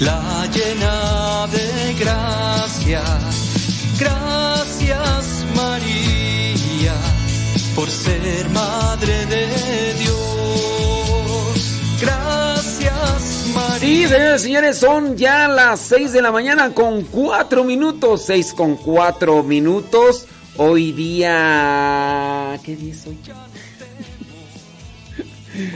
La llena de gracia. Gracias María por ser madre de Dios. Gracias María. Sí, señores señores, son ya las 6 de la mañana con 4 minutos. 6 con 4 minutos. Hoy día... ¿Qué día es hoy?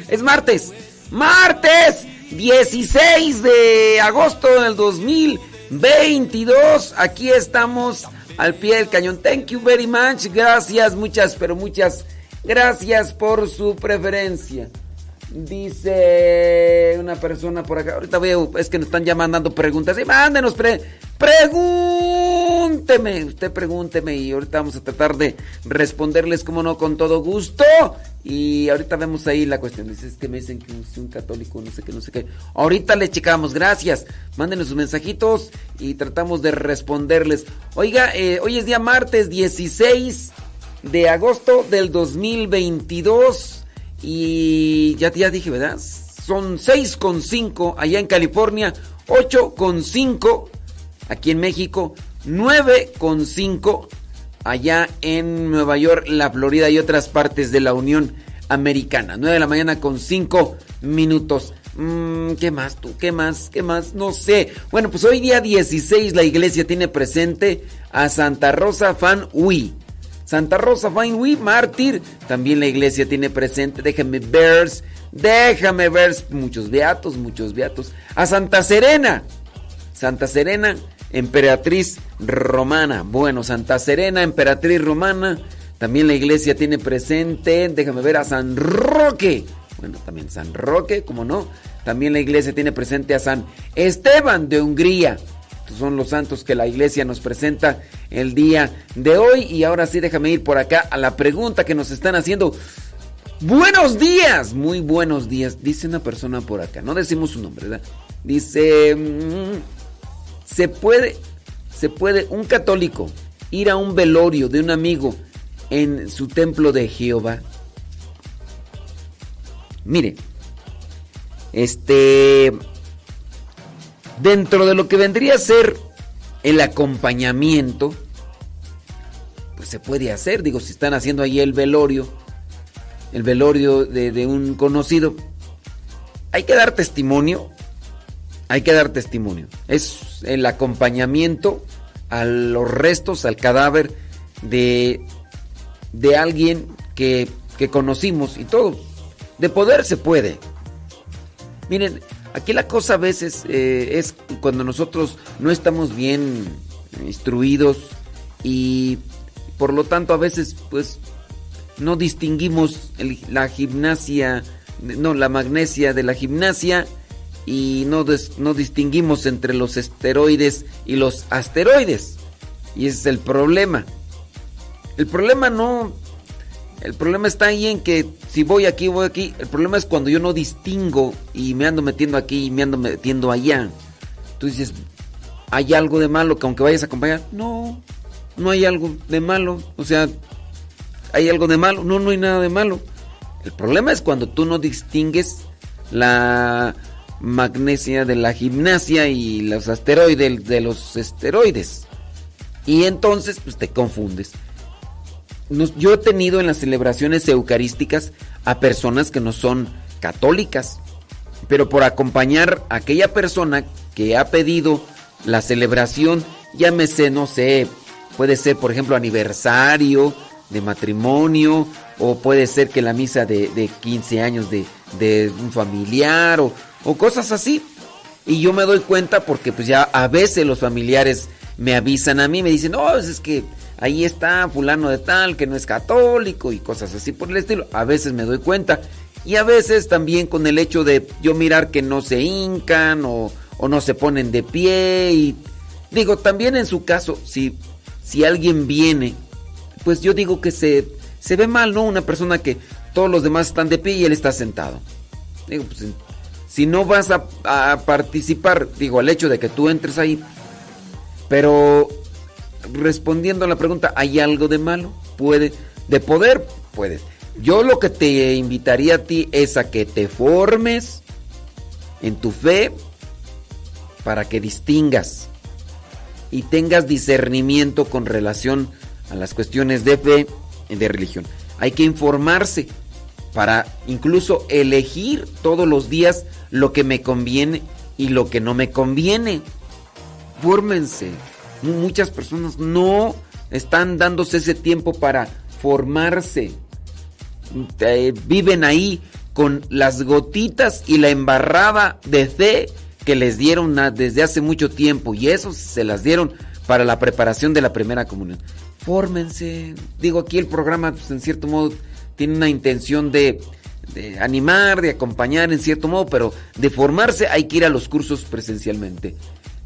Es martes. Martes 16 de agosto del 2022. Aquí estamos al pie del cañón. Thank you very much. Gracias, muchas, pero muchas gracias por su preferencia. Dice una persona por acá. Ahorita veo, es que nos están ya mandando preguntas. Y mándenos pre pregúnteme, usted pregúnteme y ahorita vamos a tratar de responderles como no con todo gusto. Y ahorita vemos ahí la cuestión. Dices que me dicen que soy un católico, no sé qué, no sé qué. Ahorita le checamos, gracias. Mándenos sus mensajitos y tratamos de responderles. Oiga, eh, hoy es día martes 16 de agosto del 2022. Y ya, ya dije, ¿verdad? Son 6,5 allá en California, 8,5 aquí en México, 9,5 allá en Nueva York, la Florida y otras partes de la Unión Americana. 9 de la mañana con 5 minutos. Mm, ¿Qué más tú? ¿Qué más? ¿Qué más? No sé. Bueno, pues hoy día 16 la iglesia tiene presente a Santa Rosa Fan Hui. Santa Rosa Hui, mártir. También la iglesia tiene presente, déjame ver, déjame ver, muchos beatos, muchos beatos. A Santa Serena. Santa Serena, emperatriz romana. Bueno, Santa Serena, emperatriz romana. También la iglesia tiene presente, déjame ver, a San Roque. Bueno, también San Roque, como no. También la iglesia tiene presente a San Esteban de Hungría. Son los santos que la iglesia nos presenta el día de hoy. Y ahora sí, déjame ir por acá a la pregunta que nos están haciendo. Buenos días, muy buenos días. Dice una persona por acá, no decimos su nombre, ¿verdad? Dice, mm, se puede, se puede un católico ir a un velorio de un amigo en su templo de Jehová. Mire, este, dentro de lo que vendría a ser el acompañamiento, pues se puede hacer. Digo, si están haciendo ahí el velorio, el velorio de, de un conocido, hay que dar testimonio. Hay que dar testimonio. Es el acompañamiento a los restos, al cadáver de, de alguien que, que conocimos y todo. De poder se puede. Miren, aquí la cosa a veces eh, es cuando nosotros no estamos bien instruidos y por lo tanto a veces pues no distinguimos la gimnasia, no, la magnesia de la gimnasia y no, des- no distinguimos entre los esteroides y los asteroides. Y ese es el problema. El problema no... El problema está ahí en que si voy aquí, voy aquí. El problema es cuando yo no distingo y me ando metiendo aquí y me ando metiendo allá. Tú dices, ¿hay algo de malo que aunque vayas a acompañar? No, no hay algo de malo. O sea, ¿hay algo de malo? No, no hay nada de malo. El problema es cuando tú no distingues la magnesia de la gimnasia y los asteroides de los esteroides. Y entonces, pues te confundes. Yo he tenido en las celebraciones eucarísticas a personas que no son católicas, pero por acompañar a aquella persona que ha pedido la celebración, llámese, no sé, puede ser por ejemplo aniversario de matrimonio, o puede ser que la misa de, de 15 años de, de un familiar, o, o cosas así. Y yo me doy cuenta porque pues ya a veces los familiares me avisan a mí, me dicen, no, es que ahí está fulano de tal que no es católico y cosas así por el estilo. A veces me doy cuenta. Y a veces también con el hecho de yo mirar que no se hincan o, no se ponen de pie. Y digo, también en su caso, si, si alguien viene, pues yo digo que se, se ve mal, ¿no? Una persona que todos los demás están de pie y él está sentado. Digo, pues si no vas a participar, digo, al hecho de que tú entres ahí, pero respondiendo a la pregunta, ¿hay algo de malo? Puede, de poder, puede. Yo lo que te invitaría a ti es a que te formes en tu fe para que distingas y tengas discernimiento con relación a las cuestiones de fe y de religión. Hay que informarse para incluso elegir todos los días lo que me conviene y lo que no me conviene. Fórmense. Mu- Muchas personas no están dándose ese tiempo para formarse. Eh, viven ahí con las gotitas y la embarrada de fe que les dieron desde hace mucho tiempo y eso se las dieron para la preparación de la primera comunión. Fórmense. Digo, aquí el programa, pues, en cierto modo, tiene una intención de animar, de acompañar en cierto modo, pero de formarse hay que ir a los cursos presencialmente.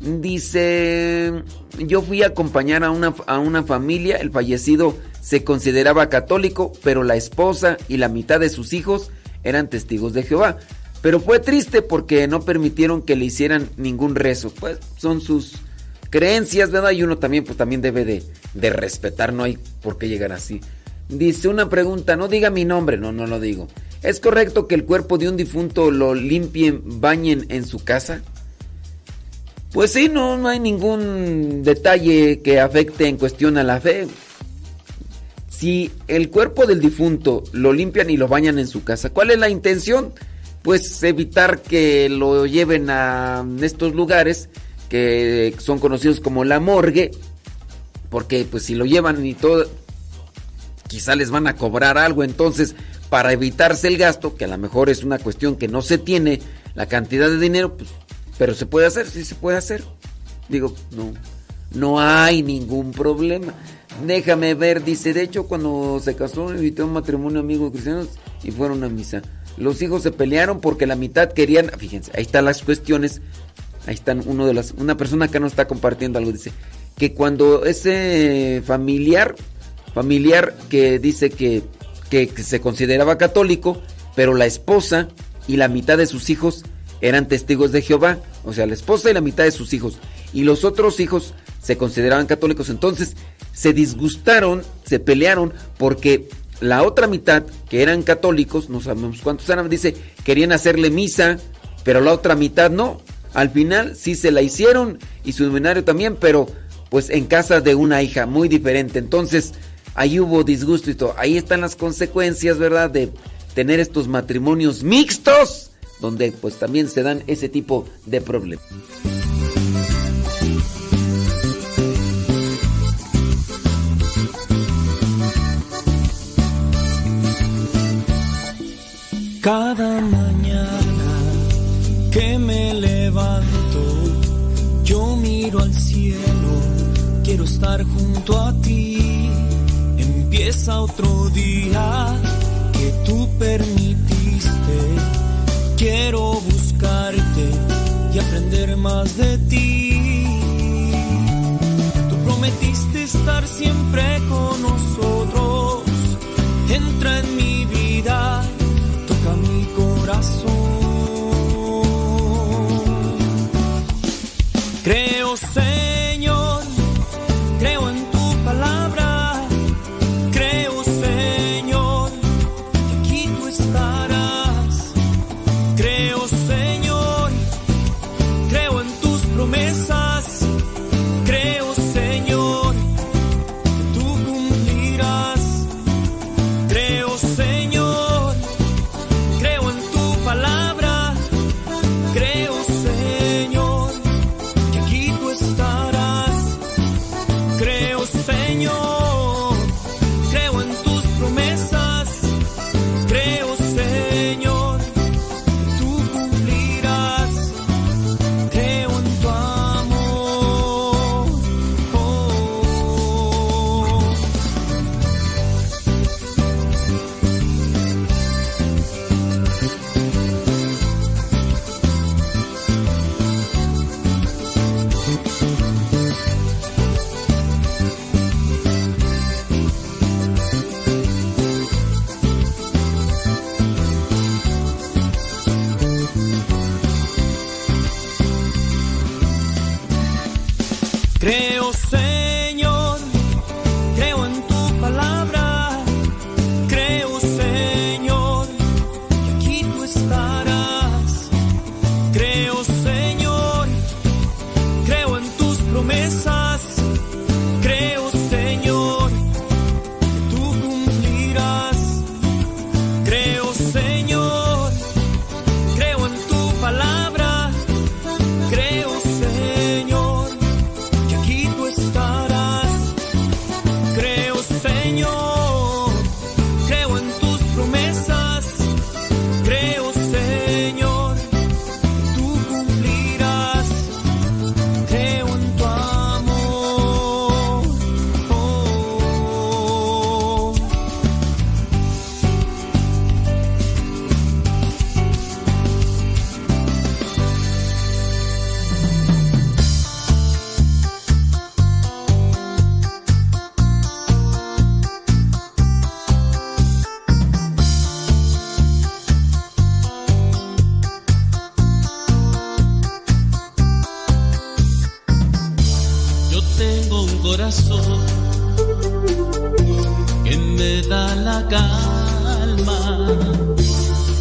Dice, yo fui a acompañar a una, a una familia, el fallecido se consideraba católico, pero la esposa y la mitad de sus hijos eran testigos de Jehová. Pero fue triste porque no permitieron que le hicieran ningún rezo. Pues son sus creencias, ¿verdad? Y uno también, pues también debe de, de respetar, no hay por qué llegar así. Dice una pregunta, no diga mi nombre, no, no lo digo. ¿Es correcto que el cuerpo de un difunto lo limpien, bañen en su casa? Pues sí, no, no hay ningún detalle que afecte en cuestión a la fe. Si el cuerpo del difunto lo limpian y lo bañan en su casa, ¿cuál es la intención? Pues evitar que lo lleven a estos lugares que son conocidos como la morgue, porque pues si lo llevan y todo, quizá les van a cobrar algo, entonces para evitarse el gasto, que a lo mejor es una cuestión que no se tiene la cantidad de dinero, pues, pero se puede hacer, sí se puede hacer. Digo, no, no hay ningún problema. Déjame ver, dice, de hecho cuando se casó invitó a un matrimonio amigo cristianos y fueron a misa. Los hijos se pelearon porque la mitad querían, fíjense, ahí están las cuestiones, ahí están uno de las, una persona que nos está compartiendo algo, dice, que cuando ese familiar, familiar que dice que, que se consideraba católico, pero la esposa y la mitad de sus hijos eran testigos de Jehová, o sea, la esposa y la mitad de sus hijos, y los otros hijos se consideraban católicos, entonces se disgustaron, se pelearon porque la otra mitad, que eran católicos, no sabemos cuántos eran, dice, querían hacerle misa, pero la otra mitad no. Al final sí se la hicieron y su seminario también, pero pues en casa de una hija muy diferente. Entonces ahí hubo disgusto y todo. Ahí están las consecuencias, ¿verdad? De tener estos matrimonios mixtos, donde pues también se dan ese tipo de problemas. Cada mañana que me levanto, yo miro al cielo, quiero estar junto a ti. Empieza otro día que tú permitiste, quiero buscarte y aprender más de ti. Tú prometiste estar siempre con nosotros, entra en mi vida toca mi corazón. Creo, Señor,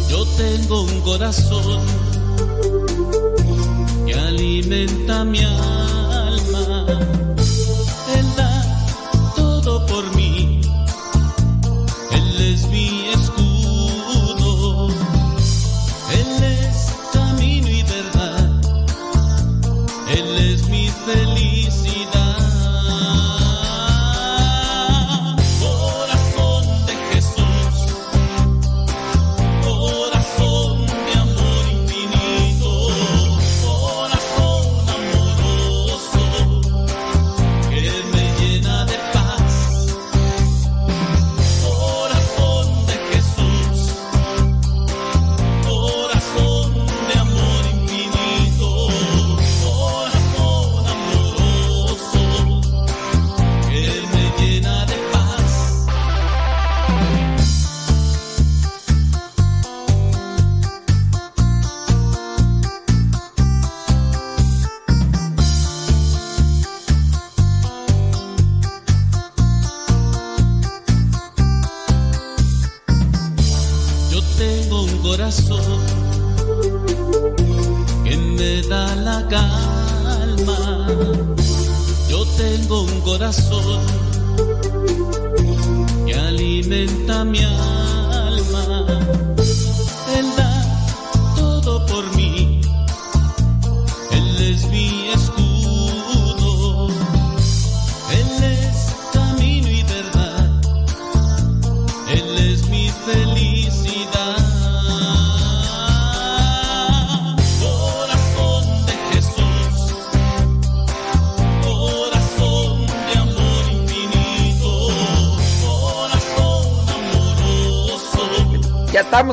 Yo tengo un corazón que alimenta mi alma.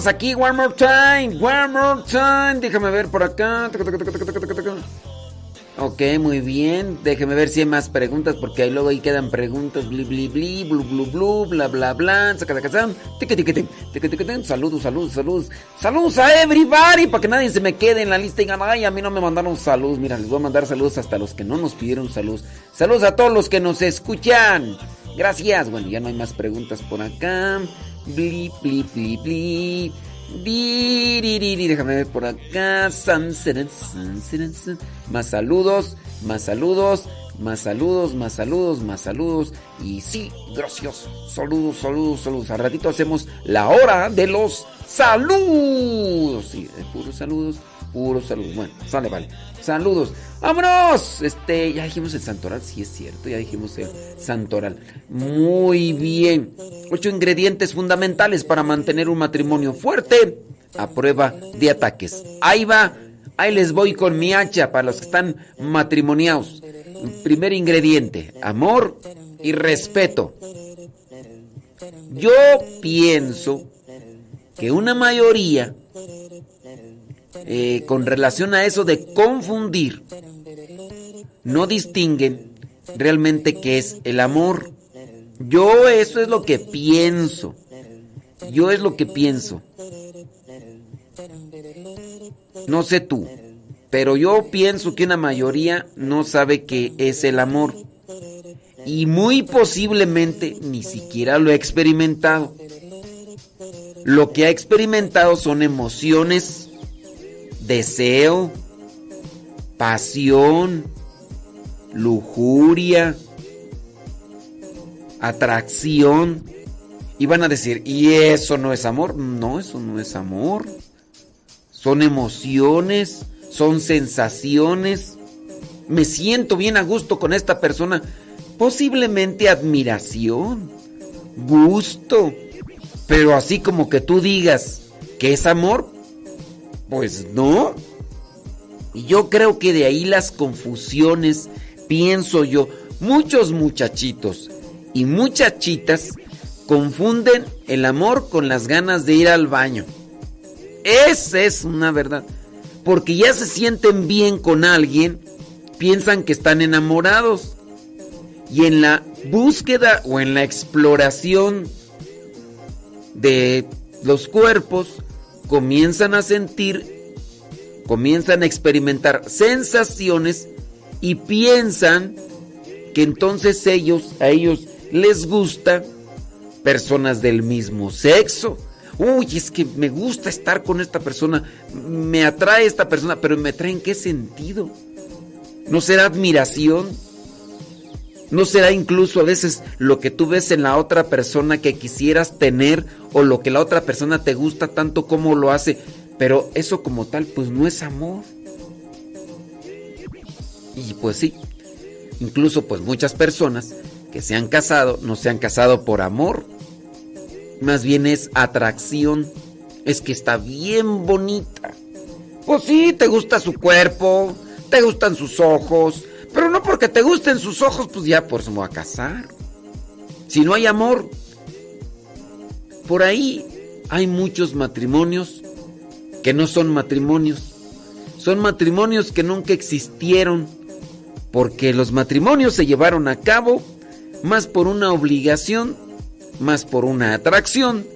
Aquí, one more time, one more time. Déjame ver por acá. Ok, muy bien. Déjeme ver si hay más preguntas porque ahí luego ahí quedan preguntas. Bli, bli, bli, blu, blu, blu, bla, bla, bla. Saludos, saludos, saludos. Saludos a everybody para que nadie se me quede en la lista y digan, ay, a mí no me mandaron saludos. Mira, les voy a mandar saludos hasta los que no nos pidieron saludos. Saludos a todos los que nos escuchan. Gracias. Bueno, ya no hay más preguntas por acá. Bli, bli, bli, bli. Biririri, Déjame ver por acá. Más saludos, más saludos, más saludos, más saludos, más saludos. Y sí, gracias. Saludos, saludos, saludos. Al ratito hacemos la hora de los saludos. Sí, de puros saludos, puros saludos. Bueno, sale, vale. Saludos. ¡Vámonos! Este, ya dijimos el santoral, sí es cierto, ya dijimos el santoral. Muy bien. Ocho ingredientes fundamentales para mantener un matrimonio fuerte a prueba de ataques. Ahí va, ahí les voy con mi hacha para los que están matrimoniados. Primer ingrediente, amor y respeto. Yo pienso que una mayoría eh, con relación a eso de confundir, no distinguen realmente qué es el amor. Yo eso es lo que pienso. Yo es lo que pienso. No sé tú, pero yo pienso que una mayoría no sabe qué es el amor. Y muy posiblemente ni siquiera lo ha experimentado. Lo que ha experimentado son emociones, deseo, pasión, lujuria, atracción. Y van a decir, ¿y eso no es amor? No, eso no es amor. Son emociones, son sensaciones. Me siento bien a gusto con esta persona. Posiblemente admiración, gusto. Pero así como que tú digas que es amor, pues no. Y yo creo que de ahí las confusiones, pienso yo, muchos muchachitos y muchachitas confunden el amor con las ganas de ir al baño. Esa es una verdad. Porque ya se sienten bien con alguien, piensan que están enamorados. Y en la búsqueda o en la exploración de los cuerpos, comienzan a sentir, comienzan a experimentar sensaciones y piensan que entonces ellos, a ellos les gusta personas del mismo sexo. Uy, es que me gusta estar con esta persona, me atrae esta persona, pero me atrae en qué sentido? ¿No será admiración? ¿No será incluso a veces lo que tú ves en la otra persona que quisieras tener o lo que la otra persona te gusta tanto como lo hace? Pero eso como tal pues no es amor. Y pues sí, incluso pues muchas personas que se han casado no se han casado por amor. Más bien es atracción. Es que está bien bonita. Pues sí, te gusta su cuerpo, te gustan sus ojos, pero no porque te gusten sus ojos, pues ya por eso me voy a casar. Si no hay amor, por ahí hay muchos matrimonios que no son matrimonios. Son matrimonios que nunca existieron porque los matrimonios se llevaron a cabo más por una obligación, más por una atracción,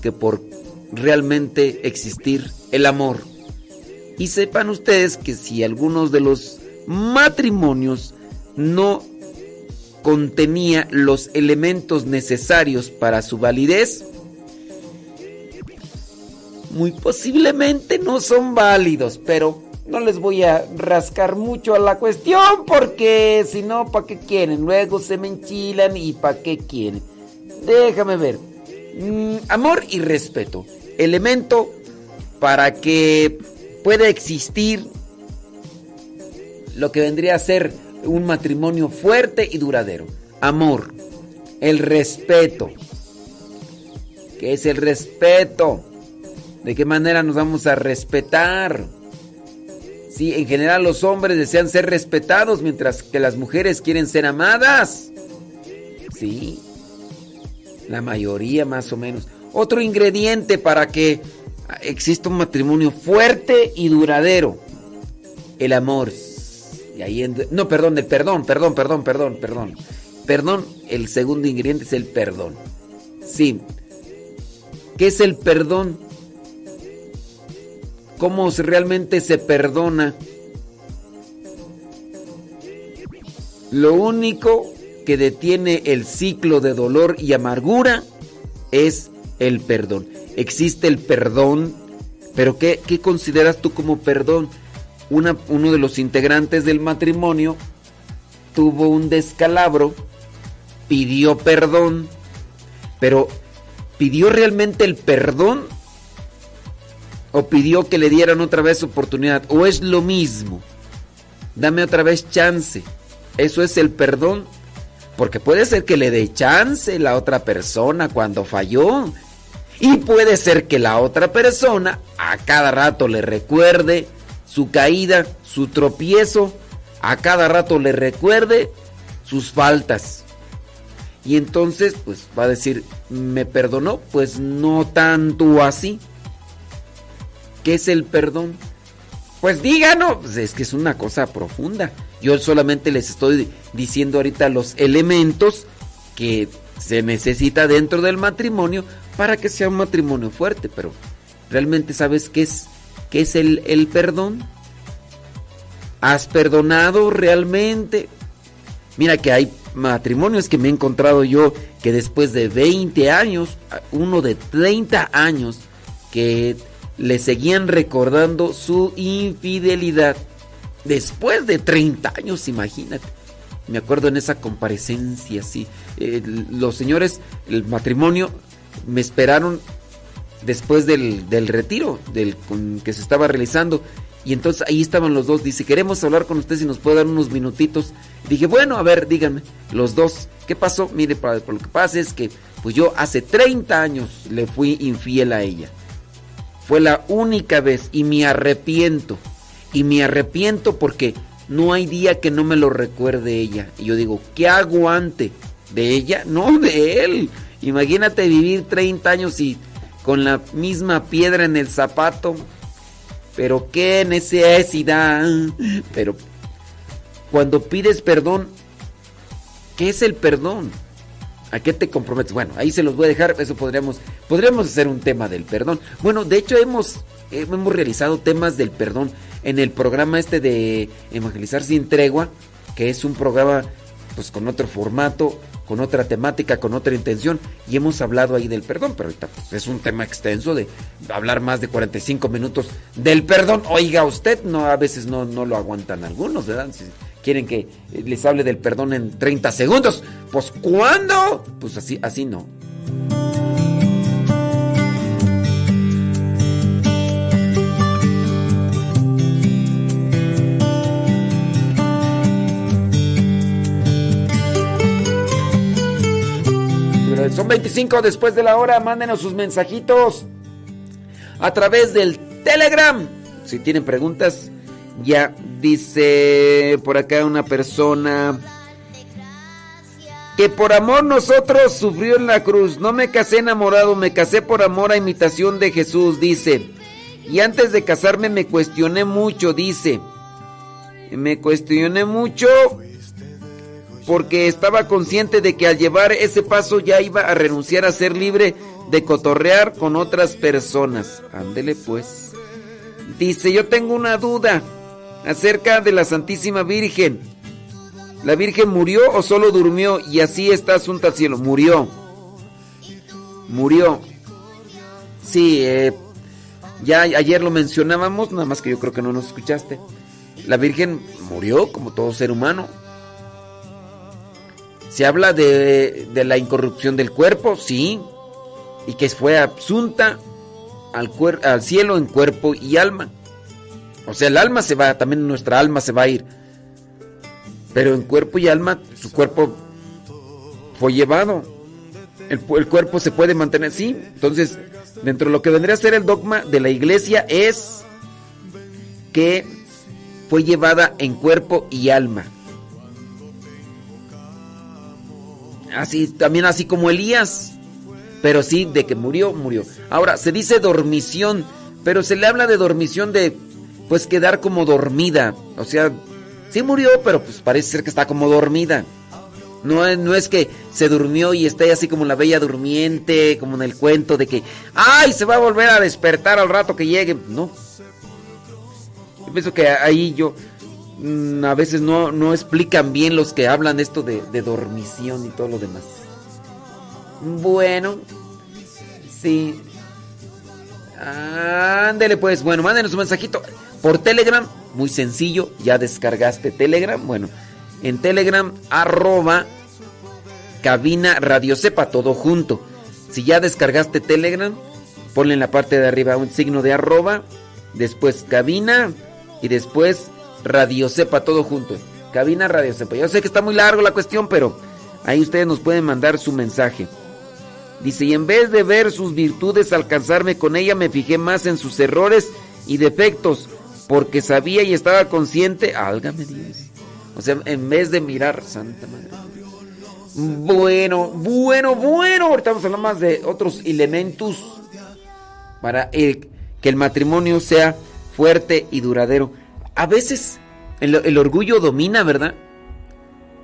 que por realmente existir el amor. Y sepan ustedes que si algunos de los matrimonios no contenía los elementos necesarios para su validez, muy posiblemente no son válidos, pero no les voy a rascar mucho a la cuestión porque si no, ¿para qué quieren? Luego se me enchilan y ¿para qué quieren? Déjame ver. Mm, amor y respeto. Elemento para que pueda existir lo que vendría a ser un matrimonio fuerte y duradero. Amor. El respeto. ¿Qué es el respeto? ¿De qué manera nos vamos a respetar? Sí, en general los hombres desean ser respetados mientras que las mujeres quieren ser amadas. Sí. La mayoría más o menos. Otro ingrediente para que exista un matrimonio fuerte y duradero. El amor. Y ahí no, perdón, el perdón, perdón, perdón, perdón, perdón. Perdón, el segundo ingrediente es el perdón. Sí. ¿Qué es el perdón? ¿Cómo realmente se perdona? Lo único que detiene el ciclo de dolor y amargura es el perdón. Existe el perdón, pero ¿qué, qué consideras tú como perdón? Uno de los integrantes del matrimonio tuvo un descalabro, pidió perdón, pero ¿pidió realmente el perdón? ¿O pidió que le dieran otra vez oportunidad? ¿O es lo mismo? Dame otra vez chance. ¿Eso es el perdón? Porque puede ser que le dé chance la otra persona cuando falló. Y puede ser que la otra persona a cada rato le recuerde su caída, su tropiezo, a cada rato le recuerde sus faltas. Y entonces, pues va a decir, ¿me perdonó? Pues no tanto así. ¿Qué es el perdón? Pues díganos, pues es que es una cosa profunda. Yo solamente les estoy diciendo ahorita los elementos que se necesita dentro del matrimonio para que sea un matrimonio fuerte, pero ¿realmente sabes qué es, qué es el, el perdón? ¿Has perdonado realmente? Mira que hay matrimonios que me he encontrado yo que después de 20 años, uno de 30 años, que le seguían recordando su infidelidad. Después de 30 años, imagínate. Me acuerdo en esa comparecencia, sí. Eh, los señores, el matrimonio, me esperaron después del, del retiro del, con, que se estaba realizando. Y entonces ahí estaban los dos. Dice, queremos hablar con usted si nos puede dar unos minutitos. Dije, bueno, a ver, díganme, los dos, ¿qué pasó? Mire, por, por lo que pasa es que, pues yo hace 30 años le fui infiel a ella. Fue la única vez y me arrepiento. Y me arrepiento porque no hay día que no me lo recuerde ella. Y yo digo, ¿qué aguante? ¿De ella? No, de él. Imagínate vivir 30 años y con la misma piedra en el zapato. Pero qué necesidad. Pero cuando pides perdón, ¿qué es el perdón? ¿A qué te comprometes? Bueno, ahí se los voy a dejar. Eso podríamos, podríamos hacer un tema del perdón. Bueno, de hecho hemos, hemos realizado temas del perdón en el programa este de Evangelizar sin tregua, que es un programa pues con otro formato, con otra temática, con otra intención y hemos hablado ahí del perdón, pero ahorita pues, es un tema extenso de hablar más de 45 minutos del perdón. Oiga, usted no a veces no, no lo aguantan algunos, ¿verdad? Si quieren que les hable del perdón en 30 segundos, pues ¿cuándo? Pues así así no. Son 25 después de la hora. Mándenos sus mensajitos a través del Telegram. Si tienen preguntas, ya dice por acá una persona que por amor nosotros sufrió en la cruz. No me casé enamorado, me casé por amor a imitación de Jesús, dice. Y antes de casarme me cuestioné mucho, dice. Me cuestioné mucho porque estaba consciente de que al llevar ese paso ya iba a renunciar a ser libre de cotorrear con otras personas. Ándele pues. Dice, yo tengo una duda acerca de la Santísima Virgen. ¿La Virgen murió o solo durmió? Y así está asunto al cielo. Murió. Murió. Sí, eh, ya ayer lo mencionábamos, nada más que yo creo que no nos escuchaste. La Virgen murió como todo ser humano. Se habla de, de la incorrupción del cuerpo, sí, y que fue asunta al, cuer- al cielo en cuerpo y alma. O sea, el alma se va, también nuestra alma se va a ir. Pero en cuerpo y alma, su cuerpo fue llevado. El, el cuerpo se puede mantener, sí. Entonces, dentro de lo que vendría a ser el dogma de la iglesia es que fue llevada en cuerpo y alma. Así, también así como Elías. Pero sí, de que murió, murió. Ahora, se dice dormición, pero se le habla de dormición de, pues, quedar como dormida. O sea, sí murió, pero pues parece ser que está como dormida. No es, no es que se durmió y esté así como la bella durmiente, como en el cuento de que, ¡ay! Se va a volver a despertar al rato que llegue. No. Yo pienso que ahí yo, mm, a veces no, no explican bien los que hablan esto de, de dormición y todo lo demás. Bueno, sí. Ándele pues, bueno, mándenos un mensajito por Telegram, muy sencillo, ya descargaste Telegram, bueno, en Telegram arroba cabina radio sepa todo junto. Si ya descargaste Telegram, ponle en la parte de arriba un signo de arroba, después cabina y después radio sepa todo junto. Cabina radio sepa. Yo sé que está muy largo la cuestión, pero ahí ustedes nos pueden mandar su mensaje. Dice, y en vez de ver sus virtudes, alcanzarme con ella, me fijé más en sus errores y defectos, porque sabía y estaba consciente, álgame Dios. O sea, en vez de mirar, Santa Madre. Bueno, bueno, bueno, ahorita vamos a hablar más de otros elementos para el- que el matrimonio sea fuerte y duradero. A veces el, orgullo domina, ¿verdad?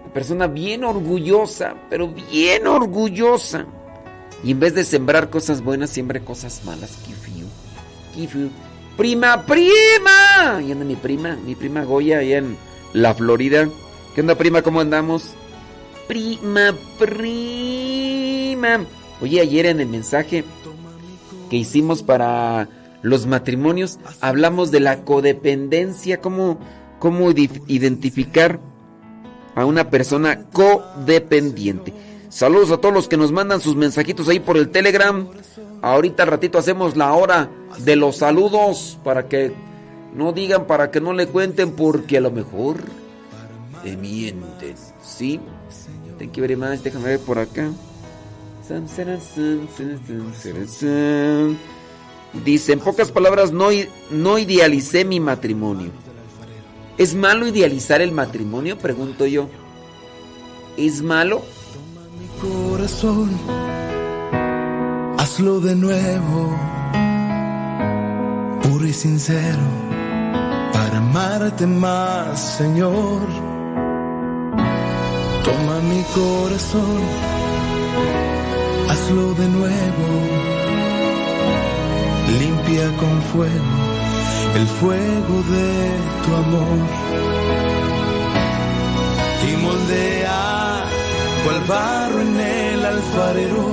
Una persona bien orgullosa, pero bien orgullosa. Y en vez de sembrar cosas buenas, siembra cosas malas. Qué fío. Qué. ¡Prima, prima! Y anda mi prima, mi prima Goya, allá en la Florida. ¿Qué onda, prima? ¿Cómo andamos? Prima, prima. Oye, ayer en el mensaje que hicimos para los matrimonios, hablamos de la codependencia, cómo, cómo identificar a una persona codependiente. Saludos a todos los que nos mandan sus mensajitos ahí por el Telegram. Ahorita al ratito hacemos la hora de los saludos para que no digan, para que no le cuenten, porque a lo mejor te mienten. ¿Sí? Thank you very much. Déjame ver por acá. Dice, en pocas palabras, no, no idealicé mi matrimonio. ¿Es malo idealizar el matrimonio? Pregunto yo. ¿Es malo? corazón, hazlo de nuevo, puro y sincero, para amarte más, Señor. Toma mi corazón, hazlo de nuevo, limpia con fuego el fuego de tu amor. Y moldea barro en el alfarero,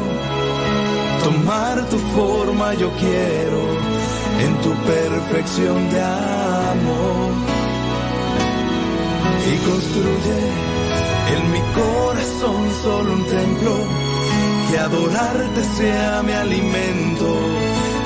tomar tu forma yo quiero en tu perfección de amor. Y construye en mi corazón solo un templo, que adorarte sea mi alimento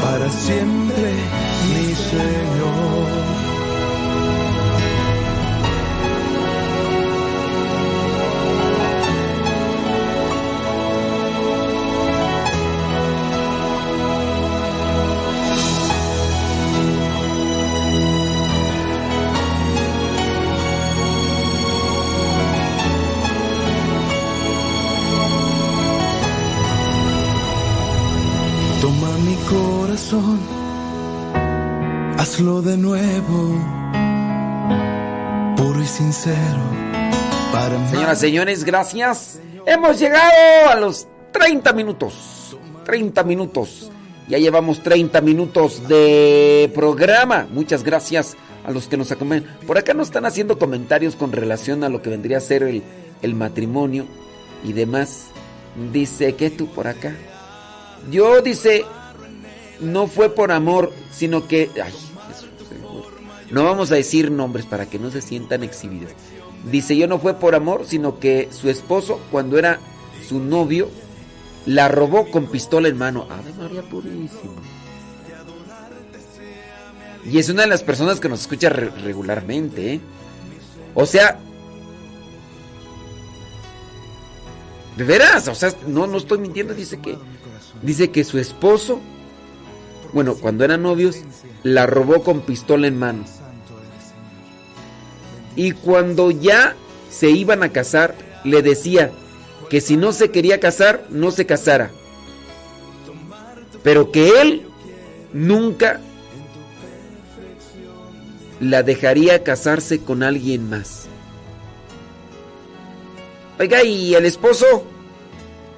para siempre, mi Señor. Hazlo de nuevo, puro y sincero. Para. Señoras, señores, gracias. Hemos llegado a los 30 minutos. 30 minutos. Ya llevamos 30 minutos de programa. Muchas gracias a los que nos acompañan. Por acá nos están haciendo comentarios con relación a lo que vendría a ser el, el matrimonio y demás. Dice, ¿qué tú por acá? Yo dice, no fue por amor, sino que... Ay, no vamos a decir nombres para que no se sientan exhibidas. Dice, yo no fue por amor, sino que su esposo, cuando era su novio, la robó con pistola en mano. Ave María Purísima. Y es una de las personas que nos escucha re- regularmente, ¿eh? O sea... De veras, o sea, no, no estoy mintiendo, dice que... Dice que su esposo, bueno, cuando eran novios, la robó con pistola en mano. Y cuando ya se iban a casar, le decía que si no se quería casar, no se casara. Pero que él nunca la dejaría casarse con alguien más. Oiga, ¿y el esposo?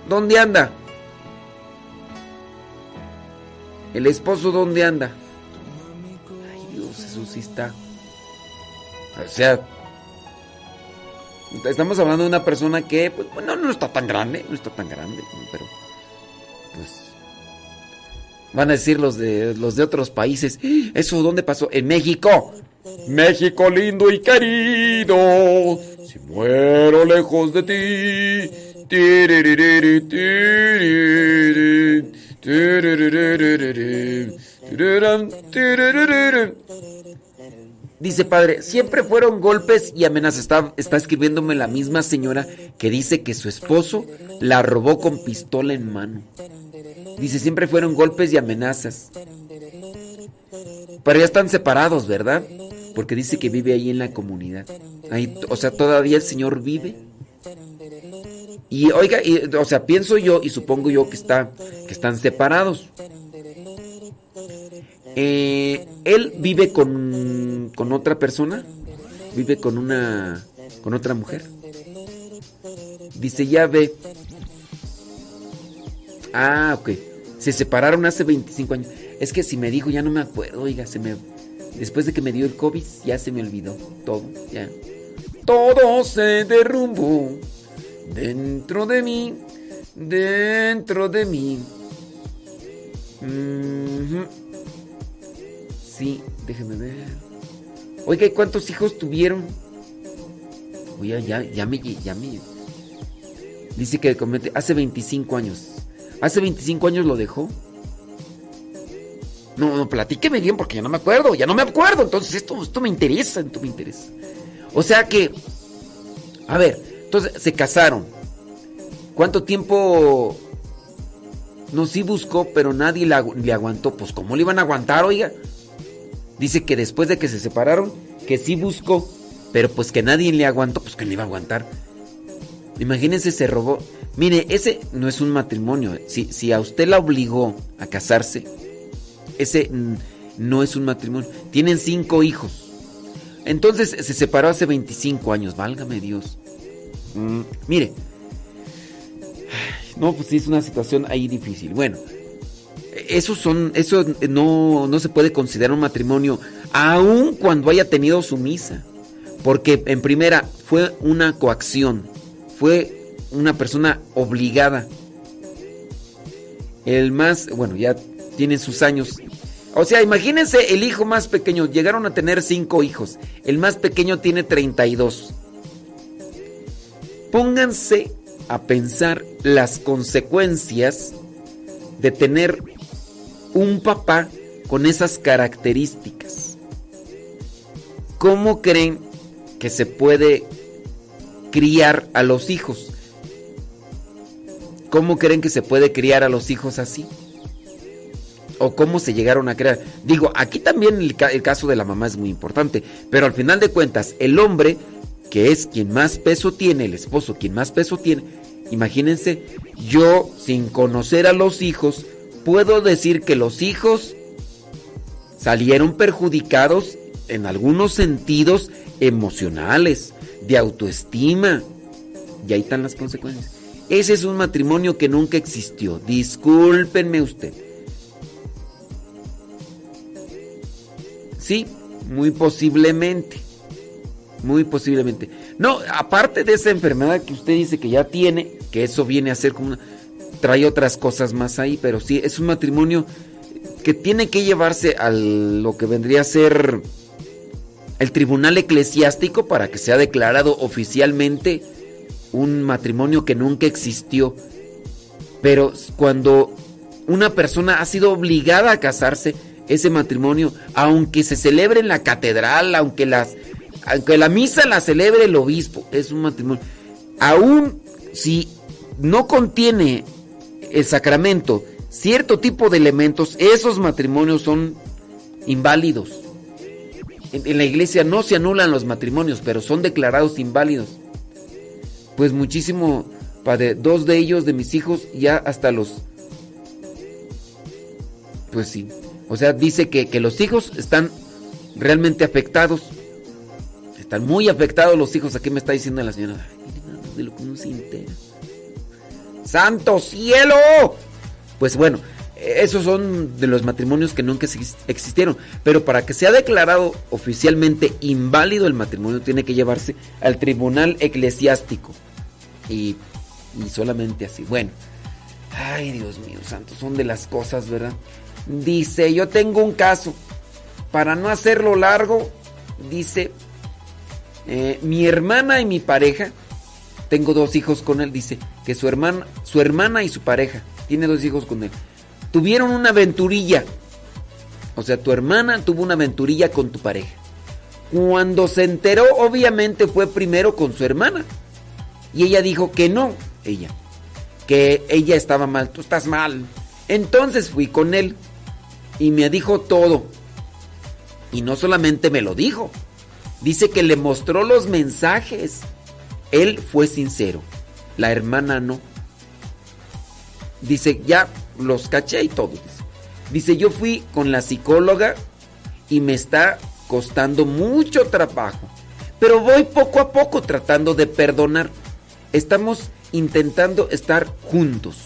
¿Dónde anda? ¿El esposo dónde anda? Ay, Dios, eso sí está. O sea, estamos hablando de una persona que, pues, bueno, no está tan grande, no está tan grande, pero, pues, van a decir los de los de otros países, ¿eso dónde pasó? En México. México lindo y querido, si muero lejos de ti. Dice padre, siempre fueron golpes y amenazas. Está, está escribiéndome la misma señora que dice que su esposo la robó con pistola en mano. Dice, siempre fueron golpes y amenazas. Pero ya están separados, ¿verdad? Porque dice que vive ahí en la comunidad. Ahí, o sea, todavía el Señor vive. Y oiga, y, o sea, pienso yo y supongo yo que, está, que están separados. Eh, él vive con, con otra persona, vive con una, con otra mujer. Dice, ya ve. Ah, ok. Se separaron hace 25 años. Es que si me dijo, ya no me acuerdo, oiga, se me... Después de que me dio el COVID, ya se me olvidó todo, ya. Todo se derrumbó dentro de mí, dentro de mí. Sí, déjeme ver. Oiga, ¿y cuántos hijos tuvieron? Oiga, ya, ya me, ya me. Dice que comete hace 25 años. ¿Hace 25 años lo dejó? No, no, platíqueme bien porque ya no me acuerdo, ya no me acuerdo. Entonces esto, esto me interesa, esto me interesa. O sea que, a ver, entonces se casaron. ¿Cuánto tiempo? No, sí buscó, pero nadie le aguantó. Pues ¿cómo le iban a aguantar, oiga? Dice que después de que se separaron, que sí buscó, pero pues que nadie le aguantó, pues que le iba a aguantar. Imagínense, se robó. Mire, ese no es un matrimonio. Si, si a usted la obligó a casarse, ese no es un matrimonio. Tienen cinco hijos. Entonces se separó hace 25 años. Válgame Dios. Mm, mire. No, pues sí es una situación ahí difícil. Bueno, eso son, eso no, no se puede considerar un matrimonio, aun cuando haya tenido su misa. Porque en primera fue una coacción, fue una persona obligada. El más, bueno, ya tiene sus años. O sea, imagínense el hijo más pequeño, llegaron a tener cinco hijos. El más pequeño tiene 32. Pónganse a pensar las consecuencias de tener un papá con esas características. ¿Cómo creen que se puede criar a los hijos? ¿Cómo creen que se puede criar a los hijos así? ¿O cómo se llegaron a crear? Digo, aquí también el, el caso de la mamá es muy importante, pero al final de cuentas, el hombre, que es quien más peso tiene, el esposo quien más peso tiene, imagínense, yo sin conocer a los hijos, puedo decir que los hijos salieron perjudicados en algunos sentidos emocionales, de autoestima. Y ahí están las consecuencias. Ese es un matrimonio que nunca existió. Discúlpenme usted. Sí, muy posiblemente. Muy posiblemente. No, aparte de esa enfermedad que usted dice que ya tiene, que eso viene a ser como una... Trae otras cosas más ahí, pero sí, es un matrimonio que tiene que llevarse a lo que vendría a ser el tribunal eclesiástico para que sea declarado oficialmente un matrimonio que nunca existió. Pero cuando una persona ha sido obligada a casarse, ese matrimonio, aunque se celebre en la catedral, aunque las aunque la misa la celebre el obispo, es un matrimonio. Aún si no contiene el sacramento cierto tipo de elementos, esos matrimonios son inválidos. En, la iglesia no se anulan los matrimonios, pero son declarados inválidos. Pues muchísimo, padre, dos de ellos, de mis hijos, ya hasta los... Pues sí. O sea, dice que los hijos están realmente afectados. Están muy afectados los hijos. Aquí me está diciendo la señora. Ay, de lo que uno se. ¡Santo cielo! Pues bueno, esos son de los matrimonios que nunca exis- existieron. Pero para que sea declarado oficialmente inválido el matrimonio, tiene que llevarse al tribunal eclesiástico. Y, y solamente así. Bueno. Ay, Dios mío, santo, son de las cosas, ¿verdad? Dice, yo tengo un caso. Para no hacerlo largo, dice, eh, mi hermana y mi pareja, tengo dos hijos con él, dice, que su hermana, su hermana y su pareja, tiene dos hijos con él, tuvieron una aventurilla. O sea, tu hermana tuvo una aventurilla con tu pareja. Cuando se enteró, obviamente fue primero con su hermana. Y ella dijo que no, ella, que ella estaba mal, tú estás mal. Entonces fui con él y me dijo todo. Y no solamente me lo dijo, dice que le mostró los mensajes. Él fue sincero, la hermana no. Dice, ya los caché y todo. Dice, Dice, yo fui con la psicóloga y me está costando mucho trabajo. Pero voy poco a poco tratando de perdonar. Estamos intentando estar juntos.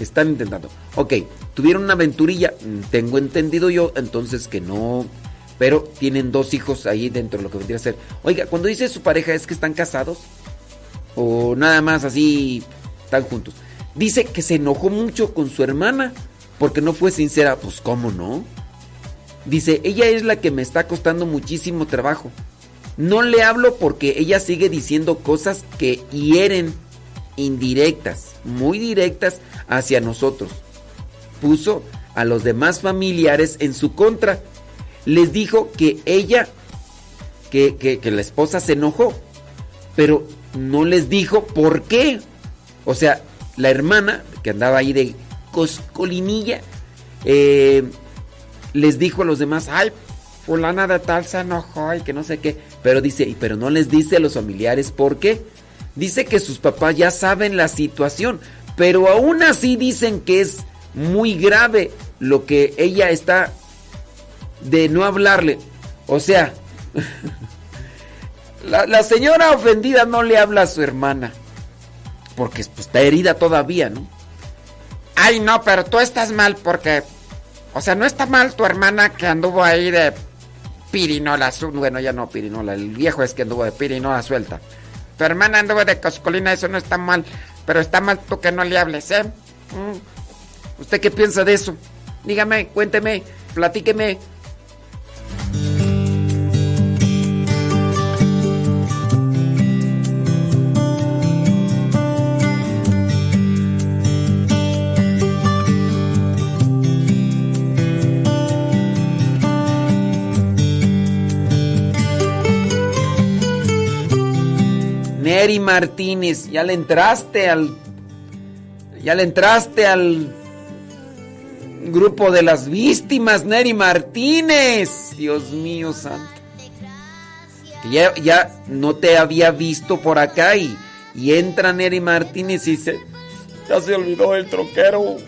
Están intentando. Ok, tuvieron una aventurilla, mm, tengo entendido yo, entonces que no. Pero tienen dos hijos ahí dentro de lo que vendría a ser. Oiga, cuando dice su pareja, ¿es que están casados? O nada más así, están juntos. Dice que se enojó mucho con su hermana porque no fue sincera. Pues, ¿cómo no? Dice, ella es la que me está costando muchísimo trabajo. No le hablo porque ella sigue diciendo cosas que hieren, indirectas, muy directas hacia nosotros. Puso a los demás familiares en su contra. Les dijo que ella, que, que- la esposa se enojó, pero no les dijo por qué. O sea, la hermana, que andaba ahí de coscolinilla, eh, les dijo a los demás, ay, fulana de tal se enojó y que no sé qué. Pero dice, y pero no les dice a los familiares por qué. Dice que sus papás ya saben la situación, pero aún así dicen que es muy grave lo que ella está de no hablarle. O sea, la, señora ofendida no le habla a su hermana, porque pues, está herida todavía, ¿no? Ay, no, pero tú estás mal porque. O sea, no está mal tu hermana que anduvo ahí de pirinola. su- Bueno, ya no pirinola. El viejo es que anduvo de pirinola suelta. Tu hermana anduvo de coscolina, eso no está mal. Pero está mal tú que no le hables, ¿eh? Mm. ¿Usted qué piensa de eso? Dígame, cuénteme, platíqueme. Neri Martínez, ya le entraste al. Ya le entraste al grupo de las víctimas, Neri Martínez. Dios mío santo. Ya, ya no te había visto por acá y, y entra Neri Martínez y dice, ya se olvidó el troquero.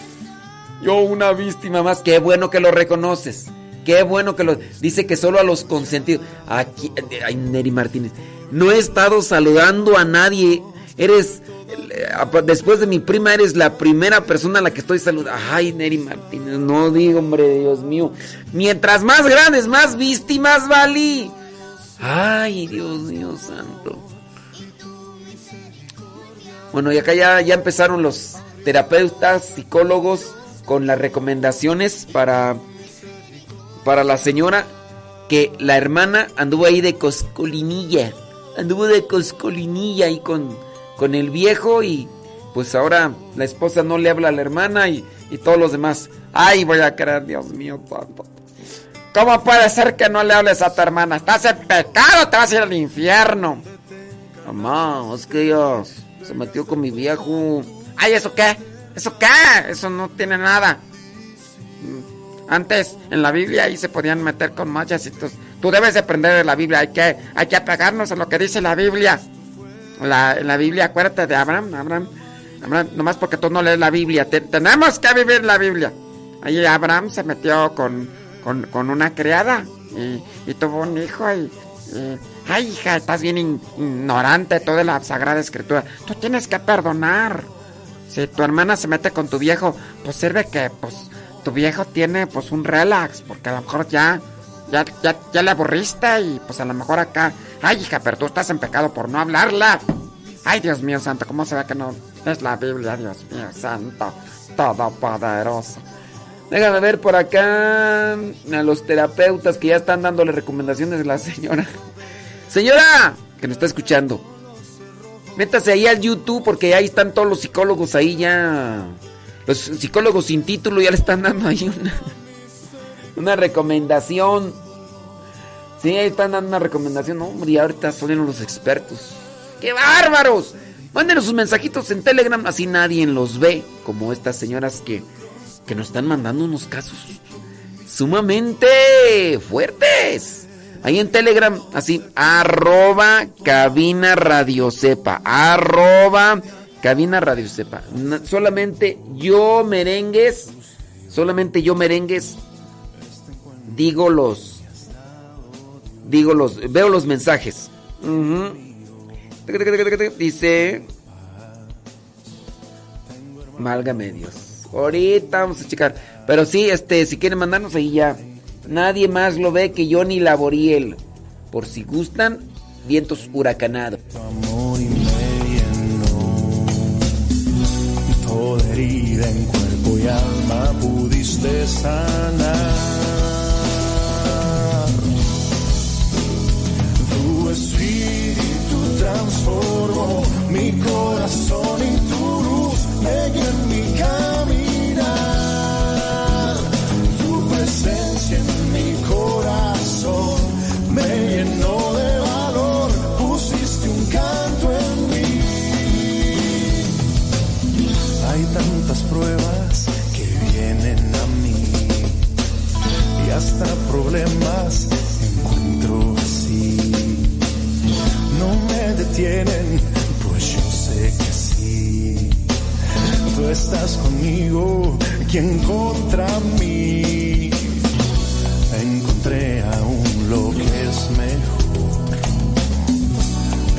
Yo una víctima más. Qué bueno que lo reconoces. Qué bueno que lo... Dice que solo a los consentidos. Aquí... Ay, Neri Martínez. No he estado saludando a nadie. Eres... eh, Después de mi prima eres la primera persona a la que estoy saludando. Ay, Neri Martínez. No digo, hombre, Dios mío. Mientras más grandes, más víctimas, Vali. Ay, Dios mío santo. Bueno, y acá ya, ya empezaron los terapeutas, psicólogos con las recomendaciones para, para la señora que la hermana anduvo ahí de coscolinilla. Anduvo de coscolinilla ahí con, con el viejo y pues ahora la esposa no le habla a la hermana y, y todos los demás. Ay, voy a creer, Dios mío santo. ¿Cómo puede ser que no le hables a tu hermana? Estás en pecado, te vas a ir al infierno. Mamá, es que ella se metió con mi viejo. Ay, ¿eso qué? ¿Eso qué? Eso no tiene nada. Mm, Antes en la Biblia ahí se podían meter con machas y tú, debes de aprender de la Biblia. Hay que, hay que apegarnos a lo que dice la Biblia. La, en la Biblia, acuérdate de Abraham, Abraham, Abraham, nomás porque tú no lees la Biblia. Te- tenemos que vivir la Biblia. Ahí Abraham se metió con, con, con una criada y, y tuvo un hijo y, ay hija, estás bien ignorante de toda la Sagrada Escritura. Tú tienes que perdonar. Si tu hermana se mete con tu viejo, pues sirve que pues tu viejo tiene pues un relax, porque a lo mejor ya, ya, ya, ya le aburriste y pues a lo mejor acá, ay hija, pero tú estás en pecado por no hablarla. Ay Dios mío santo, ¿cómo se ve que no es la Biblia, Dios mío santo, todopoderoso? Déjame ver por acá a los terapeutas que ya están dándole recomendaciones a la señora. Señora, que nos está escuchando. Métase ahí al YouTube porque ahí están todos los psicólogos ahí ya. Los psicólogos sin título ya le están dando ahí una, una recomendación. Sí, ahí están dando una recomendación. No, hombre, y ahorita son los expertos. ¡Qué bárbaros! Mándenos sus mensajitos en Telegram, así nadie los ve. Como estas señoras que, que nos están mandando unos casos sumamente fuertes. Ahí en Telegram, así, arroba cabina radio sepa, arroba cabina radio sepa. Solamente yo merengues, solamente yo merengues, digo los, digo los, veo los mensajes. Dice, Válgame Dios. Ahorita vamos a checar. Pero sí, este, si quieren mandarnos ahí ya. Nadie más lo ve que yo ni Laboriel. Por si gustan, vientos huracanados. Toda herida en cuerpo y alma pudiste sanar. Transformó mi corazón y tu luz en mi caminar. Tu presencia en mi corazón me llenó de valor, pusiste un canto en mí. Hay tantas pruebas que vienen a mí y hasta problemas pues yo sé que sí. Tú estás conmigo, quien contra mí. Encontré aún lo que es mejor.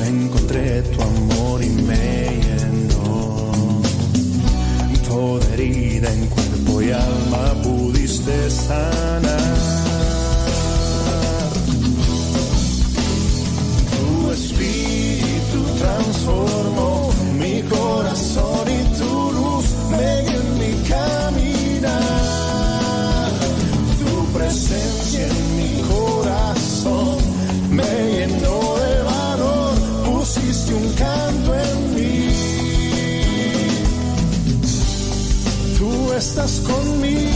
Encontré tu amor y me llenó. Toda herida en cuerpo y alma pudiste sanar. Transformó mi corazón y tu luz me guió en mi caminar. Tu presencia en mi corazón me llenó de valor, pusiste un canto en mí. Tú estás conmigo.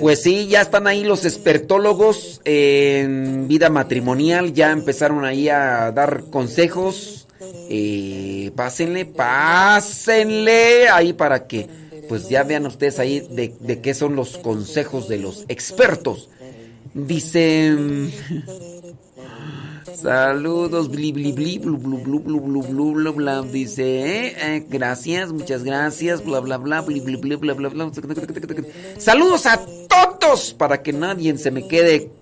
Pues sí, ya están ahí los expertólogos en vida matrimonial, ya empezaron ahí a dar consejos. Eh, pásenle, pásenle ahí para que pues ya vean ustedes ahí de, de qué son los consejos de los expertos. Dice... Saludos, bli bli bli, blu blu blu blu blu blu bla. Dice, eh, eh, gracias, muchas gracias, bla bla bla, bli bli bli bla bla bla. Saludos a todos para que nadie se me quede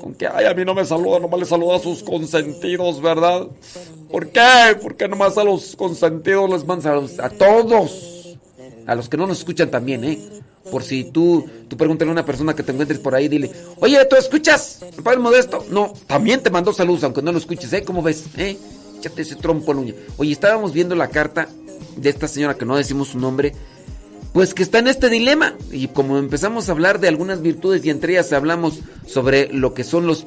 con que, ay, a mí no me saluda, nomás le saluda a sus consentidos, ¿verdad? ¿Por qué? ¿Por qué nomás a los consentidos les mandan saludos? A todos. A los que no nos escuchan también, ¿eh? Por si tú, tú pregúntale a una persona que te encuentres por ahí, dile, oye, ¿tú escuchas? ¿El padre Modesto? No, también te mandó saludos, aunque no lo escuches, ¿eh? ¿Cómo ves? ¿Eh? Échate ese trompo la uña. Oye, estábamos viendo la carta de esta señora que no decimos su nombre, pues que está en este dilema. Y como empezamos a hablar de algunas virtudes y entre ellas hablamos sobre lo que son los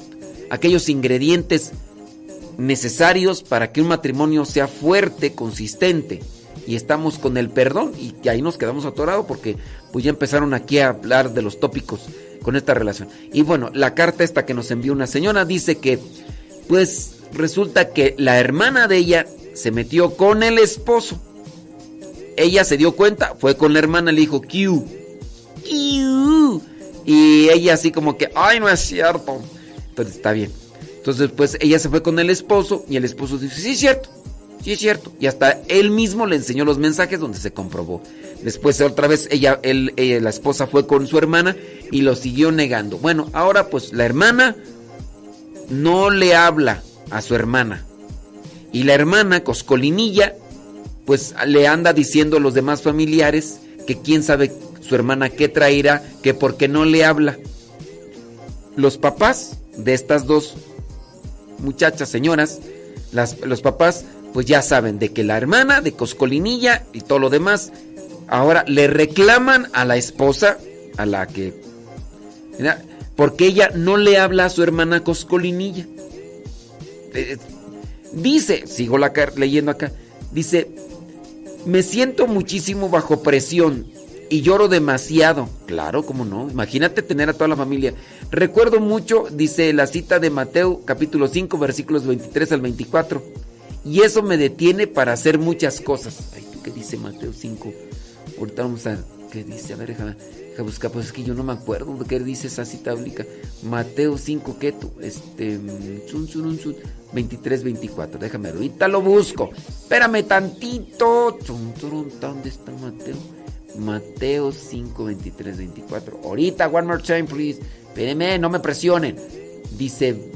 aquellos ingredientes necesarios para que un matrimonio sea fuerte, consistente. Y estamos con el perdón y que ahí nos quedamos atorados porque pues ya empezaron aquí a hablar de los tópicos con esta relación. Y bueno, la carta esta que nos envió una señora dice que pues resulta que la hermana de ella se metió con el esposo. Ella se dio cuenta, fue con la hermana, le dijo, Q, Q. Y ella así como que, ay, no es cierto. Entonces está bien. Entonces pues ella se fue con el esposo y el esposo dice, sí es cierto, sí es cierto. Y hasta él mismo le enseñó los mensajes donde se comprobó. Después otra vez ella, él, ella, la esposa fue con su hermana y lo siguió negando. Bueno, ahora pues la hermana no le habla a su hermana. Y la hermana, Coscolinilla, pues le anda diciendo a los demás familiares que quién sabe su hermana qué traerá, que porque no le habla. Los papás de estas dos muchachas, señoras, los papás pues ya saben de que la hermana de Coscolinilla y todo lo demás, ahora le reclaman a la esposa, a la que... Porque ella no le habla a su hermana Coscolinilla. Eh, dice, sigo leyendo acá, dice, me siento muchísimo bajo presión y lloro demasiado. Claro, cómo no. Imagínate tener a toda la familia. Recuerdo mucho, dice la cita de Mateo capítulo 5 versículos 23 al 24. Y eso me detiene para hacer muchas cosas. Ay, ¿tú qué dice Mateo 5? Ahorita vamos a... ¿Qué dice? A ver, déjame, déjame buscar. Pues es que yo no me acuerdo de qué dice esa cita bíblica. Mateo 5, ¿qué tú? Este... Chun, chun, chun, 23, 24. Déjame. Ahorita lo busco. Espérame tantito. ¿Dónde está Mateo? Mateo 5, 23, 24. Ahorita, one more time, please. Espérenme, no me presionen. Dice...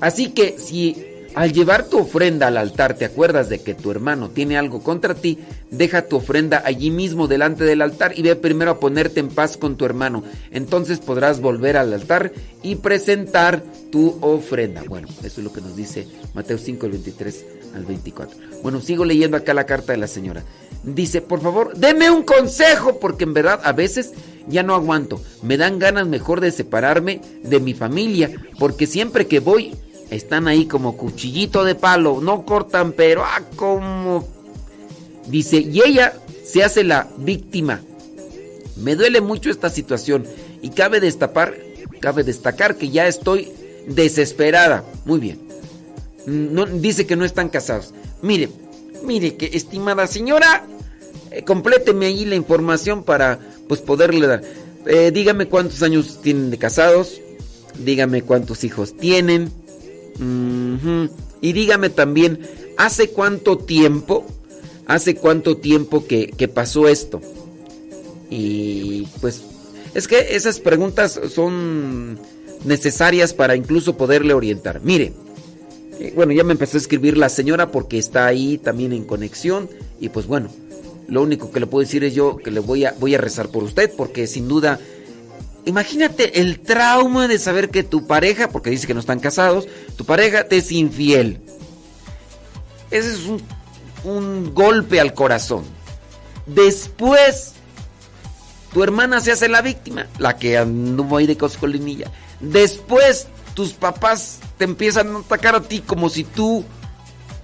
Así que si al llevar tu ofrenda al altar te acuerdas de que tu hermano tiene algo contra ti, deja tu ofrenda allí mismo delante del altar y ve primero a ponerte en paz con tu hermano. Entonces podrás volver al altar y presentar tu ofrenda. Bueno, eso es lo que nos dice Mateo 5, el 23 al 24. Bueno, sigo leyendo acá la carta de la señora. Dice, por favor, deme un consejo porque en verdad a veces ya no aguanto. Me dan ganas mejor de separarme de mi familia porque siempre que voy están ahí como cuchillito de palo, no cortan, pero ah, como dice, y ella se hace la víctima. Me duele mucho esta situación y cabe destapar, cabe destacar que ya estoy desesperada. Muy bien. No, dice que no están casados. Mire, mire que estimada señora, eh, compléteme ahí la información para pues poderle dar. Eh, dígame cuántos años tienen de casados. dígame cuántos hijos tienen. Y dígame también, ¿hace cuánto tiempo? ¿Hace cuánto tiempo que, que pasó esto? Y pues es que esas preguntas son necesarias para incluso poderle orientar. Mire, eh, bueno, ya me empezó a escribir la señora porque está ahí también en conexión y pues bueno, lo único que le puedo decir es yo que le voy a voy a rezar por usted porque sin duda imagínate el trauma de saber que tu pareja, porque dice que no están casados, tu pareja te es infiel. Ese es un, un golpe al corazón. Después tu hermana se hace la víctima, la que anduvo ahí de coscolinilla. Después tus papás te empiezan a atacar a ti como si tú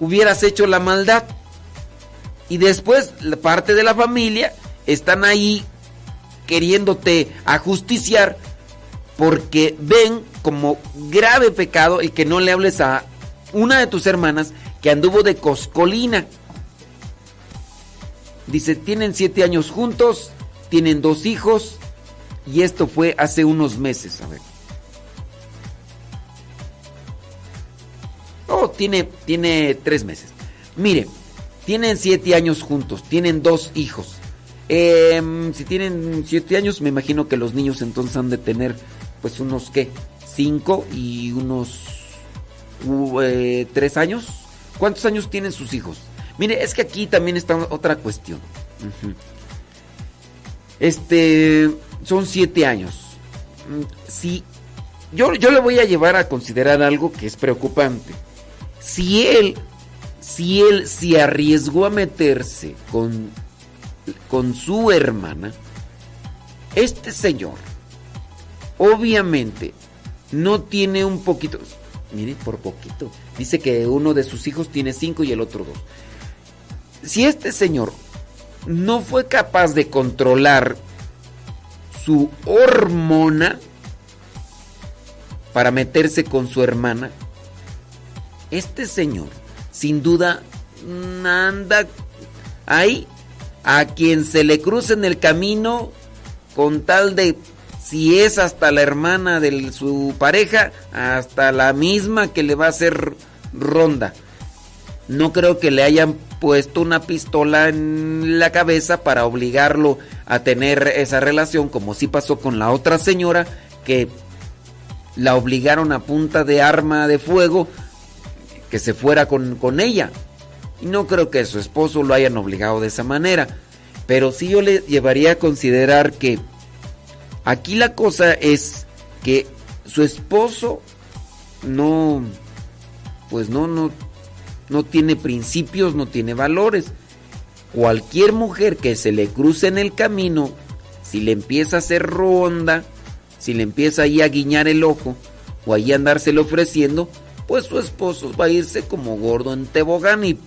hubieras hecho la maldad. Y después la parte de la familia están ahí queriéndote ajusticiar porque ven como grave pecado el que no le hables a una de tus hermanas que anduvo de coscolina. Dice, tienen siete años juntos, tienen dos hijos y esto fue hace unos meses. A ver. Oh, tiene, tiene tres meses. Mire, tienen siete años juntos, tienen dos hijos. Em, si tienen siete años, me imagino que los niños entonces han de tener, pues unos, ¿qué? Cinco y unos uh, eh, tres años. ¿Cuántos años tienen sus hijos? Mire, es que aquí también está otra cuestión. Este, son siete años. Mm, Si yo, yo le voy a llevar a considerar algo que es preocupante. Si él, si él se arriesgó a meterse con, con su hermana, este señor, obviamente, no tiene un poquito, mire, por poquito, dice que uno de sus hijos tiene cinco y el otro dos. Si este señor no fue capaz de controlar su hormona para meterse con su hermana, este señor sin duda anda ahí a quien se le cruce en el camino con tal de si es hasta la hermana de su pareja, hasta la misma que le va a hacer ronda. No creo que le hayan puesto una pistola en la cabeza para obligarlo a tener esa relación, como sí pasó con la otra señora que la obligaron a punta de arma de fuego que se fuera con, con ella. Y no creo que su esposo lo hayan obligado de esa manera. Pero sí yo le llevaría a considerar que aquí la cosa es que su esposo no, pues no, no, no tiene principios, no tiene valores. Cualquier mujer que se le cruce en el camino, si le empieza a hacer ronda, si le empieza ahí a guiñar el ojo o ahí a andárselo ofreciendo, pues su esposo va a irse como gordo en tebogán y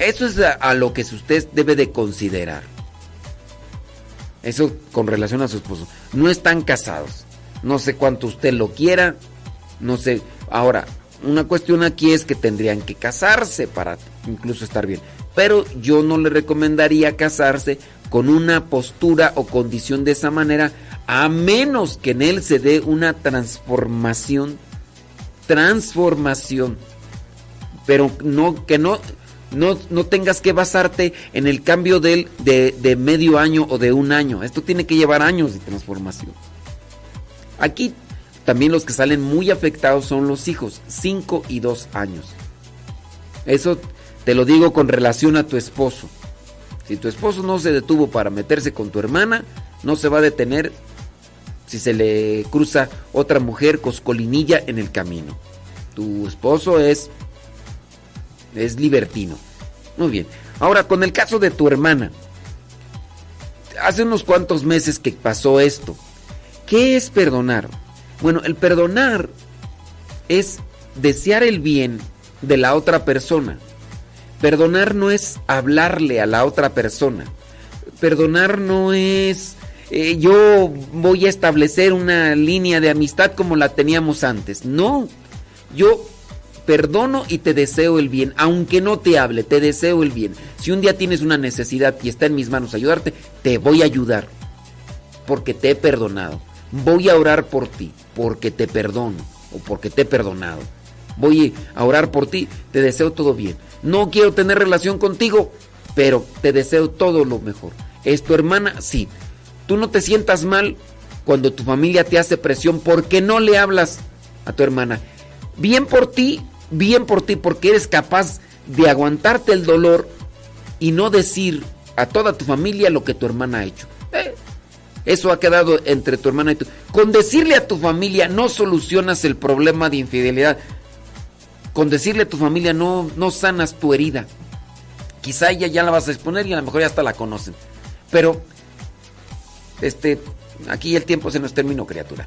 eso es a, lo que usted debe de considerar. Eso con relación a su esposo. No están casados. No sé cuánto usted lo quiera. No sé. Ahora, una cuestión aquí es que tendrían que casarse para incluso estar bien. Pero yo no le recomendaría casarse con una postura o condición de esa manera, a menos que en él se dé una transformación. Transformación. Pero no, que no, no, no tengas que basarte en el cambio de, de medio año o de un año. Esto tiene que llevar años de transformación. Aquí también los que salen muy afectados son los hijos, 5 y 2 años. Eso te lo digo con relación a tu esposo. Si tu esposo no se detuvo para meterse con tu hermana, no se va a detener si se le cruza otra mujer coscolinilla en el camino. Tu esposo es es libertino. Muy bien. Ahora, con el caso de tu hermana. Hace unos cuantos meses que pasó esto. ¿Qué es perdonar? Bueno, el perdonar es desear el bien de la otra persona. Perdonar no es hablarle a la otra persona. Perdonar no es eh, yo voy a establecer una línea de amistad como la teníamos antes. No, yo perdono y te deseo el bien, aunque no te hable, te deseo el bien. Si un día tienes una necesidad y está en mis manos ayudarte, te voy a ayudar, porque te he perdonado. voy a orar por ti, porque te perdono o porque te he perdonado. Voy a orar por ti, te deseo todo bien. No quiero tener relación contigo, pero te deseo todo lo mejor. ¿Es tu hermana? Sí. Tú no te sientas mal cuando tu familia te hace presión porque no le hablas a tu hermana. Bien por ti, bien por ti, porque eres capaz de aguantarte el dolor y no decir a toda tu familia lo que tu hermana ha hecho. Eh, eso ha quedado entre tu hermana y tú. Con decirle a tu familia no solucionas el problema de infidelidad. Con decirle a tu familia no, no sanas tu herida. Quizá ella ya la vas a exponer y a lo mejor ya hasta la conocen. Pero, este, aquí el tiempo se nos terminó, criatura.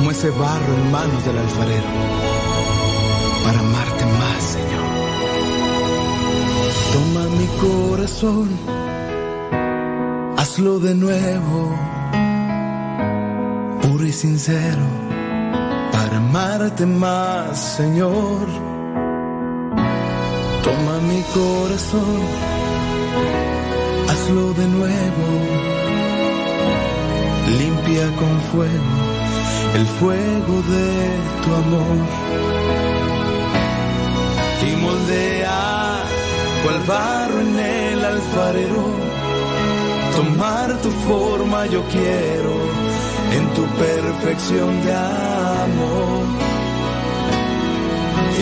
como ese barro en manos del alfarero, para amarte más, Señor. Toma mi corazón, hazlo de nuevo, puro y sincero, para amarte más, Señor. Toma mi corazón hazlo de nuevo, limpia con fuego el fuego de tu amor. Y moldea cual barro en el alfarero, tomar tu forma yo quiero en tu perfección de amor.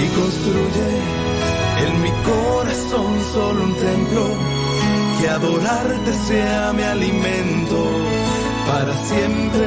Y construye en mi corazón solo un templo que adorarte sea mi alimento para siempre,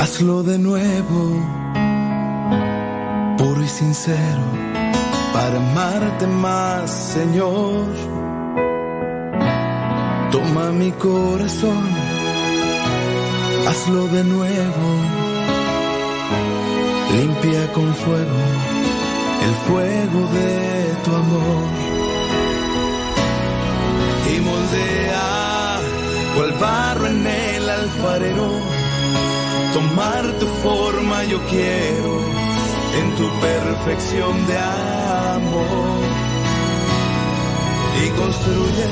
Hazlo de nuevo, puro y sincero, para amarte más, Señor. Toma mi corazón, hazlo de nuevo, limpia con fuego el fuego de tu amor. Y moldea cual barro en el alfarero. Tomar tu forma yo quiero en tu perfección de amor. Y construye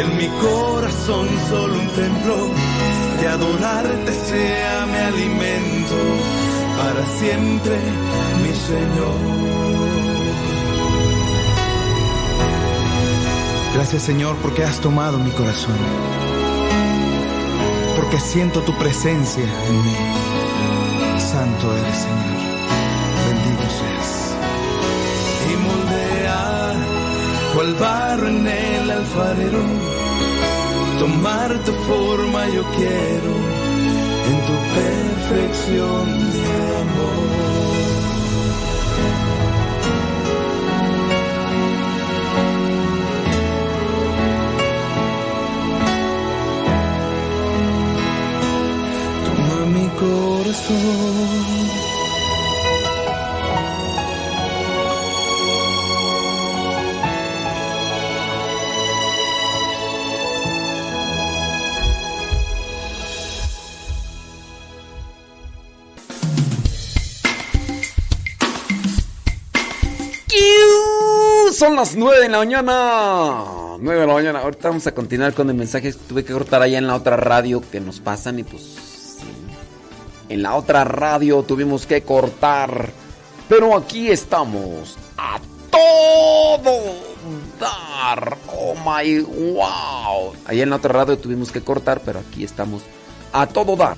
en mi corazón solo un templo que adorarte sea mi alimento para siempre, mi Señor. Gracias Señor porque has tomado mi corazón porque siento tu presencia en mí. Santo eres, Señor. Bendito seas. Y moldea cual barro en el alfarero. tomar tu forma yo quiero en tu perfección mi amor. Son las 9 de la mañana. 9 de la mañana. Ahorita vamos a continuar con el mensaje. Tuve que cortar allá en la otra radio que nos pasan y pues. En la otra radio tuvimos que cortar. Pero aquí estamos. A todo dar. Oh my wow. Allá en la otra radio tuvimos que cortar, pero aquí estamos. A todo dar.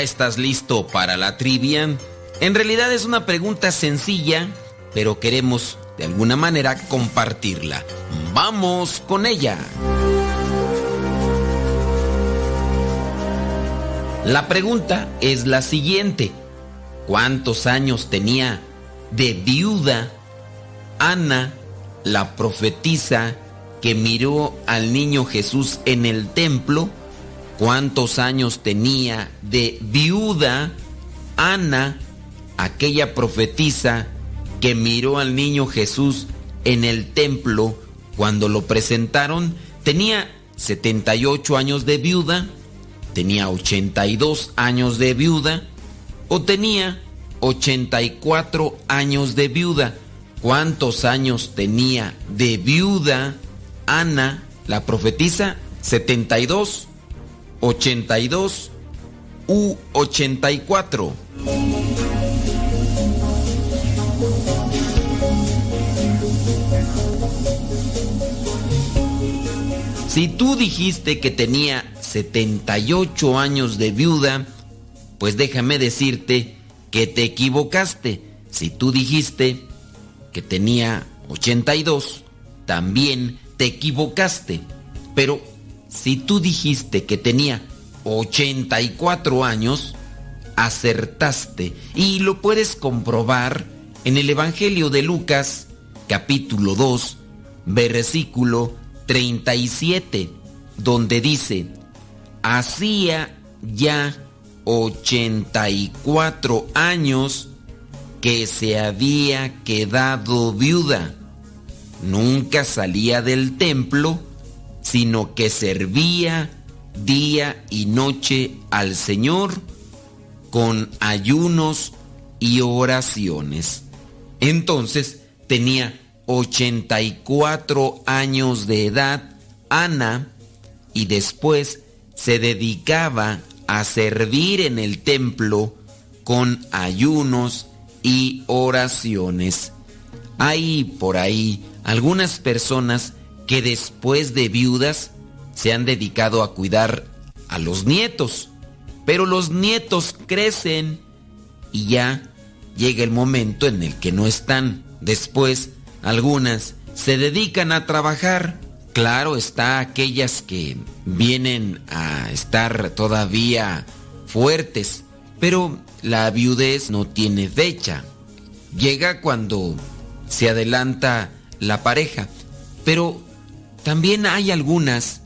¿Ya estás listo para la trivia? En realidad es una pregunta sencilla, pero queremos de alguna manera compartirla. Vamos con ella. La pregunta es la siguiente. ¿Cuántos años tenía de viuda Ana, la profetisa que miró al niño Jesús en el templo? ¿Cuántos años tenía de viuda Ana, aquella profetisa que miró al niño Jesús en el templo cuando lo presentaron? Tenía 78 años de viuda, tenía 82 años de viuda o tenía 84 años de viuda. ¿Cuántos años tenía de viuda Ana, la profetisa? 72, 82 u 84. Si tú dijiste que tenía 78 años de viuda, pues déjame decirte que te equivocaste. Si tú dijiste que tenía 82, también te equivocaste. Pero si tú dijiste que tenía 84 años, acertaste. Y lo puedes comprobar en el Evangelio de Lucas, capítulo 2, versículo 37, donde dice, hacía ya 84 años que se había quedado viuda. Nunca salía del templo, sino que servía día y noche al Señor con ayunos y oraciones. Entonces tenía 84 años de edad Ana y después se dedicaba a servir en el templo con ayunos y oraciones. Hay por ahí algunas personas que después de viudas se han dedicado a cuidar a los nietos, pero los nietos crecen y ya llega el momento en el que no están. Después algunas se dedican a trabajar. Claro está aquellas que vienen a estar todavía fuertes, pero la viudez no tiene fecha. Llega cuando se adelanta la pareja, pero también hay algunas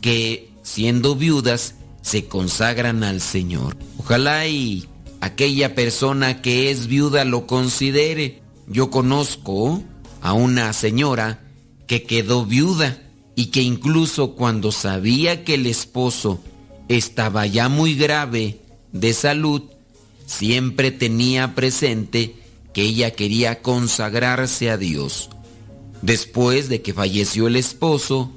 que siendo viudas se consagran al Señor. Ojalá y aquella persona que es viuda lo considere. Yo conozco a una señora que quedó viuda y que incluso cuando sabía que el esposo estaba ya muy grave de salud, siempre tenía presente que ella quería consagrarse a Dios. Después de que falleció el esposo,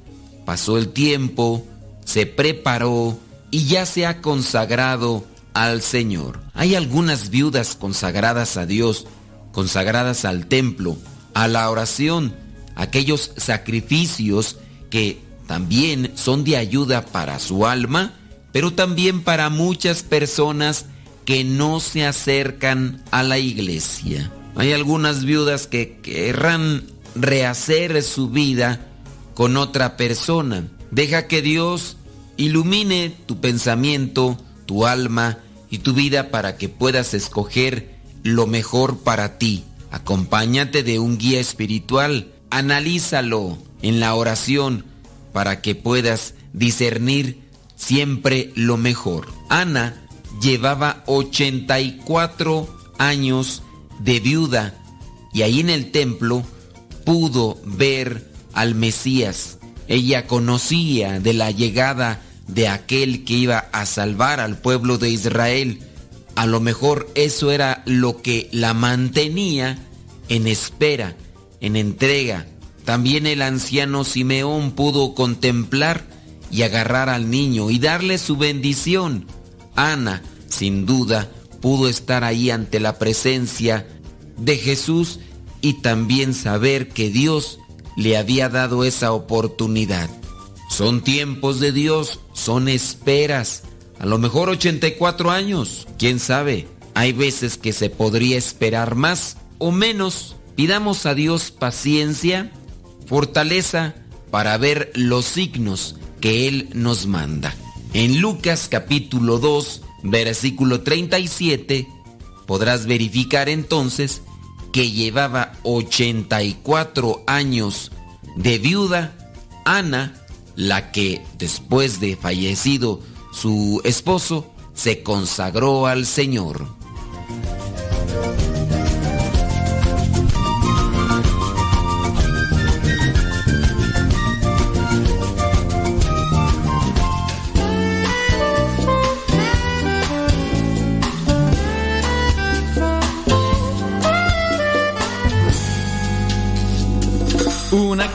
pasó el tiempo, se preparó y ya se ha consagrado al Señor. Hay algunas viudas consagradas a Dios, consagradas al templo, a la oración, aquellos sacrificios que también son de ayuda para su alma, pero también para muchas personas que no se acercan a la iglesia. Hay algunas viudas que querrán rehacer su vida con otra persona. Deja que Dios ilumine tu pensamiento, tu alma y tu vida para que puedas escoger lo mejor para ti. Acompáñate de un guía espiritual, analízalo en la oración para que puedas discernir siempre lo mejor. Ana llevaba 84 años de viuda y ahí en el templo pudo ver al Mesías. Ella conocía de la llegada de aquel que iba a salvar al pueblo de Israel. A lo mejor eso era lo que la mantenía en espera, en entrega. También el anciano Simeón pudo contemplar y agarrar al niño y darle su bendición. Ana, sin duda, pudo estar ahí ante la presencia de Jesús y también saber que Dios le había dado esa oportunidad. Son tiempos de Dios, son esperas. A lo mejor 84 años, quién sabe. Hay veces que se podría esperar más o menos. Pidamos a Dios paciencia, fortaleza para ver los signos que Él nos manda. En Lucas capítulo 2, versículo 37, podrás verificar entonces que llevaba 84 años de viuda, Ana, la que después de fallecido su esposo, se consagró al Señor.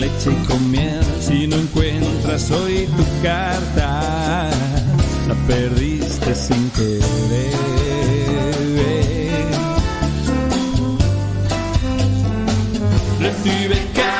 leche y con miel. Si no encuentras hoy tu carta, la perdiste sin querer. Recibe carta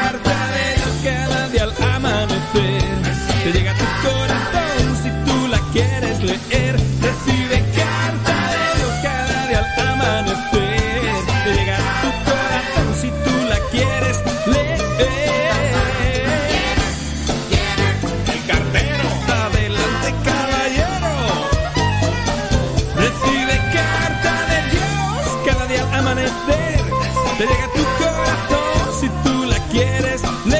quieres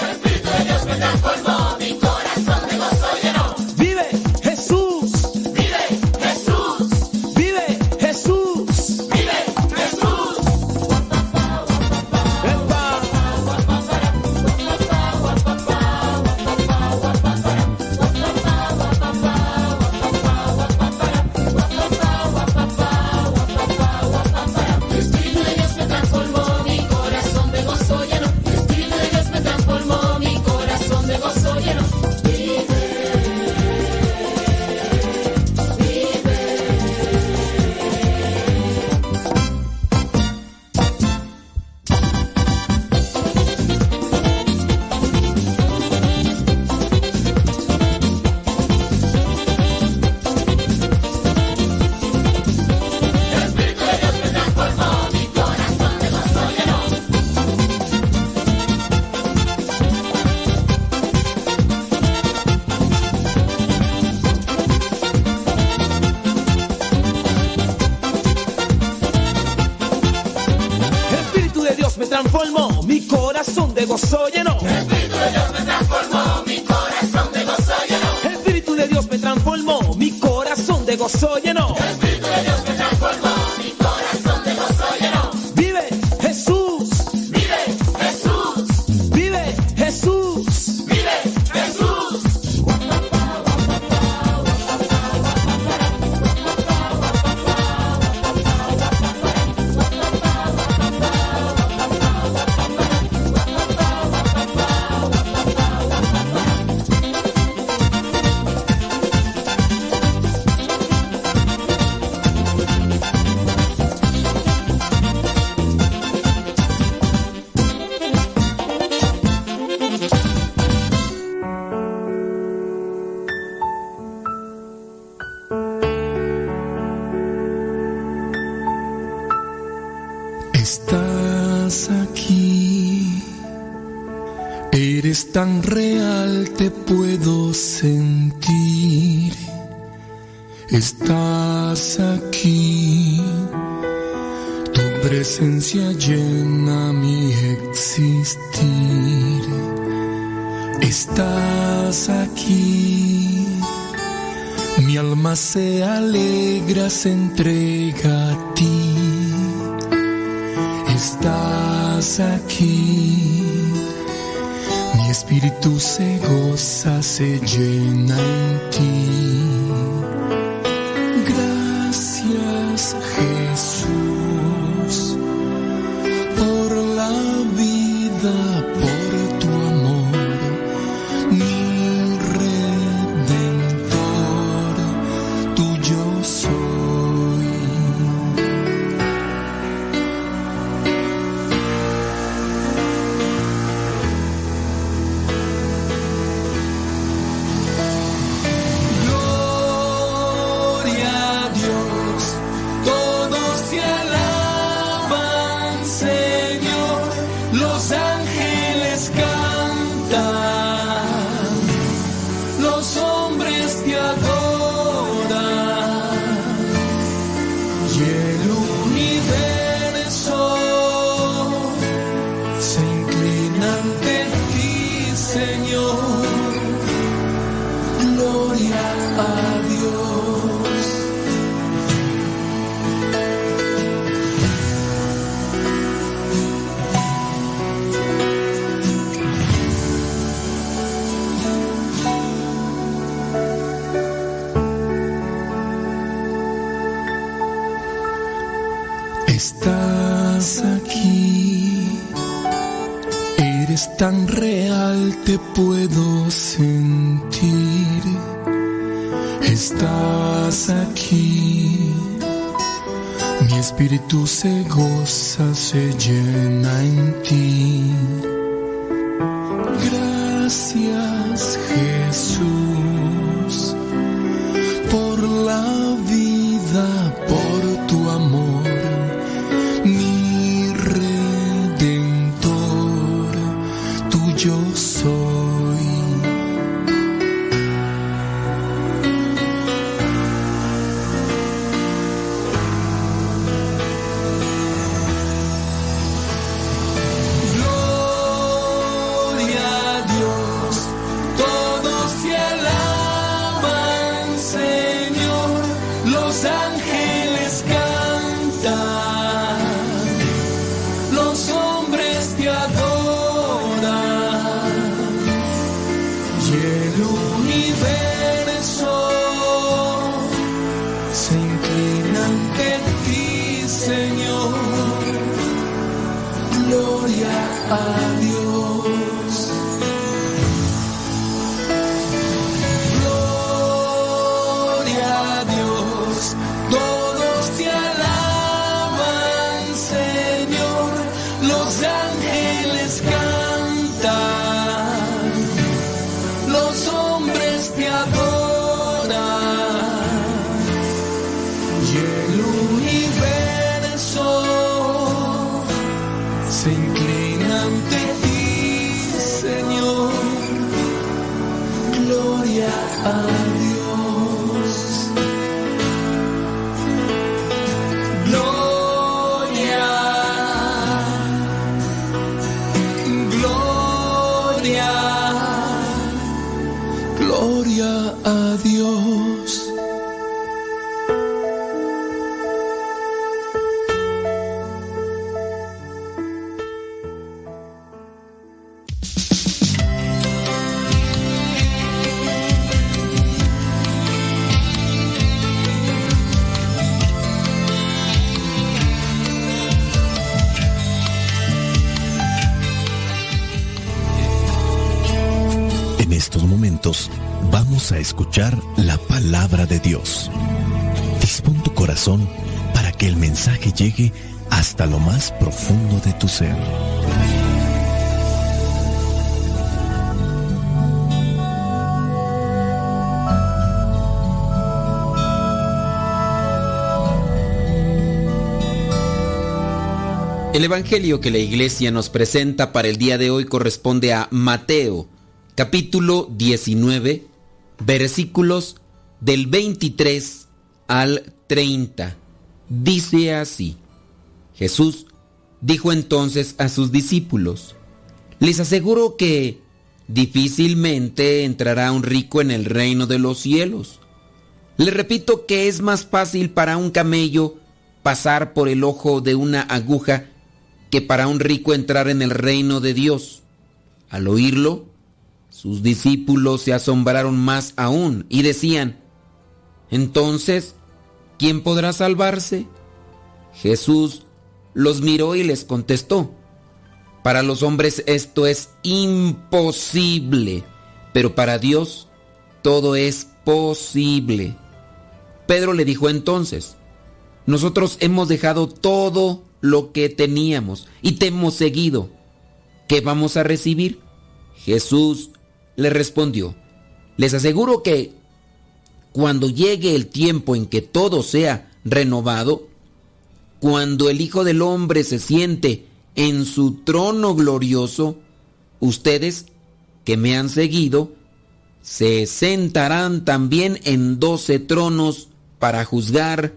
polmón. tan real te puedo sentir. Estás aquí, tu presencia llena mi existir. Estás aquí, mi alma se alegra, se Espíritu se goza, se llena en ti. te puedo sentir. Estás aquí. Mi espíritu se goza, se llena en ti. El Evangelio que la iglesia nos presenta para el día de hoy corresponde a Mateo, capítulo 19, versículos del 23 al 30. Dice así, Jesús dijo entonces a sus discípulos, les aseguro que difícilmente entrará un rico en el reino de los cielos. Les repito que es más fácil para un camello pasar por el ojo de una aguja que para un rico entrar en el reino de Dios. Al oírlo, sus discípulos se asombraron más aún y decían, entonces, ¿quién podrá salvarse? Jesús los miró y les contestó, para los hombres esto es imposible, pero para Dios todo es posible. Pedro le dijo entonces, nosotros hemos dejado todo lo que teníamos y te hemos seguido. ¿Qué vamos a recibir? Jesús le respondió, les aseguro que cuando llegue el tiempo en que todo sea renovado, cuando el Hijo del Hombre se siente en su trono glorioso, ustedes que me han seguido, se sentarán también en doce tronos para juzgar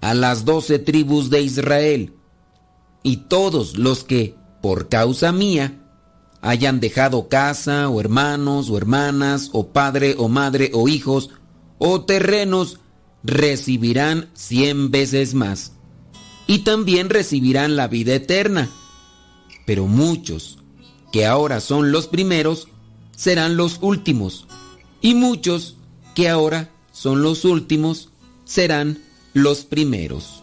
a las doce tribus de Israel. Y todos los que, por causa mía, hayan dejado casa o hermanos o hermanas o padre o madre o hijos o terrenos, recibirán cien veces más. Y también recibirán la vida eterna. Pero muchos, que ahora son los primeros, serán los últimos. Y muchos, que ahora son los últimos, serán los primeros.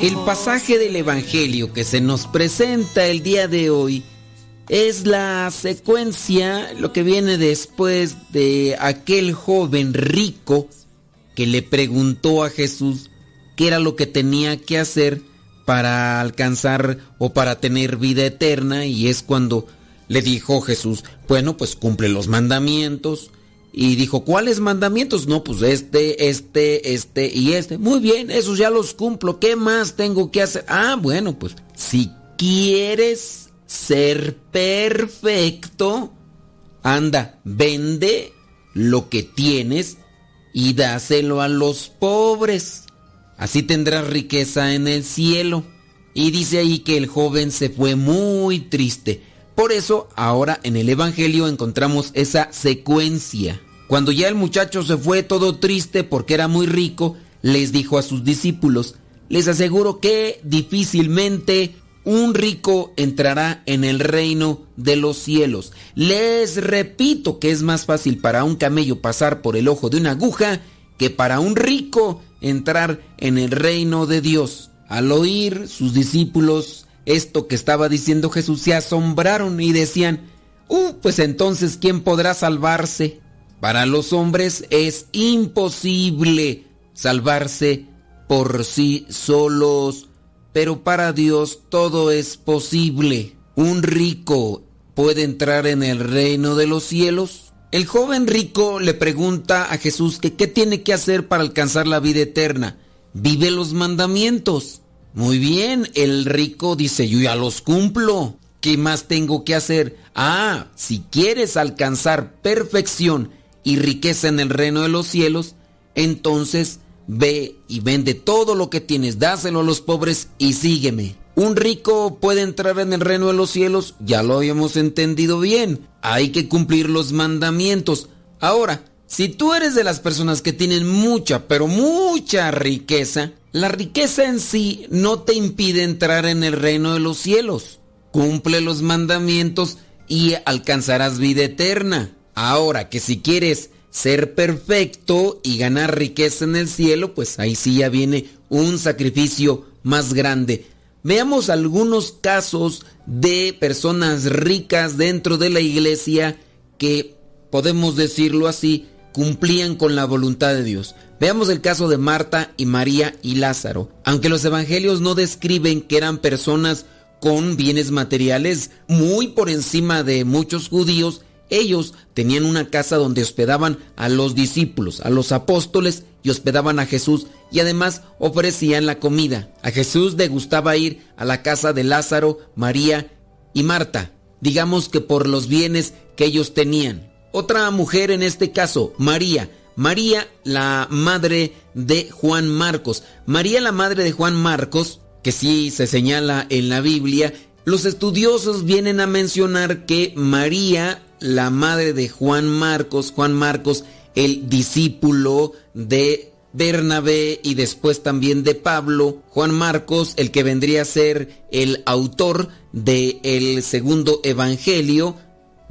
El pasaje del Evangelio que se nos presenta el día de hoy es la secuencia, lo que viene después de aquel joven rico que le preguntó a Jesús qué era lo que tenía que hacer para alcanzar o para tener vida eterna y es cuando le dijo Jesús, bueno, pues cumple los mandamientos. Y dijo, ¿cuáles mandamientos? No, pues este, este, este y este. Muy bien, esos ya los cumplo. ¿Qué más tengo que hacer? Ah, bueno, pues si quieres ser perfecto, anda, vende lo que tienes y dáselo a los pobres. Así tendrás riqueza en el cielo. Y dice ahí que el joven se fue muy triste. Por eso ahora en el Evangelio encontramos esa secuencia. Cuando ya el muchacho se fue todo triste porque era muy rico, les dijo a sus discípulos, les aseguro que difícilmente un rico entrará en el reino de los cielos. Les repito que es más fácil para un camello pasar por el ojo de una aguja que para un rico entrar en el reino de Dios. Al oír sus discípulos esto que estaba diciendo Jesús, se asombraron y decían, uh, pues entonces, ¿quién podrá salvarse? Para los hombres es imposible salvarse por sí solos, pero para Dios todo es posible. ¿Un rico puede entrar en el reino de los cielos? El joven rico le pregunta a Jesús que qué tiene que hacer para alcanzar la vida eterna. Vive los mandamientos. Muy bien, el rico dice, yo ya los cumplo. ¿Qué más tengo que hacer? Ah, si quieres alcanzar perfección y riqueza en el reino de los cielos, entonces ve y vende todo lo que tienes, dáselo a los pobres y sígueme. Un rico puede entrar en el reino de los cielos, ya lo habíamos entendido bien. Hay que cumplir los mandamientos. Ahora, si tú eres de las personas que tienen mucha, pero mucha riqueza, la riqueza en sí no te impide entrar en el reino de los cielos. Cumple los mandamientos y alcanzarás vida eterna. Ahora que si quieres ser perfecto y ganar riqueza en el cielo, pues ahí sí ya viene un sacrificio más grande. Veamos algunos casos de personas ricas dentro de la iglesia que, podemos decirlo así, cumplían con la voluntad de Dios. Veamos el caso de Marta y María y Lázaro. Aunque los evangelios no describen que eran personas con bienes materiales muy por encima de muchos judíos, ellos tenían una casa donde hospedaban a los discípulos, a los apóstoles y hospedaban a Jesús y además ofrecían la comida. A Jesús le gustaba ir a la casa de Lázaro, María y Marta, digamos que por los bienes que ellos tenían. Otra mujer en este caso, María. María, la madre de Juan Marcos. María, la madre de Juan Marcos, que sí se señala en la Biblia, los estudiosos vienen a mencionar que María, la madre de Juan Marcos, Juan Marcos, el discípulo de Bernabé y después también de Pablo, Juan Marcos, el que vendría a ser el autor del el segundo evangelio,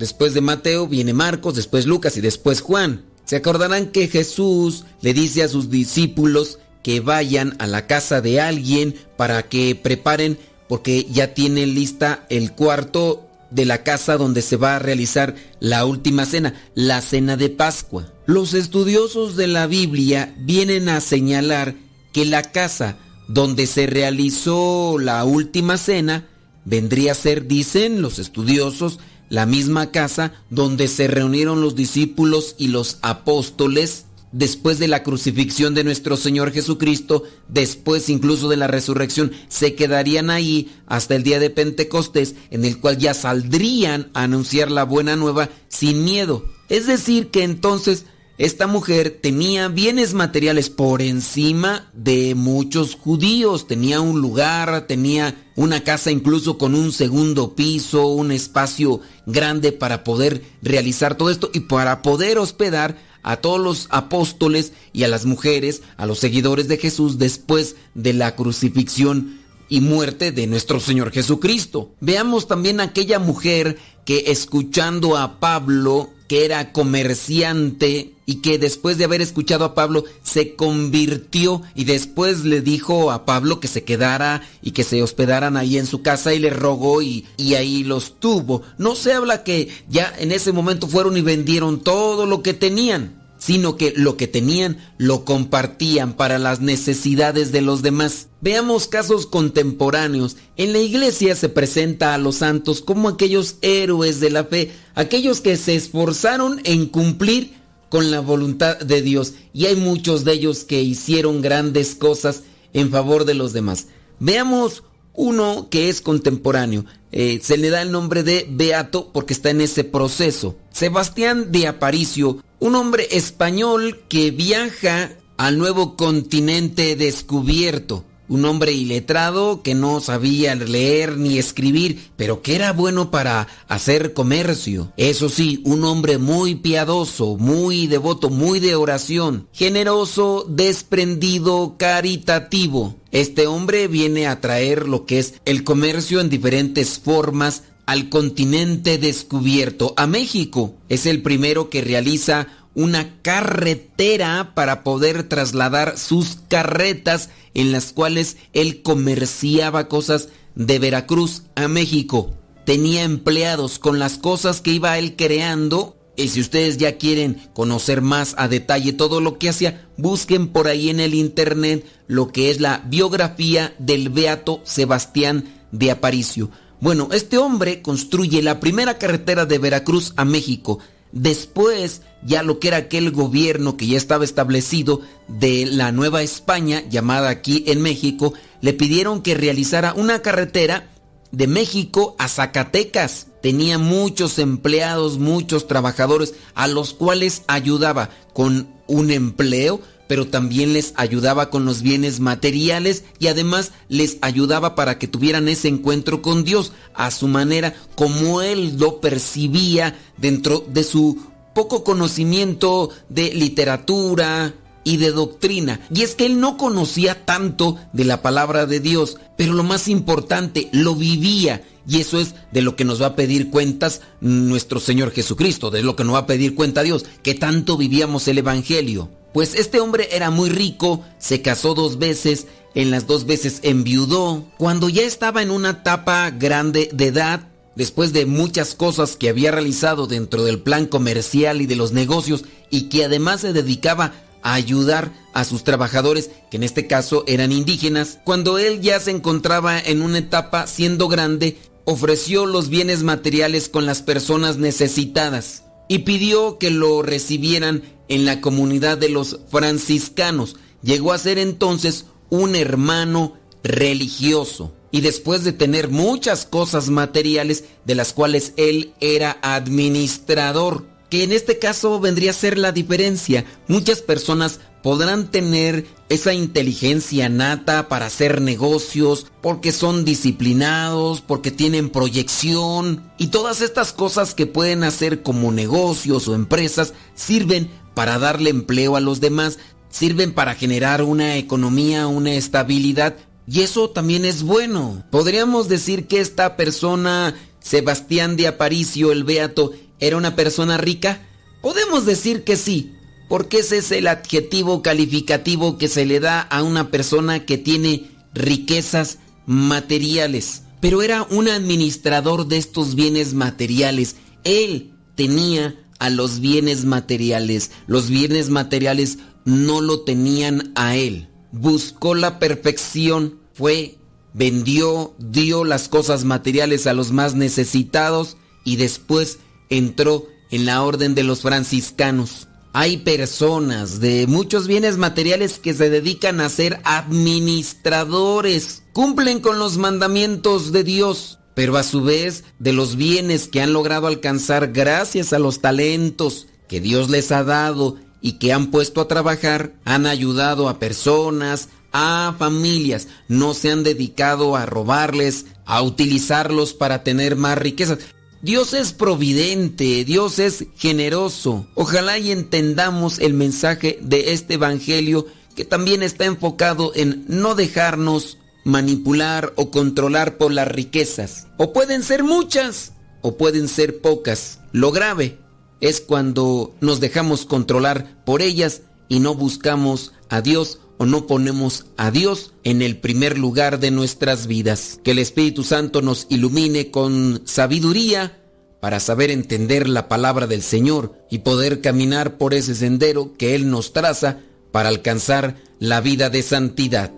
después de Mateo viene Marcos, después Lucas y después Juan. Se acordarán que Jesús le dice a sus discípulos que vayan a la casa de alguien para que preparen porque ya tienen lista el cuarto de la casa donde se va a realizar la última cena, la cena de Pascua. Los estudiosos de la Biblia vienen a señalar que la casa donde se realizó la última cena vendría a ser, dicen los estudiosos, la misma casa donde se reunieron los discípulos y los apóstoles después de la crucifixión de nuestro Señor Jesucristo, después incluso de la resurrección, se quedarían ahí hasta el día de Pentecostés, en el cual ya saldrían a anunciar la buena nueva sin miedo. Es decir, que entonces esta mujer tenía bienes materiales por encima de muchos judíos, tenía un lugar, tenía una casa incluso con un segundo piso, un espacio grande para poder realizar todo esto y para poder hospedar a todos los apóstoles y a las mujeres, a los seguidores de Jesús después de la crucifixión y muerte de nuestro Señor Jesucristo. Veamos también aquella mujer que escuchando a Pablo, que era comerciante y que después de haber escuchado a Pablo se convirtió y después le dijo a Pablo que se quedara y que se hospedaran ahí en su casa y le rogó y, y ahí los tuvo. No se habla que ya en ese momento fueron y vendieron todo lo que tenían sino que lo que tenían lo compartían para las necesidades de los demás. Veamos casos contemporáneos. En la iglesia se presenta a los santos como aquellos héroes de la fe, aquellos que se esforzaron en cumplir con la voluntad de Dios y hay muchos de ellos que hicieron grandes cosas en favor de los demás. Veamos uno que es contemporáneo. Eh, se le da el nombre de Beato porque está en ese proceso. Sebastián de Aparicio, un hombre español que viaja al nuevo continente descubierto. un hombre iletrado que no sabía leer ni escribir, pero que era bueno para hacer comercio. Eso sí, un hombre muy piadoso, muy devoto, muy de oración, generoso, desprendido, caritativo. Este hombre viene a traer lo que es el comercio en diferentes formas al continente descubierto, a México. Es el primero que realiza una carretera para poder trasladar sus carretas en las cuales él comerciaba cosas de Veracruz a México. Tenía empleados con las cosas que iba él creando. Y si ustedes ya quieren conocer más a detalle todo lo que hacía, busquen por ahí en el internet lo que es la biografía del Beato Sebastián de Aparicio. Bueno, este hombre construye la primera carretera de Veracruz a México. Después, ya lo que era aquel gobierno que ya estaba establecido de la Nueva España, llamada aquí en México, le pidieron que realizara una carretera de México a Zacatecas. Tenía muchos empleados, muchos trabajadores, a los cuales ayudaba con un empleo, pero también les ayudaba con los bienes materiales y además les ayudaba para que tuvieran ese encuentro con Dios a su manera, como él lo percibía dentro de su poco conocimiento de literatura y de doctrina. Y es que él no conocía tanto de la palabra de Dios, pero lo más importante, lo vivía. Y eso es de lo que nos va a pedir cuentas nuestro Señor Jesucristo, de lo que nos va a pedir cuenta Dios, que tanto vivíamos el Evangelio. Pues este hombre era muy rico, se casó dos veces, en las dos veces enviudó. Cuando ya estaba en una etapa grande de edad, después de muchas cosas que había realizado dentro del plan comercial y de los negocios, y que además se dedicaba a ayudar a sus trabajadores, que en este caso eran indígenas, cuando él ya se encontraba en una etapa siendo grande, ofreció los bienes materiales con las personas necesitadas y pidió que lo recibieran en la comunidad de los franciscanos. Llegó a ser entonces un hermano religioso. Y después de tener muchas cosas materiales de las cuales él era administrador, que en este caso vendría a ser la diferencia. Muchas personas podrán tener esa inteligencia nata para hacer negocios, porque son disciplinados, porque tienen proyección y todas estas cosas que pueden hacer como negocios o empresas sirven para darle empleo a los demás, sirven para generar una economía, una estabilidad, y eso también es bueno. Podríamos decir que esta persona, Sebastián de Aparicio el Beato, era una persona rica. Podemos decir que sí, porque ese es el adjetivo calificativo que se le da a una persona que tiene riquezas materiales. Pero era un administrador de estos bienes materiales. Él tenía a los bienes materiales. Los bienes materiales no lo tenían a él. Buscó la perfección, fue, vendió, dio las cosas materiales a los más necesitados y después entró en la orden de los franciscanos. Hay personas de muchos bienes materiales que se dedican a ser administradores, cumplen con los mandamientos de Dios, pero a su vez de los bienes que han logrado alcanzar gracias a los talentos que Dios les ha dado y que han puesto a trabajar, han ayudado a personas, a familias, no se han dedicado a robarles, a utilizarlos para tener más riquezas. Dios es providente, Dios es generoso. Ojalá y entendamos el mensaje de este Evangelio que también está enfocado en no dejarnos manipular o controlar por las riquezas. O pueden ser muchas o pueden ser pocas. Lo grave es cuando nos dejamos controlar por ellas y no buscamos a Dios o no ponemos a Dios en el primer lugar de nuestras vidas. Que el Espíritu Santo nos ilumine con sabiduría para saber entender la palabra del Señor y poder caminar por ese sendero que Él nos traza para alcanzar la vida de santidad.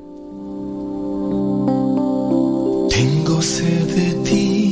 Tengo sed de ti,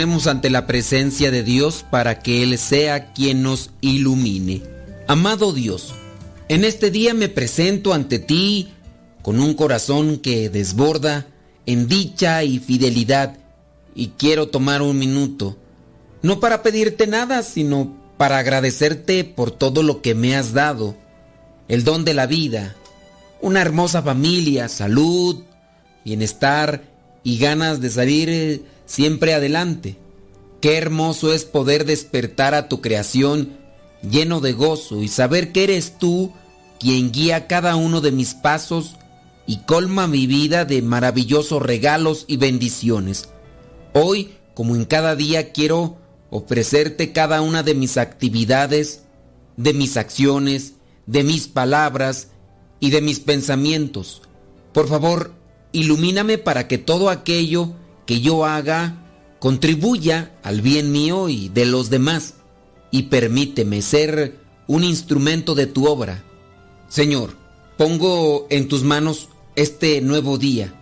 ante la presencia de Dios para que Él sea quien nos ilumine. Amado Dios, en este día me presento ante ti con un corazón que desborda en dicha y fidelidad y quiero tomar un minuto, no para pedirte nada, sino para agradecerte por todo lo que me has dado, el don de la vida, una hermosa familia, salud, bienestar y ganas de salir siempre adelante. Qué hermoso es poder despertar a tu creación lleno de gozo y saber que eres tú quien guía cada uno de mis pasos y colma mi vida de maravillosos regalos y bendiciones. Hoy, como en cada día, quiero ofrecerte cada una de mis actividades, de mis acciones, de mis palabras y de mis pensamientos. Por favor, ilumíname para que todo aquello que yo haga contribuya al bien mío y de los demás, y permíteme ser un instrumento de tu obra. Señor, pongo en tus manos este nuevo día.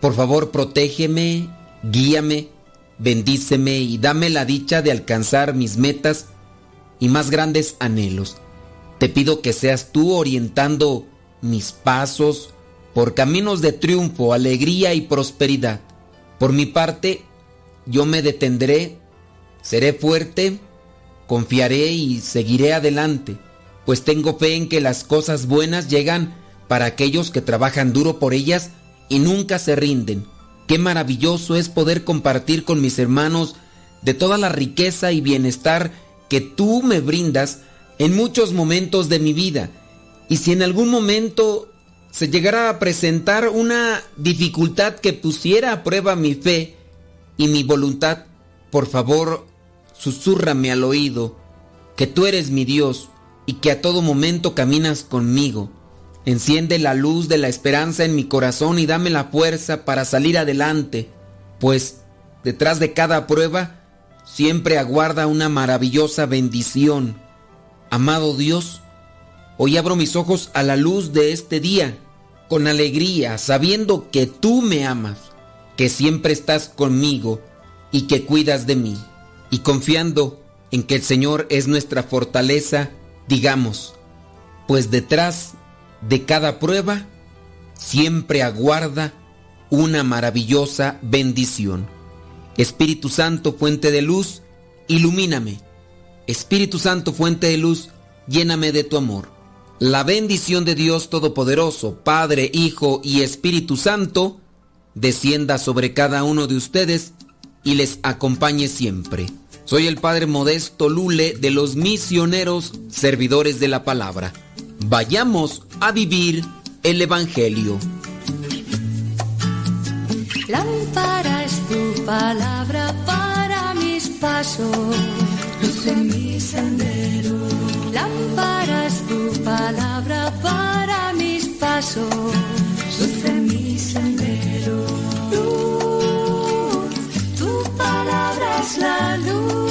Por favor, protégeme, guíame, bendíceme y dame la dicha de alcanzar mis metas y más grandes anhelos. Te pido que seas tú orientando mis pasos por caminos de triunfo, alegría y prosperidad. Por mi parte, yo me detendré, seré fuerte, confiaré y seguiré adelante, pues tengo fe en que las cosas buenas llegan para aquellos que trabajan duro por ellas y nunca se rinden. Qué maravilloso es poder compartir con mis hermanos de toda la riqueza y bienestar que tú me brindas en muchos momentos de mi vida. Y si en algún momento se llegara a presentar una dificultad que pusiera a prueba mi fe y mi voluntad, por favor, susurrame al oído que tú eres mi Dios y que a todo momento caminas conmigo. Enciende la luz de la esperanza en mi corazón y dame la fuerza para salir adelante, pues detrás de cada prueba siempre aguarda una maravillosa bendición. Amado Dios, Hoy abro mis ojos a la luz de este día, con alegría, sabiendo que tú me amas, que siempre estás conmigo y que cuidas de mí. Y confiando en que el Señor es nuestra fortaleza, digamos, pues detrás de cada prueba siempre aguarda una maravillosa bendición. Espíritu Santo, fuente de luz, ilumíname. Espíritu Santo, fuente de luz, lléname de tu amor. La bendición de Dios Todopoderoso, Padre, Hijo y Espíritu Santo, descienda sobre cada uno de ustedes y les acompañe siempre. Soy el Padre Modesto Lule de los misioneros servidores de la palabra. Vayamos a vivir el Evangelio. Lámpara tu palabra para mis pasos, luz en mi sendero. Luz, tu palabra es la luz.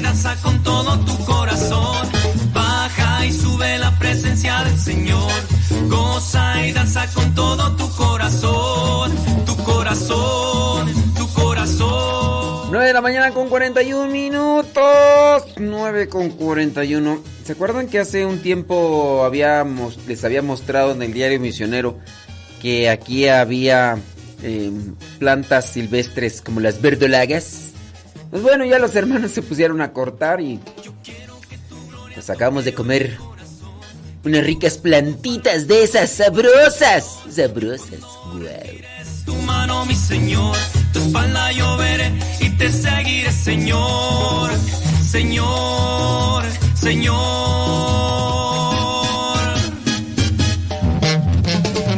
Danza con todo tu corazón. Baja y sube la presencia del Señor. Goza y danza con todo tu corazón. Tu corazón, tu corazón. 9 de la mañana con 41 minutos. 9 con 41. ¿Se acuerdan que hace un tiempo habíamos, les había mostrado en el diario misionero que aquí había eh, plantas silvestres como las verdolagas? Pues bueno, ya los hermanos se pusieron a cortar y pues acabamos de comer unas ricas plantitas de esas sabrosas. Sabrosas, wow. Tu mano, mi Señor, tu espalda yo y te seguiré, Señor, Señor, Señor.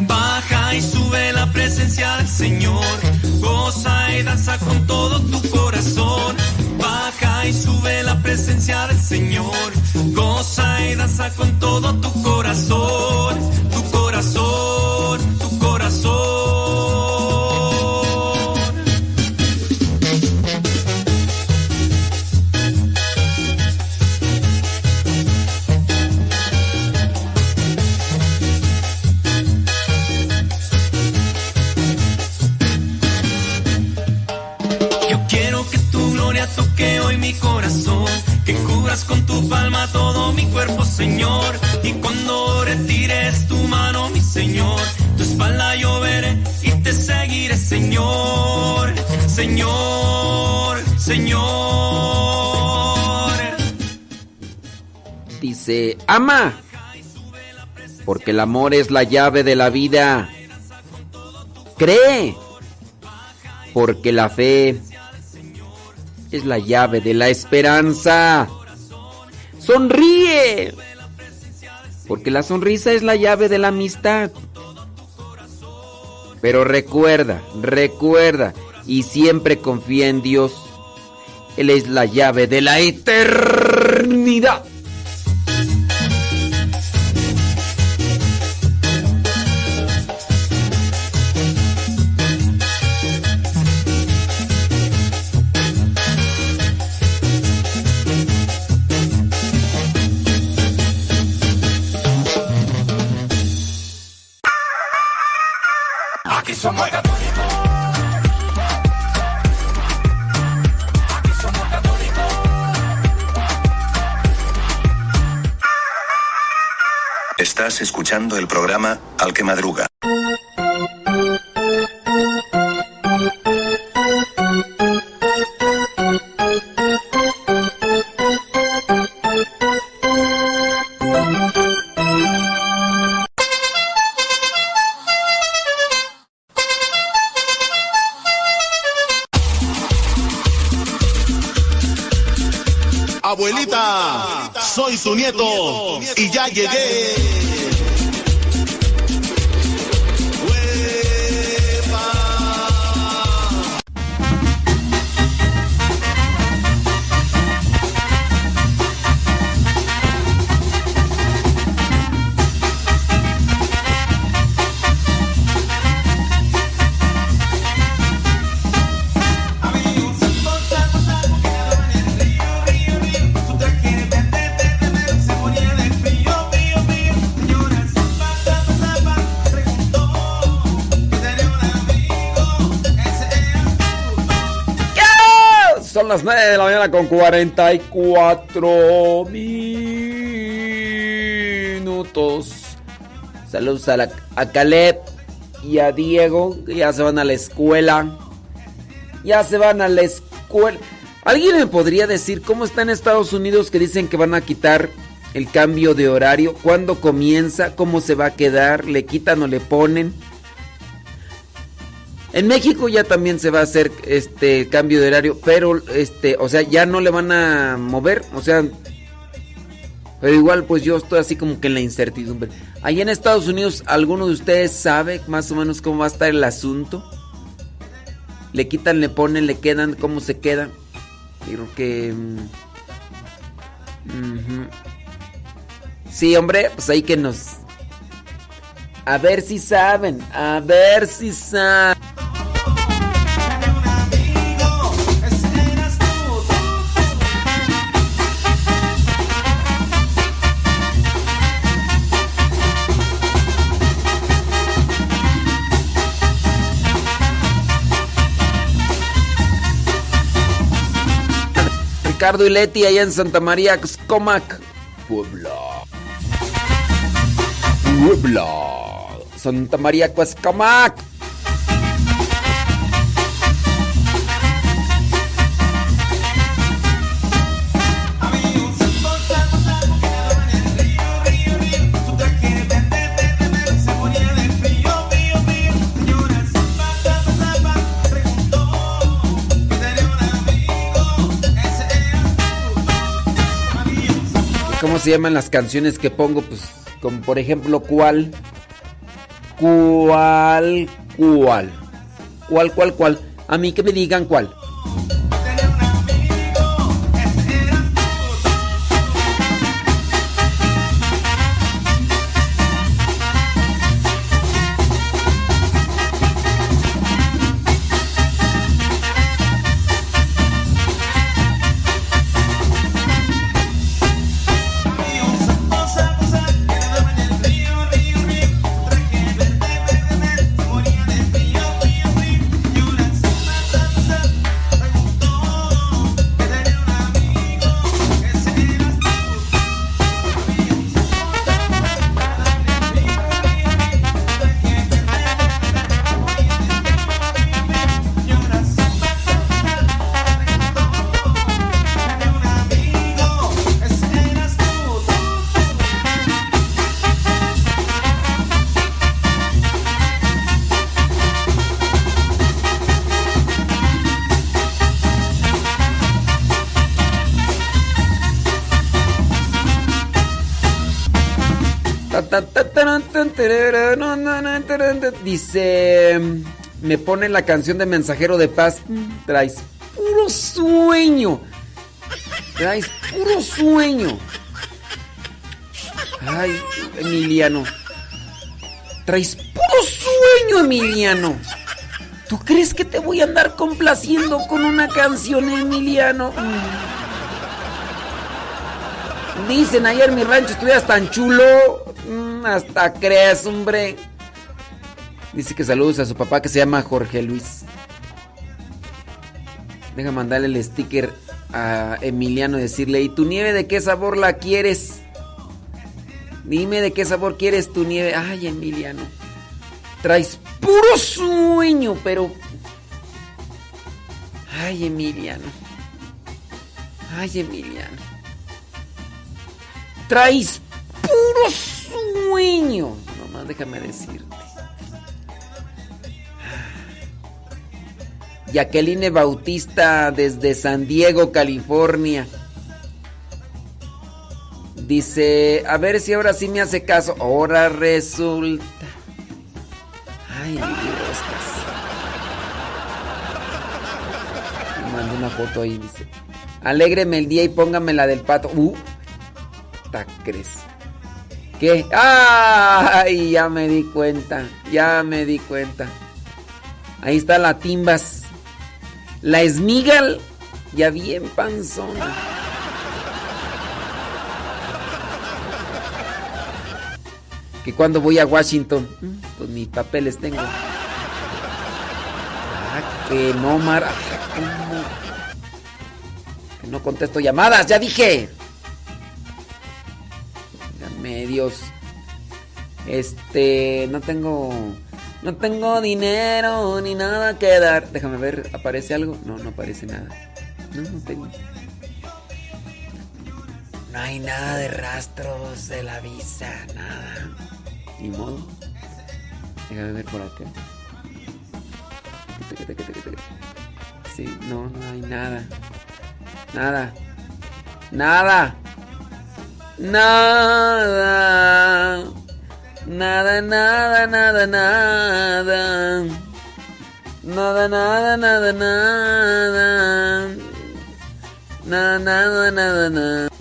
Baja y sube la presencia del Señor, goza y danza con todo tu corazón. Baja y sube la presencia del Señor. Goza y danza con todo tu corazón. Tu corazón, tu corazón. Mi corazón, que cubras con tu palma todo mi cuerpo, Señor. Y cuando retires tu mano, mi Señor, tu espalda yo veré y te seguiré, Señor, Señor, Señor. Dice, ama, porque el amor es la llave de la vida. Cree, porque la fe es la llave de la esperanza. Sonríe, porque la sonrisa es la llave de la amistad. Pero recuerda, recuerda, y siempre confía en Dios. Él es la llave de la eternidad. Estás escuchando el programa Al que Madruga. Abuelita, soy su nieto y ya llegué. Las 9 de la mañana con 44 minutos. Saludos a, la- a Caleb y a Diego, ya se van a la escuela. Ya se van a la escuela. ¿Alguien me podría decir cómo está en Estados Unidos que dicen que van a quitar el cambio de horario? ¿Cuándo comienza? ¿Cómo se va a quedar? ¿Le quitan o le ponen? En México ya también se va a hacer este cambio de horario, pero este, o sea, ya no le van a mover, o sea, pero igual pues yo estoy así como que en la incertidumbre. Allá en Estados Unidos, ¿alguno de ustedes sabe más o menos cómo va a estar el asunto? Le quitan, le ponen, le quedan, cómo se quedan. Creo que ujú. Sí, hombre, pues ahí que nos a ver si saben, a ver si saben. Ricardo y Leti allá en Santa María, Xcomac, Puebla. Puebla. Santa María, Cuescamac. ¿Cómo se llaman las canciones que pongo? Pues, como por ejemplo, ¿cuál? ¿Cuál? ¿Cuál? ¿Cuál, cuál, cuál? A mí que me digan cuál. Dice, me pone la canción de Mensajero de Paz. Traes puro sueño. Traes puro sueño. Ay, Emiliano. Traes puro sueño, Emiliano. ¿Tú crees que te voy a andar complaciendo con una canción, Emiliano? Dicen ayer en mi rancho estuvieras tan chulo. Mm, hasta crees, hombre. Dice que saludos a su papá que se llama Jorge Luis. Deja mandarle el sticker a Emiliano y decirle, ¿y tu nieve de qué sabor la quieres? Dime de qué sabor quieres tu nieve. Ay, Emiliano. Traes puro sueño, pero... Ay, Emiliano. Ay, Emiliano. Traes puro sueño. Nomás déjame decirte. Jacqueline Bautista desde San Diego, California. Dice, a ver si ahora sí me hace caso. Ahora resulta. Ay, mi Dios. Me mandó una foto ahí, dice. Alégreme el día y póngame la del pato. Uh, ¿ta crees? ¿Qué? ¡Ay! Ya me di cuenta. Ya me di cuenta. Ahí está la Timbas. La Esmigal. Ya bien panzona. Que cuando voy a Washington, pues mis papeles tengo. Ah, que no, Mar. Ah. Que no contesto llamadas, ya dije. Dígame, Dios. Este, no tengo. No tengo dinero ni nada que dar. Déjame ver, ¿aparece algo? No, no aparece nada. No, no tengo. No hay nada de rastros de la visa, nada. Ni modo. Déjame ver por acá. Sí, no, no hay nada. Nada. Nada. Nada. Nada, nada, nada, nada. Nada, nada, nada, nada. Nada, nada, nada, nada.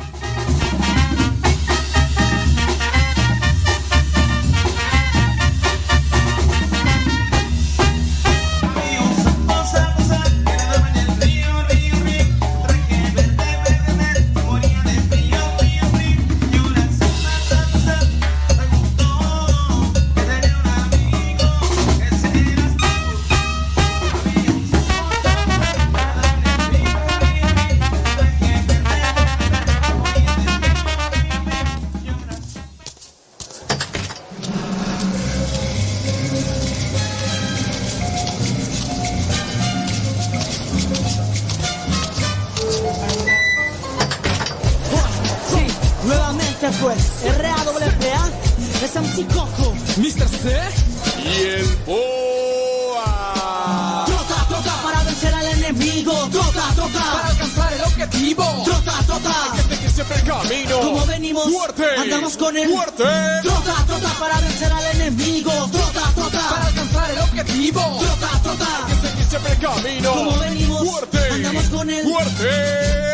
Andamos con el Fuerte. Trota, trota para vencer al enemigo, trota, trota para alcanzar el objetivo, trota, trota Hay que seguir siempre el camino. Como venimos, Fuerte. andamos con el Fuerte.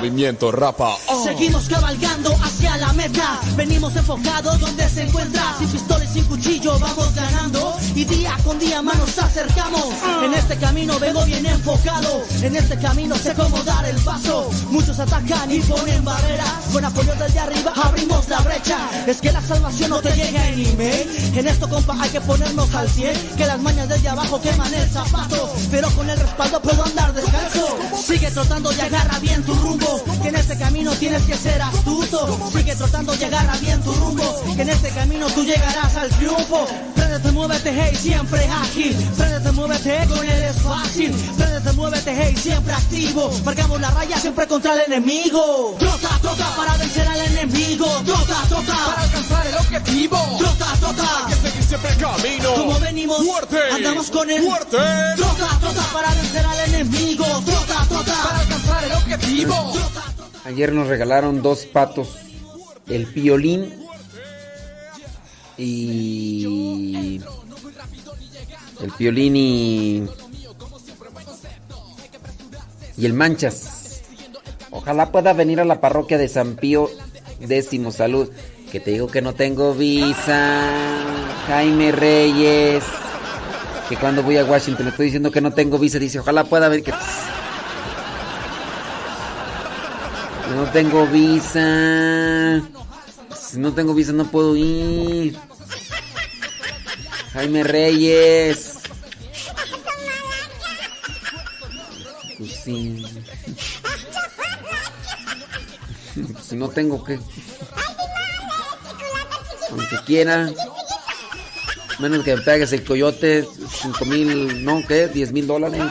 Movimiento rapa. Oh. Seguimos cabalgando hacia la meta. Venimos enfocados donde se encuentra. Sin pistola y sin cuchillo vamos ganando. Y día con día más nos acercamos. En este camino vengo bien enfocado. En este camino sé cómo dar el paso. Muchos atacan y ponen barreras. Con apoyo desde arriba abrimos la brecha. Es que la salvación no te llega en email. En esto, compa, hay que ponernos al 100. Que las mañas desde abajo queman el zapato. Pero con el respaldo puedo andar descalzo. Sigue trotando y agarra bien tu rumbo. Que en este camino tienes que ser astuto. Sigue trotando y agarra bien tu rumbo. Que en este camino tú llegarás al triunfo. Préndete, muévete, hey, siempre ágil. Préndete, muévete, con él es fácil. Préndete, muévete, hey, siempre activo. Marcamos la raya siempre contra el enemigo. Trota, trota para vencer al enemigo. Trota, trota para alcanzar el objetivo. Trota, trota. Hay que seguir siempre el camino. Como venimos, Fuerte. andamos con el Fuerte. Trota, trota para vencer al enemigo. Trota, trota para alcanzar Ayer nos regalaron dos patos. El piolín y el Piolín y, y el Manchas. Ojalá pueda venir a la parroquia de San Pío décimo salud. Que te digo que no tengo visa. Jaime Reyes. Que cuando voy a Washington le estoy diciendo que no tengo visa. Dice, ojalá pueda venir. Que... No tengo visa. Si no tengo visa no puedo ir. Jaime Reyes. Pues sí. Si no tengo que. Aunque quiera. Menos que me pegues el coyote. 5 mil, no, ¿qué? 10 mil dólares.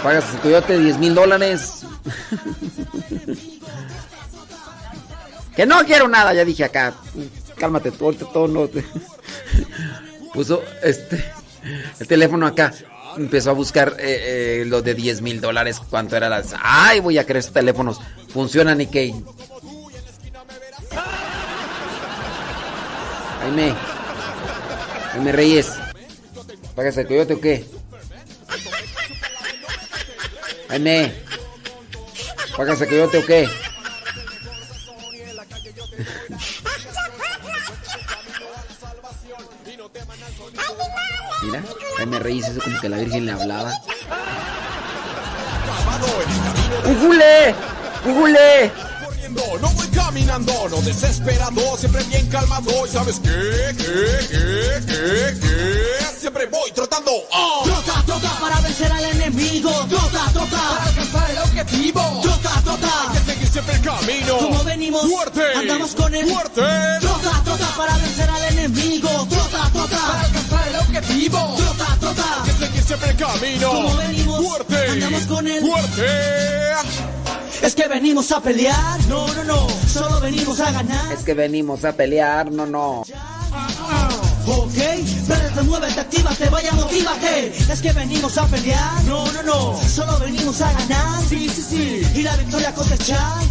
Me pagas el coyote 10 mil dólares. que no quiero nada, ya dije acá. Cálmate, todo, todo no. Puso este el teléfono acá. Empezó a buscar eh, eh, lo de 10 mil dólares. ¿Cuánto era las? Ay, voy a creer estos teléfonos. Funcionan y qué. Jaime. Jaime Reyes. ¿Pagas el coyote o qué? Jaime. ¿Pagas el coyote o qué? Mira, Jaime Reyes eso como que la Virgen le hablaba. ¡Ujule! No voy caminando, no desesperando, siempre bien calmado. ¿Y sabes qué? ¿Qué? ¿Qué? ¿Qué? ¿Qué? Siempre voy trotando. ¡Oh! Trota, trota para vencer al enemigo. Trota, trota para alcanzar el objetivo. Trota, trota. Hay que seguir siempre el camino. Como venimos, fuerte. andamos con el fuerte. Trota, trota para vencer al enemigo. Trota, trota para alcanzar el objetivo. Trota, trota. Hay que seguir siempre el camino. Como venimos, fuerte. andamos con el fuerte. Es que venimos a pelear, no, no, no, solo venimos a ganar. Es que venimos a pelear, no, no. Ok, prendete, muévete, actívate, vaya, motívate. Es que venimos a pelear, no, no, no, solo venimos a ganar. Sí, sí, sí, y la victoria cosechar.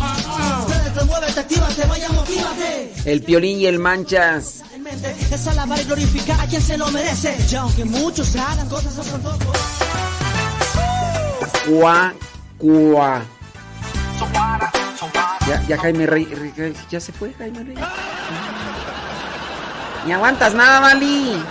Prendete, muévete, actívate, vaya, motívate. El Piolín y el Manchas. Es alabar y glorificar a quien se lo merece. Ya aunque muchos hagan cosas otros no. Cuá, cuá. Ya, ya Jaime Rey, ya se fue Jaime Rey. Ni aguantas nada, Vali.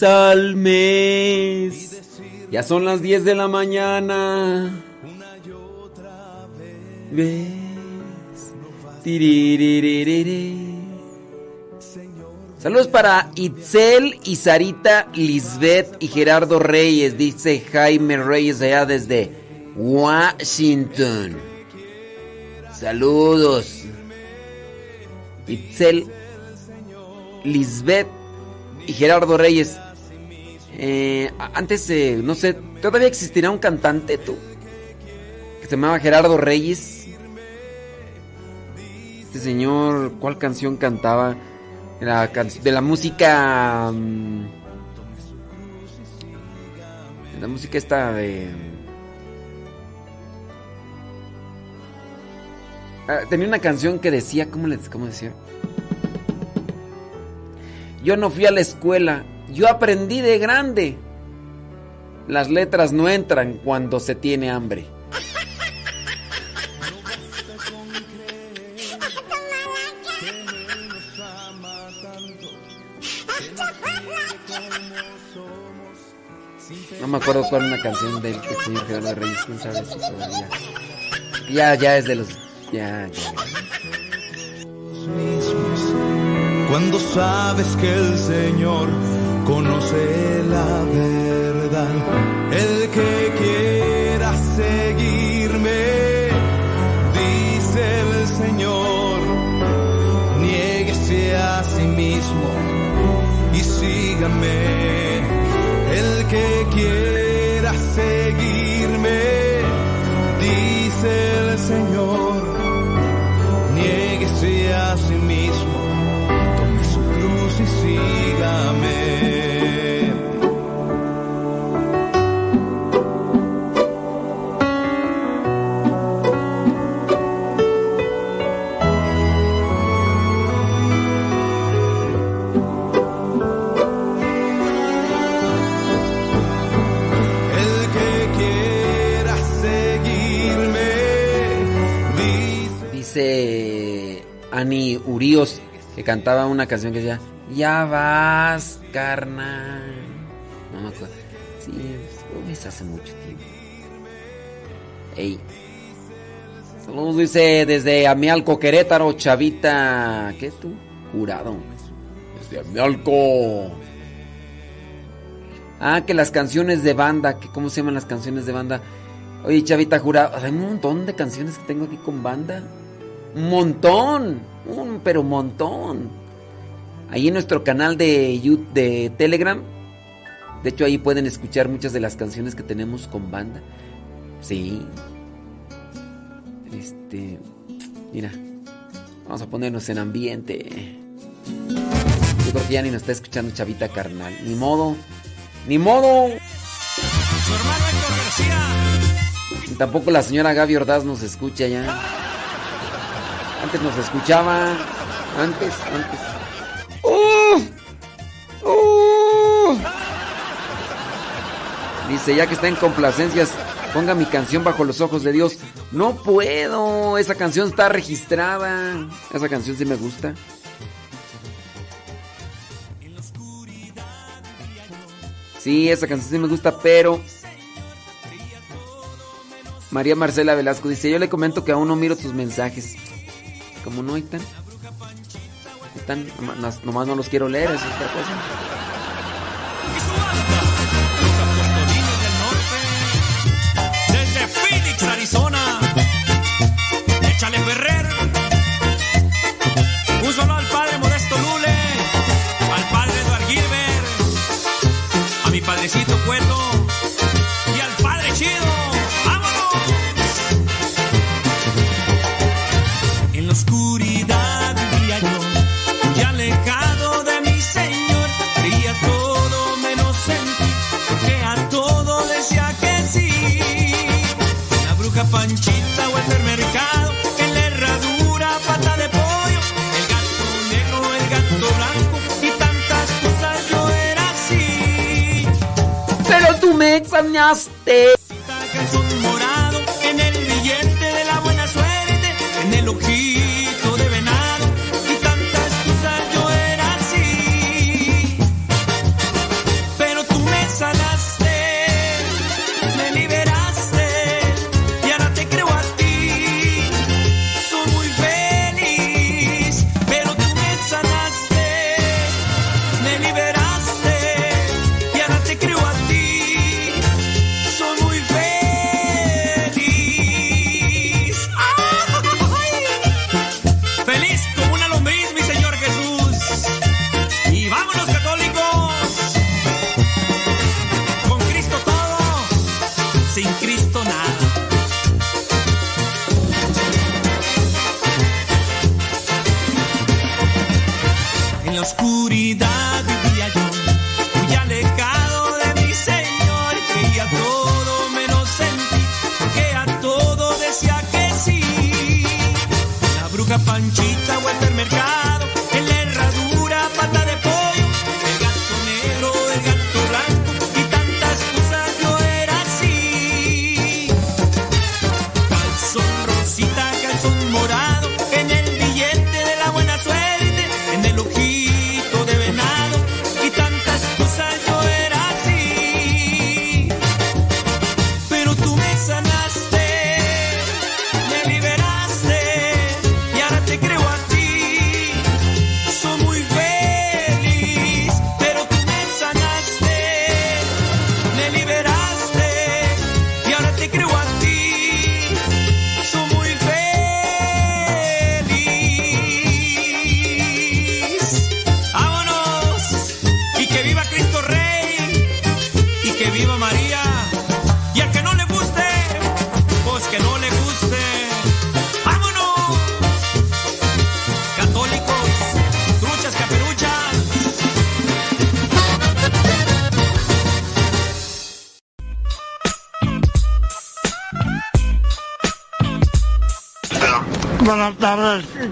Vez al mes. Ya son las 10 de la mañana. Ves. Saludos para Itzel y Sarita Lisbeth y Gerardo Reyes, dice Jaime Reyes allá desde Washington. Saludos. Itzel, Lisbeth y Gerardo Reyes. Antes, no sé, ¿todavía existirá un cantante tú? Que se llamaba Gerardo Reyes. Este señor, ¿cuál canción cantaba? De la música... mm, La música esta de... Ah, tenía una canción que decía, ¿cómo, le, ¿cómo decía? Yo no fui a la escuela, yo aprendí de grande. Las letras no entran cuando se tiene hambre. No me acuerdo cuál era una canción del del señor Gerardo Reyes, quién sabe si. Ya, ya es de los. Ya, ya. Cuando sabes que el Señor conoce la verdad, el que quiera seguirme, dice el Señor, niéguese a sí mismo y sígame. El que quiera seguirme, Ani Urios que cantaba una canción que decía Ya vas, carnal. No me. Sí, pues, hace mucho tiempo. Ey. Saludos, dice desde Amialco, Querétaro, Chavita. ¿Qué es tú? Jurado. Desde Amialco. Ah, que las canciones de banda, que cómo se llaman las canciones de banda. Oye, Chavita Jurado, hay un montón de canciones que tengo aquí con banda. Montón, un pero montón. Ahí en nuestro canal de, You- de Telegram. De hecho, ahí pueden escuchar muchas de las canciones que tenemos con banda. Sí. Este. Mira. Vamos a ponernos en ambiente. Yo creo que ya ni nos está escuchando Chavita Carnal. Ni modo. Ni modo. Su hermano Héctor García. Tampoco la señora Gaby Ordaz nos escucha ya. Antes nos escuchaba. Antes, antes. ¡Uh! ¡Uh! Dice, ya que está en complacencias, ponga mi canción bajo los ojos de Dios. No puedo, esa canción está registrada. Esa canción sí me gusta. Sí, esa canción sí me gusta, pero... María Marcela Velasco dice, yo le comento que aún no miro tus mensajes. Como no tan... Están, nomás, nomás no los quiero leer, es otra cosa. Desde Phoenix, Arizona. Échale Ferrer. Me extrañaste.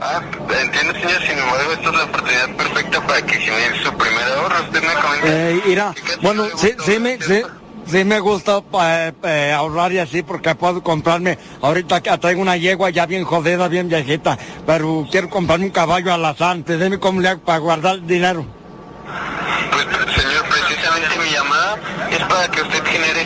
Ah, entiendo, señor. Sin embargo, esta es la oportunidad perfecta para que genere su primer ahorro. Usted me comenta. Eh, mira, bueno, sí, sí me, sí, sí me gusta eh, eh, ahorrar y así porque puedo comprarme, ahorita que traigo una yegua ya bien jodida, bien viejita, pero quiero comprarme un caballo a las antes, dime cómo le hago para guardar dinero. Señor, precisamente mi llamada es para que usted genere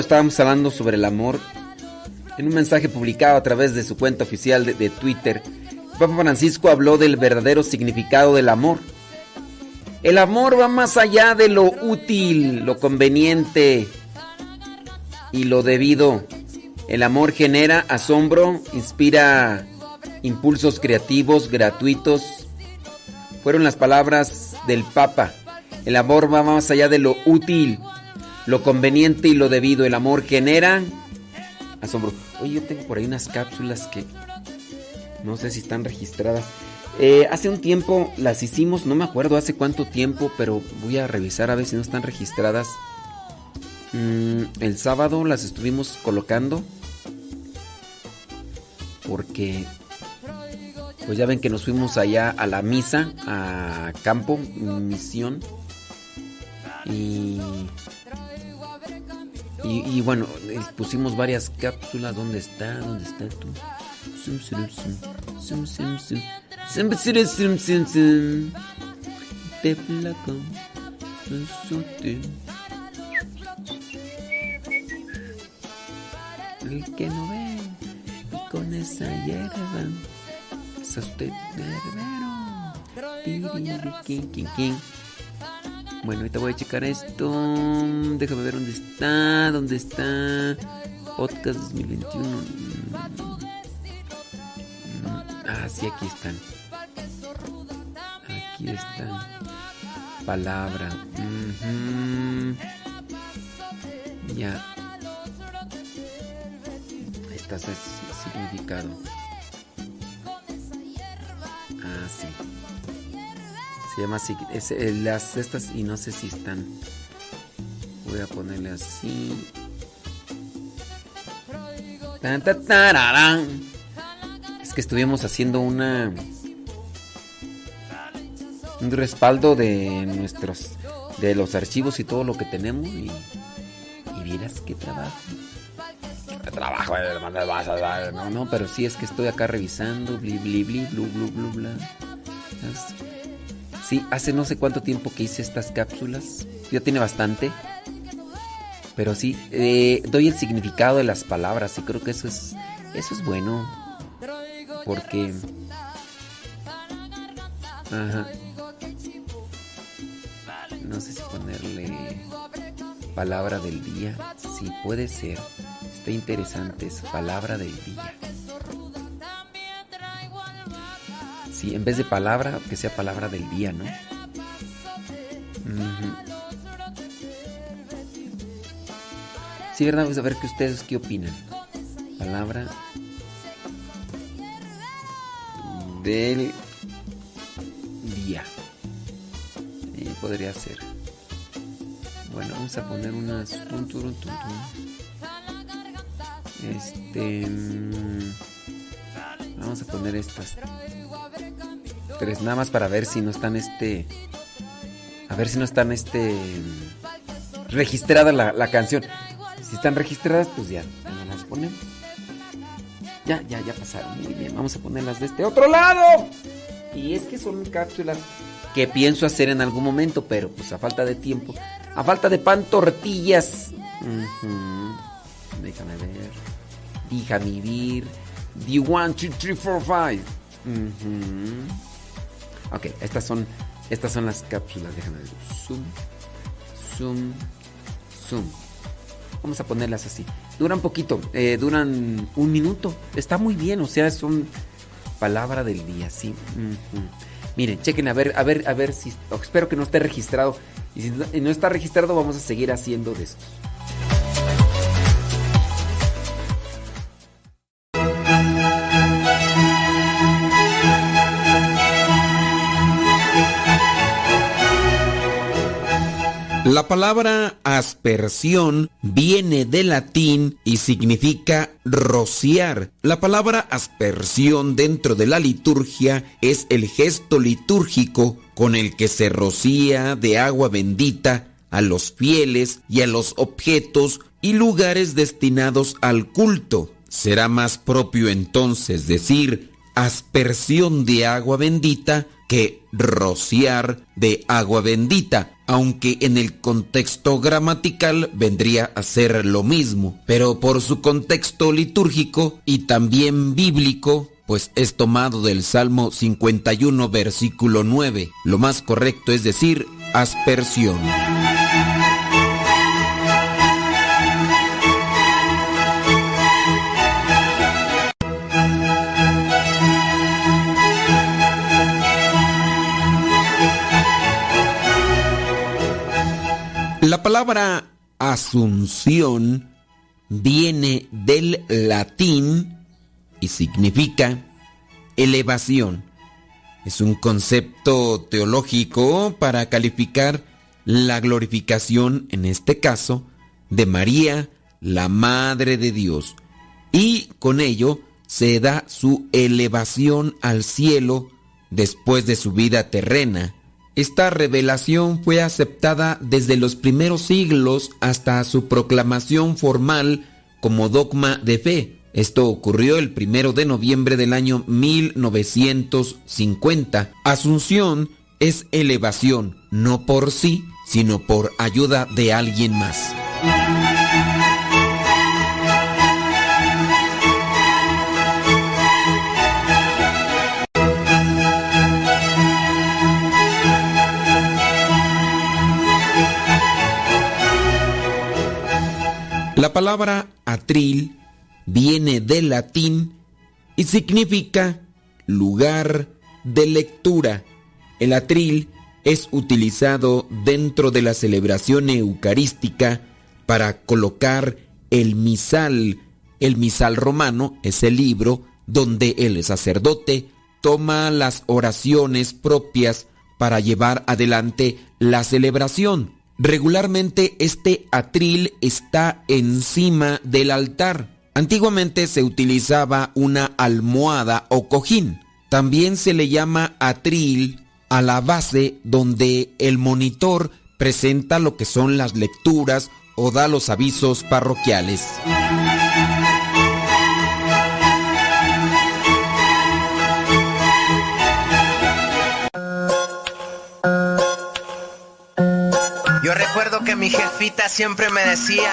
Estábamos hablando sobre el amor. En un mensaje publicado a través de su cuenta oficial de Twitter, Papa Francisco habló del verdadero significado del amor. El amor va más allá de lo útil, lo conveniente y lo debido. El amor genera asombro, inspira impulsos creativos gratuitos. Fueron las palabras del Papa. El amor va más allá de lo útil, lo conveniente y lo debido. El amor genera asombro. Oye, yo tengo por ahí unas cápsulas que no sé si están registradas. Eh, hace un tiempo las hicimos, no me acuerdo hace cuánto tiempo, pero voy a revisar a ver si no están registradas. Mm, el sábado las estuvimos colocando porque pues ya ven que nos fuimos allá a la misa, a campo, misión. Y, y, y bueno, pusimos varias cápsulas. ¿Dónde está? ¿Dónde está tú? El que no ve y con esa hierba a usted de herbero. Bueno, ahorita voy a checar esto. Déjame ver dónde está. ¿Dónde está? Podcast 2021. Mm. Ah, sí, aquí están. Aquí están. Palabra. Ya. Está su significado. Ah, sí. Se llama así. Es, eh, las estas y no sé si están. Voy a ponerle así. Tan. Es que estuvimos haciendo una. Un respaldo de nuestros. De los archivos y todo lo que tenemos. Y, y vieras qué trabajo. Qué trabajo, eh, vas a dar. No, no, pero sí es que estoy acá revisando. Bli, bli, bli, blu, blu, blu, bla. Sí, hace no sé cuánto tiempo que hice estas cápsulas. Ya tiene bastante. Pero sí, eh, doy el significado de las palabras y creo que eso es, eso es bueno. Porque... Ajá. No sé si ponerle palabra del día. Sí, puede ser. Está interesante eso, palabra del día. Sí, en vez de palabra, que sea palabra del día, ¿no? Sí, ¿verdad? Vamos a ver que ustedes qué opinan. Palabra del día. Podría ser. Bueno, vamos a poner unas. Este. mm, Vamos a poner estas tres, nada más para ver si no están este. A ver si no están este. Registrada la, la canción. Si están registradas, pues ya, las ponemos. Ya, ya, ya pasaron. Muy bien, vamos a ponerlas de este otro lado. Y es que son cápsulas que pienso hacer en algún momento, pero pues a falta de tiempo. A falta de pan, tortillas. Déjame ver. Déjame vivir. The 1, 2, 3, 4, 5. Ok, estas son, estas son las cápsulas. Déjame ver. Zoom, zoom, zoom. Vamos a ponerlas así. Duran poquito, eh, duran un minuto. Está muy bien, o sea, son palabra del día, sí. Miren, chequen a ver, a ver, a ver si. espero que no esté registrado. Y si no, no está registrado, vamos a seguir haciendo de estos. La palabra aspersión viene del latín y significa rociar. La palabra aspersión dentro de la liturgia es el gesto litúrgico con el que se rocía de agua bendita a los fieles y a los objetos y lugares destinados al culto. Será más propio entonces decir aspersión de agua bendita que rociar de agua bendita, aunque en el contexto gramatical vendría a ser lo mismo, pero por su contexto litúrgico y también bíblico, pues es tomado del Salmo 51 versículo 9. Lo más correcto es decir aspersión. La palabra asunción viene del latín y significa elevación. Es un concepto teológico para calificar la glorificación, en este caso, de María, la Madre de Dios. Y con ello se da su elevación al cielo después de su vida terrena. Esta revelación fue aceptada desde los primeros siglos hasta su proclamación formal como dogma de fe. Esto ocurrió el primero de noviembre del año 1950. Asunción es elevación, no por sí, sino por ayuda de alguien más. La palabra atril viene del latín y significa lugar de lectura. El atril es utilizado dentro de la celebración eucarística para colocar el misal. El misal romano es el libro donde el sacerdote toma las oraciones propias para llevar adelante la celebración. Regularmente este atril está encima del altar. Antiguamente se utilizaba una almohada o cojín. También se le llama atril a la base donde el monitor presenta lo que son las lecturas o da los avisos parroquiales. Yo recuerdo que mi jefita siempre me decía,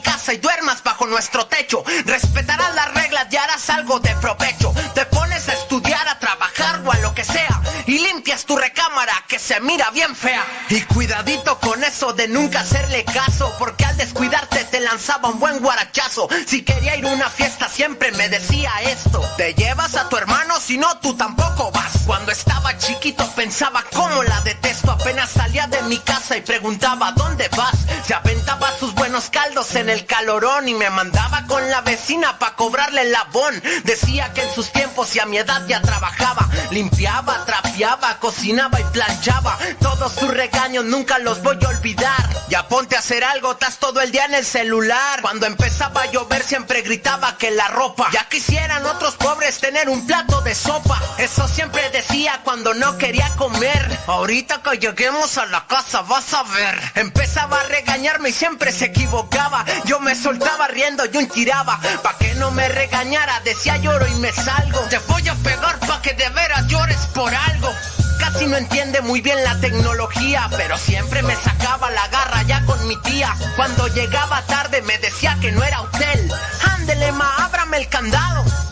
casa y duermas bajo nuestro techo. Respetarás las reglas y harás algo de provecho. Te pones a estudiar, a trabajar o a lo que sea y limpias tu recámara que se mira bien fea. Y cuidadito con eso de nunca hacerle caso porque al descuidarte te lanzaba un buen guarachazo. Si quería ir a una fiesta siempre me decía esto. Te llevas a tu hermano si no tú tampoco vas. Cuando estaba chiquito pensaba cómo la detesto. Apenas salía de mi casa y preguntaba ¿dónde vas? Se aventaba sus buenos caldos el calorón y me mandaba con la vecina pa' cobrarle el labón. Decía que en sus tiempos y a mi edad ya trabajaba. Limpiaba, trapeaba, cocinaba y planchaba. Todos sus regaños nunca los voy a olvidar. Ya ponte a hacer algo, estás todo el día en el celular. Cuando empezaba a llover siempre gritaba que la ropa. Ya quisieran otros pobres tener un plato de sopa. Eso siempre decía cuando no quería comer. Ahorita que lleguemos a la casa vas a ver. Empezaba a regañarme y siempre se equivocaba. Yo me soltaba riendo y un tiraba. Pa' que no me regañara, decía lloro y me salgo. Te voy a pegar pa' que de veras llores por algo. Casi no entiende muy bien la tecnología, pero siempre me sacaba la garra ya con mi tía. Cuando llegaba tarde me decía que no era hotel. Ándele, ma, ábrame el candado.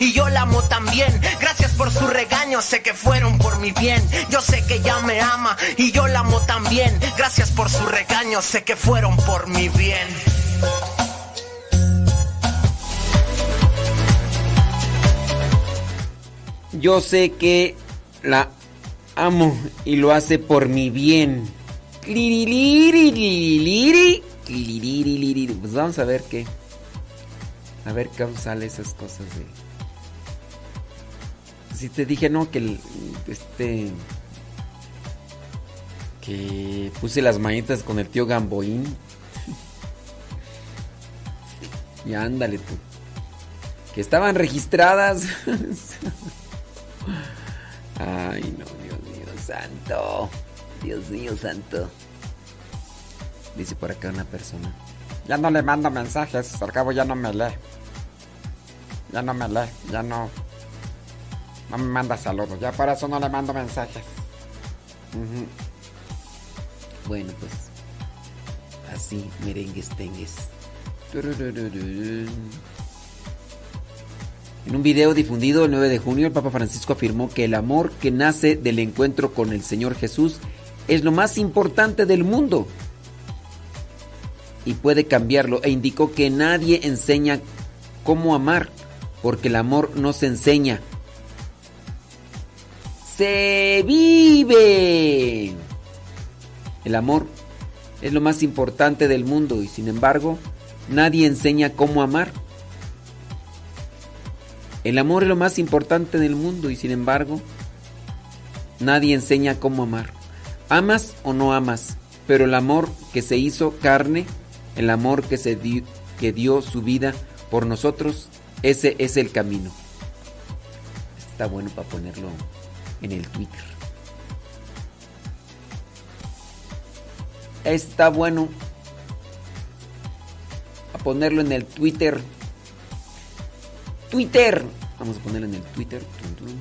y yo la amo también. Gracias por su regaño, sé que fueron por mi bien. Yo sé que ya me ama y yo la amo también. Gracias por su regaño, sé que fueron por mi bien. Yo sé que la amo y lo hace por mi bien. Pues vamos a ver qué. A ver cómo sale esas cosas de. Si te dije, no, que el, este. Que puse las manitas con el tío Gamboín. y ándale tú. Que estaban registradas. Ay, no, Dios mío santo. Dios mío santo. Dice por acá una persona. Ya no le mando mensajes, al cabo ya no me lee. Ya no me lee, ya no. No me manda saludos, ya por eso no le mando mensajes. Bueno, pues. Así, merengues tengues. En un video difundido el 9 de junio, el Papa Francisco afirmó que el amor que nace del encuentro con el Señor Jesús es lo más importante del mundo y puede cambiarlo e indicó que nadie enseña cómo amar porque el amor no se enseña, se vive. El amor es lo más importante del mundo y sin embargo nadie enseña cómo amar. El amor es lo más importante del mundo y sin embargo, nadie enseña cómo amar. Amas o no amas, pero el amor que se hizo carne, el amor que se que dio su vida por nosotros, ese es el camino. Está bueno para ponerlo en el Twitter. Está bueno a ponerlo en el Twitter. Twitter. Vamos a ponerlo en el Twitter.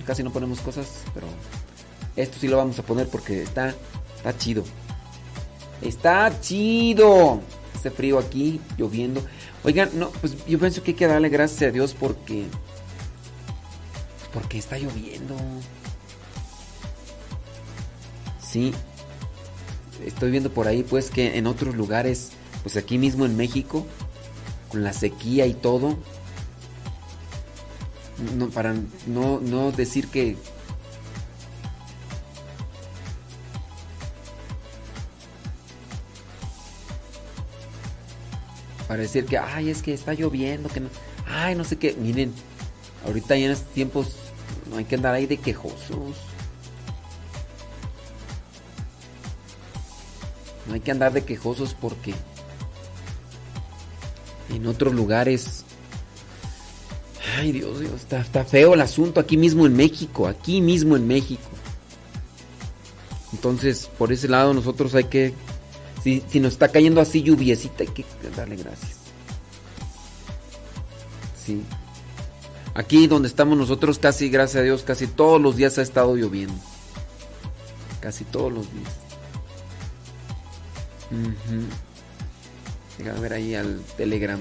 Casi no ponemos cosas, pero esto sí lo vamos a poner porque está, está chido. Está chido. Hace frío aquí, lloviendo. Oigan, no, pues yo pienso que hay que darle gracias a Dios porque. porque está lloviendo. Sí. Estoy viendo por ahí, pues, que en otros lugares, pues aquí mismo en México, con la sequía y todo. No, para no, no decir que. Para decir que, ay, es que está lloviendo, que no. Ay, no sé qué. Miren, ahorita ya en estos tiempos no hay que andar ahí de quejosos. No hay que andar de quejosos porque en otros lugares. Ay, Dios, Dios, está, está feo el asunto aquí mismo en México, aquí mismo en México. Entonces, por ese lado nosotros hay que, si, si nos está cayendo así lluviecita, hay que darle gracias. Sí. Aquí donde estamos nosotros, casi, gracias a Dios, casi todos los días ha estado lloviendo. Casi todos los días. Ujú. Déjame ver ahí al Telegram.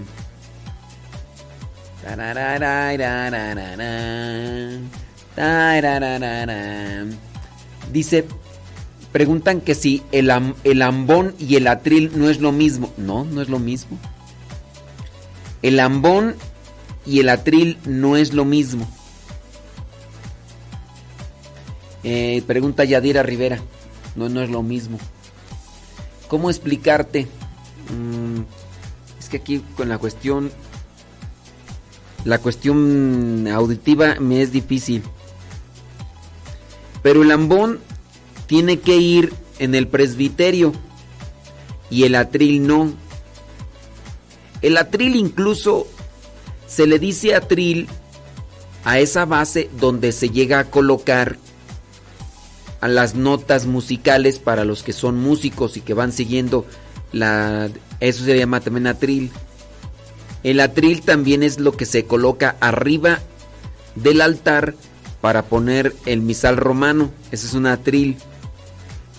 Dice, preguntan que si el, am- el ambón y el atril no es lo mismo. No, no es lo mismo. El ambón y el atril no es lo mismo. Eh, pregunta Yadira Rivera. No, no es lo mismo. ¿Cómo explicarte? Mm, es que aquí con la cuestión. La cuestión auditiva me es difícil. Pero el ambón tiene que ir en el presbiterio. Y el atril no. El atril incluso se le dice atril a esa base donde se llega a colocar a las notas musicales para los que son músicos y que van siguiendo la eso se llama también atril. El atril también es lo que se coloca arriba del altar para poner el misal romano. Ese es un atril.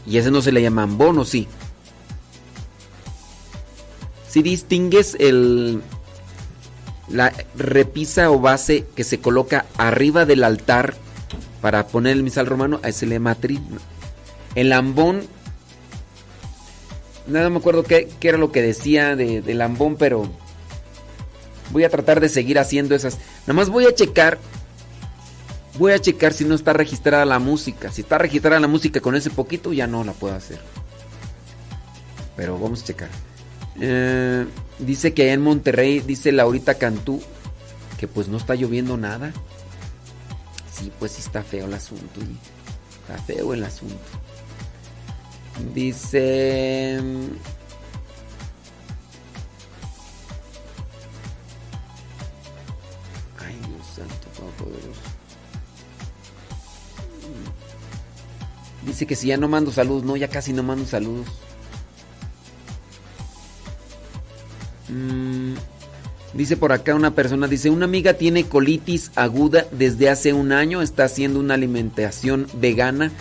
Y ese no se le llama ambón, ¿o sí? Si distingues el la repisa o base que se coloca arriba del altar para poner el misal romano, a ese le llama atril. El ambón, nada me acuerdo qué, qué era lo que decía de, del ambón, pero voy a tratar de seguir haciendo esas. Nada más voy a checar, voy a checar si no está registrada la música. Si está registrada la música con ese poquito, ya no la puedo hacer. Pero vamos a checar. Eh, dice que allá en Monterrey, dice Laurita Cantú, que pues no está lloviendo nada. Sí, pues sí está feo el asunto. y Está feo el asunto. Dice... Ay, Dios santo, todopoderoso. Dice que si ya no mando saludos, no, ya casi no mando saludos. Mm, dice por acá una persona, dice, una amiga tiene colitis aguda desde hace un año, está haciendo una alimentación vegana.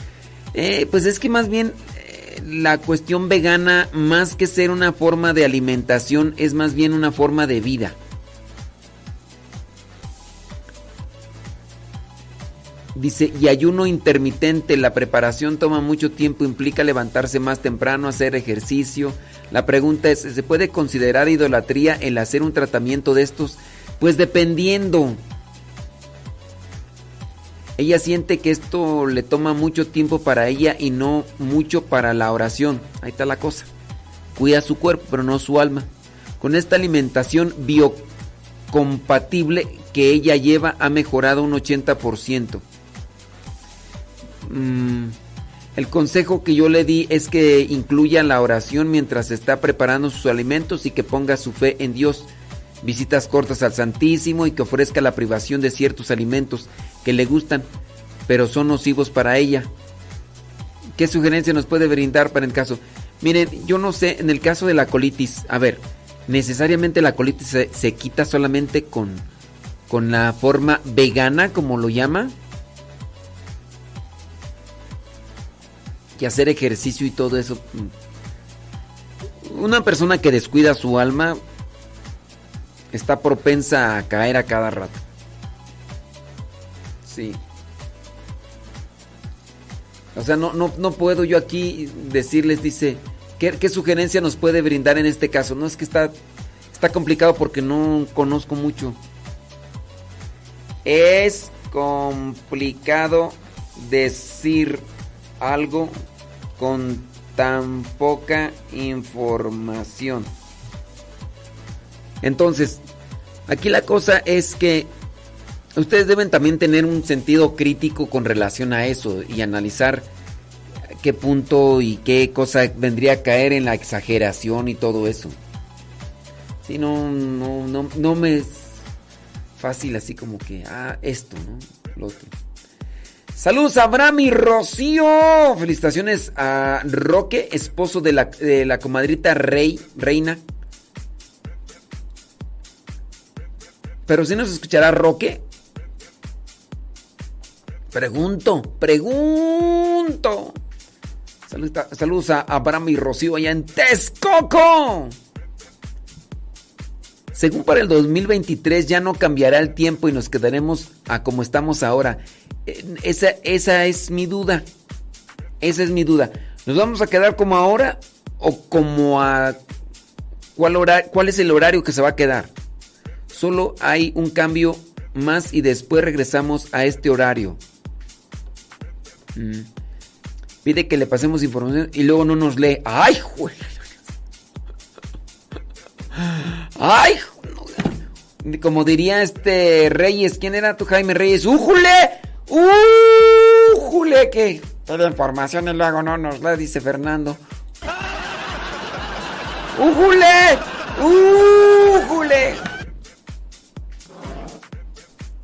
Eh, pues es que más bien eh, la cuestión vegana, más que ser una forma de alimentación, es más bien una forma de vida. Dice, y ayuno intermitente, la preparación toma mucho tiempo, implica levantarse más temprano, hacer ejercicio. La pregunta es, ¿se puede considerar idolatría el hacer un tratamiento de estos? Pues dependiendo. Ella siente que esto le toma mucho tiempo para ella y no mucho para la oración. Ahí está la cosa. Cuida su cuerpo, pero no su alma. con esta alimentación biocompatible que ella lleva ha mejorado un 80%. Mm, el consejo que yo le di es que incluya la oración mientras está preparando sus alimentos y que ponga su fe en Dios. Visitas cortas al Santísimo y que ofrezca la privación de ciertos alimentos que le gustan, pero son nocivos para ella. ¿Qué sugerencia nos puede brindar para el caso? Miren, yo no sé, en el caso de la colitis, a ver, necesariamente la colitis se, se quita solamente con, con la forma vegana, como lo llama. Que hacer ejercicio y todo eso. Una persona que descuida su alma está propensa a caer a cada rato. Sí. O sea, no, no, no puedo yo aquí decirles, dice, ¿qué, ¿qué, sugerencia nos puede brindar en este caso? No es que está, está complicado porque no conozco mucho. Es complicado decir algo con tan poca información. Entonces, aquí la cosa es que ustedes deben también tener un sentido crítico con relación a eso y analizar qué punto y qué cosa vendría a caer en la exageración y todo eso. Si no, no, no, no me es fácil así como que, ah, esto, ¿no? Lo otro. Saludos a Abraham y Rocío. Felicitaciones a Roque, esposo de la, de la comadrita Rey, Reina. Pero si nos escuchará Roque. Pregunto, pregunto. Saludos, saludos a Abraham y Rocío allá en Texcoco. Según para el 2023 ya no cambiará el tiempo y nos quedaremos a como estamos ahora. Esa, esa es mi duda. Esa es mi duda. ¿Nos vamos a quedar como ahora o como a cuál, hora, cuál es el horario que se va a quedar? Solo hay un cambio más y después regresamos a este horario. Mm. Pide que le pasemos información y luego no nos lee. ¡Ay, juez! ¡Ay! Como diría este Reyes, ¿quién era tu Jaime Reyes? ¡Újule! ¡Újule! Que toda información y luego no nos la dice Fernando. ¡Újule! ¡Újule!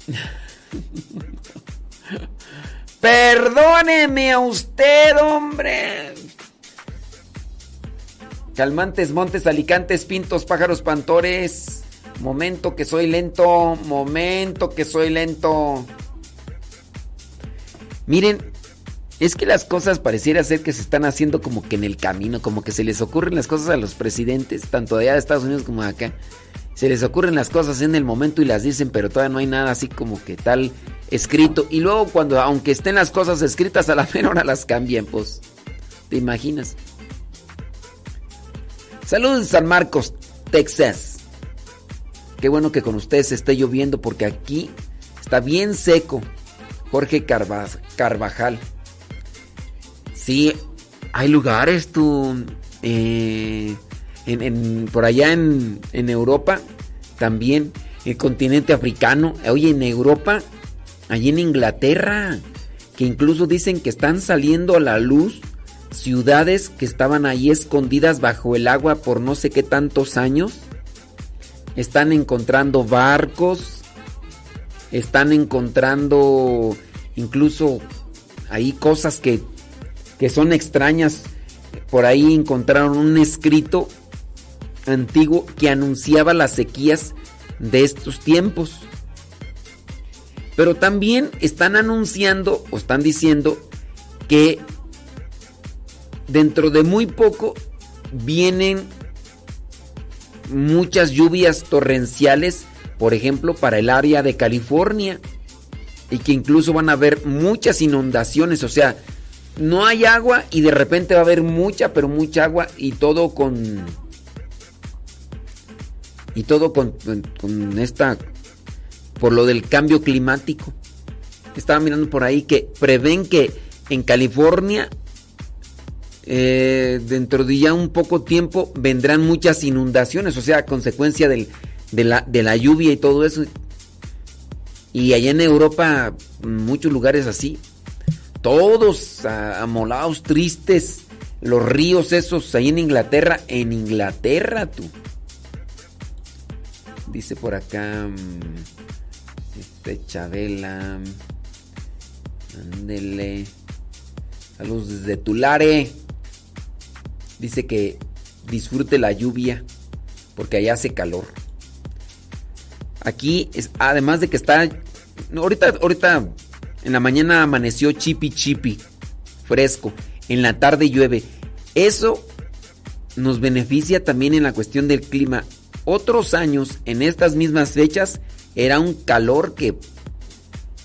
Perdóneme a usted, hombre. Calmantes, montes, alicantes, pintos, pájaros, pantores. Momento que soy lento, momento que soy lento. Miren, es que las cosas pareciera ser que se están haciendo como que en el camino, como que se les ocurren las cosas a los presidentes, tanto allá de Estados Unidos como acá. Se les ocurren las cosas en el momento y las dicen, pero todavía no hay nada así como que tal escrito. Y luego cuando, aunque estén las cosas escritas, a la menor hora las cambien, pues. ¿Te imaginas? Saludos San Marcos, Texas. Qué bueno que con ustedes esté lloviendo porque aquí está bien seco. Jorge Carvajal. Sí, hay lugares, tú. Eh, en, por allá en, en, Europa también. El continente africano. Oye, en Europa, allí en Inglaterra, que incluso dicen que están saliendo a la luz ciudades que estaban ahí escondidas bajo el agua por no sé qué tantos años. Están encontrando barcos. Están encontrando incluso ahí cosas que, que son extrañas. Por ahí encontraron un escrito antiguo que anunciaba las sequías de estos tiempos. Pero también están anunciando o están diciendo que dentro de muy poco vienen muchas lluvias torrenciales, por ejemplo, para el área de California. Y que incluso van a haber muchas inundaciones. O sea, no hay agua y de repente va a haber mucha, pero mucha agua y todo con... Y todo con, con esta... Por lo del cambio climático. Estaba mirando por ahí que prevén que en California eh, dentro de ya un poco tiempo vendrán muchas inundaciones, o sea, consecuencia del- de, la, de la lluvia y todo eso. Y allá en Europa, muchos lugares así, todos amolados, tristes, los ríos esos ahí en Inglaterra, en Inglaterra tú. Dice por acá, mm, este Chabela, ándele, saludos desde Tulare. Dice que disfrute la lluvia porque allá hace calor. Aquí, es, además de que está. ahorita, ahorita en la mañana amaneció chipi chipi, fresco. En la tarde llueve. Eso nos beneficia también en la cuestión del clima. Otros años, en estas mismas fechas, era un calor que.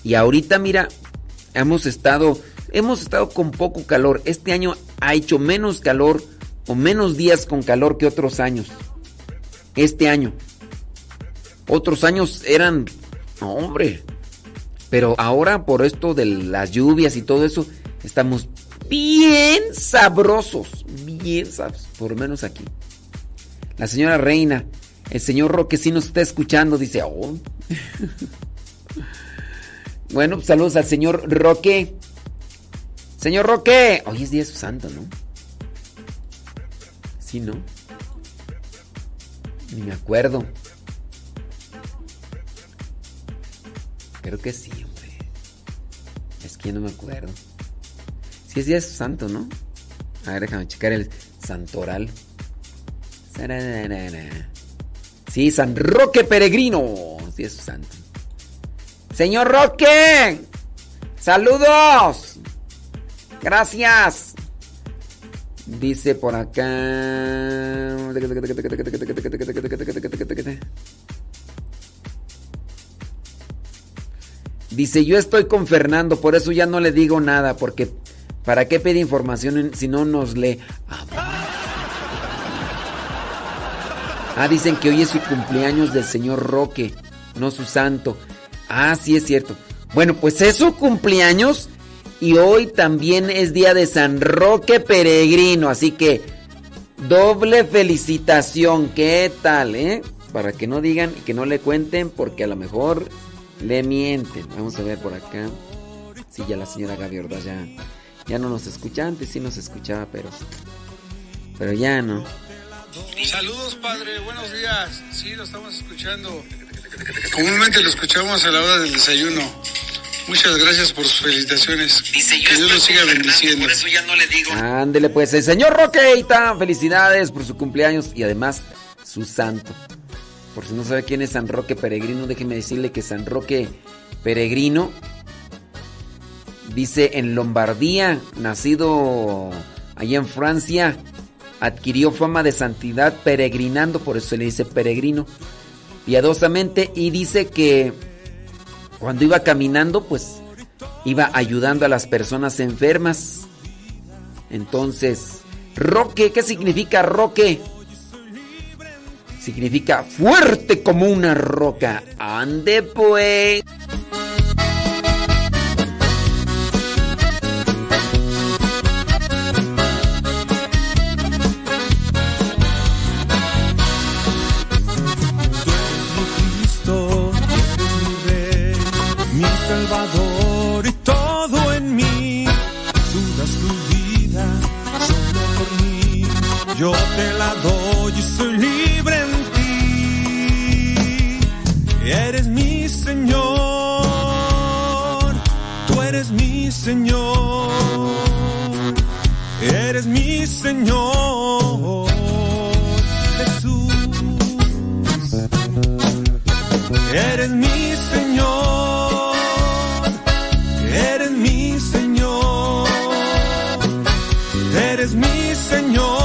Y ahorita, mira, hemos estado. Hemos estado con poco calor. Este año ha hecho menos calor o menos días con calor que otros años. Este año. Otros años eran, no, hombre. Pero ahora por esto de las lluvias y todo eso, estamos bien sabrosos. Bien sabrosos, por lo menos aquí. La señora Reina, el señor Roque sí nos está escuchando, dice, oh. bueno, saludos al señor Roque. Señor Roque, hoy es día de su santo, ¿no? Sí, ¿no? Ni me acuerdo. Creo que sí, hombre. Es que no me acuerdo. Sí es de su santo, ¿no? A ver, déjame checar el santoral. Sí, San Roque Peregrino. Sí es santo. Señor Roque. Saludos. Gracias. Dice por acá. Dice, yo estoy con Fernando, por eso ya no le digo nada, porque ¿para qué pide información si no nos lee? Ah, dicen que hoy es su cumpleaños del señor Roque, no su santo. Ah, sí es cierto. Bueno, pues es su cumpleaños y hoy también es día de San Roque Peregrino, así que doble felicitación. ¿Qué tal, eh? Para que no digan y que no le cuenten porque a lo mejor le mienten. Vamos a ver por acá. Sí, ya la señora Gaby Ordaz ya, ya no nos escucha. Antes sí nos escuchaba, pero, pero ya no. Saludos, padre. Buenos días. Sí, lo estamos escuchando. Comúnmente lo escuchamos a la hora del desayuno. Muchas gracias por sus felicitaciones. que Dios lo siga bendiciendo. Ándele pues, el señor Roqueita, felicidades por su cumpleaños y además su santo. Por si no sabe quién es San Roque Peregrino, déjeme decirle que San Roque Peregrino dice en Lombardía, nacido allá en Francia, adquirió fama de santidad peregrinando, por eso se le dice peregrino, piadosamente y dice que cuando iba caminando, pues iba ayudando a las personas enfermas. Entonces, Roque, ¿qué significa Roque? Significa fuerte como una roca. Ande pues. Te la doy y soy libre en ti. Eres mi Señor, tú eres mi Señor. Eres mi Señor, Jesús. Eres mi Señor, eres mi Señor, eres mi Señor,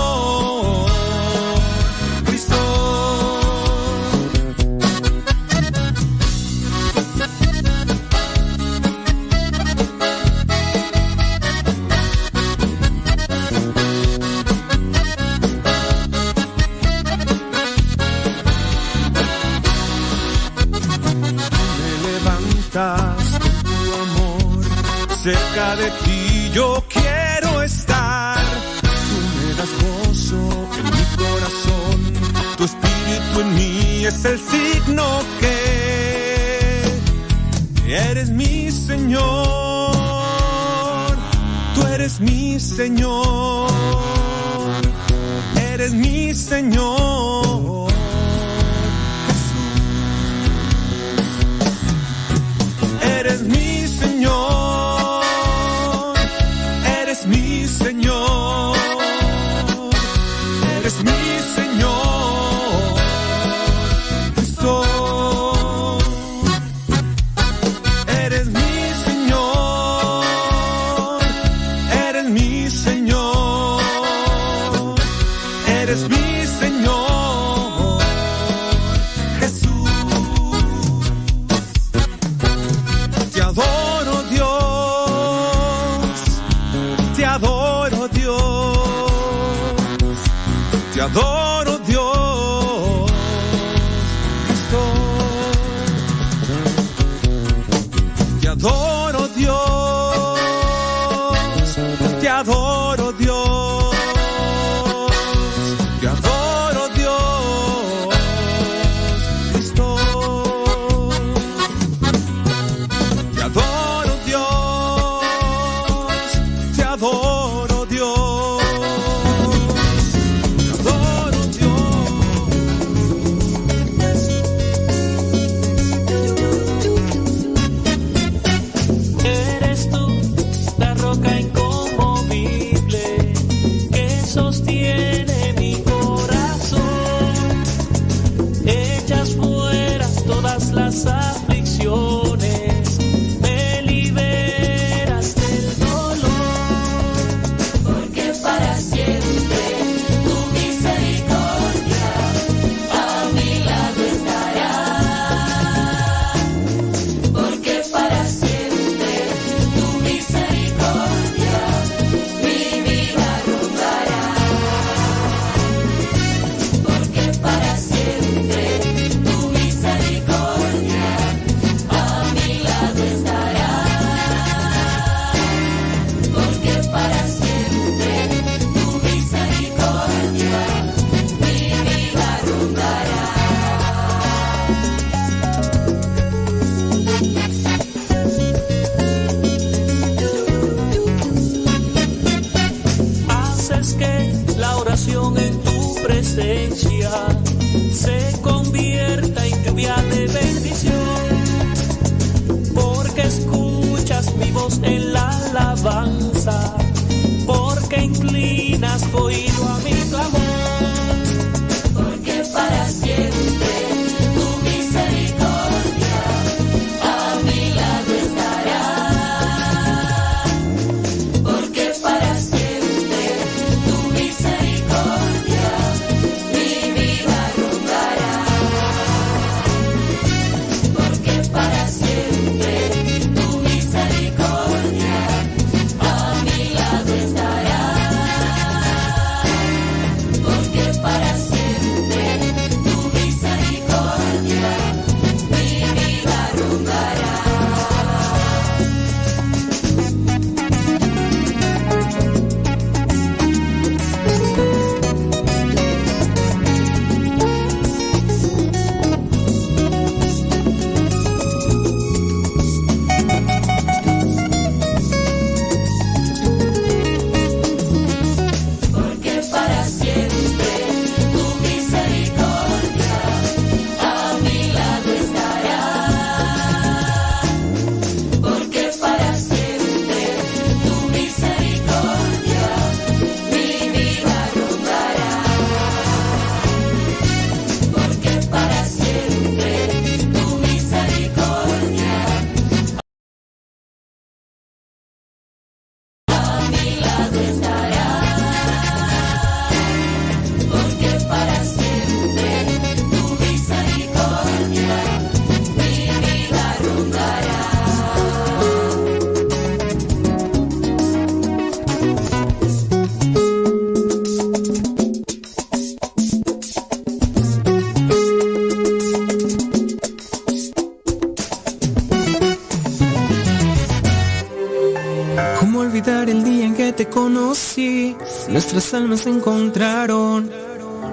conocí? Nuestras almas se encontraron.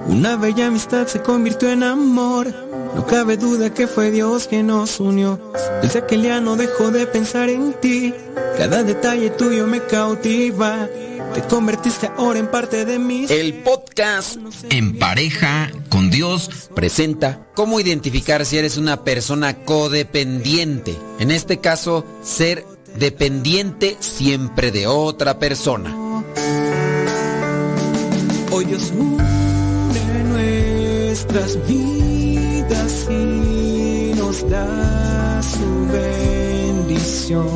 Una bella amistad se convirtió en amor. No cabe duda que fue Dios quien nos unió. Desde aquel día no dejó de pensar en ti. Cada detalle tuyo me cautiva. Te convertiste ahora en parte de mí. El podcast En pareja con Dios presenta cómo identificar si eres una persona codependiente. En este caso, ser dependiente siempre de otra persona. Hoy Dios une nuestras vidas y nos da su bendición.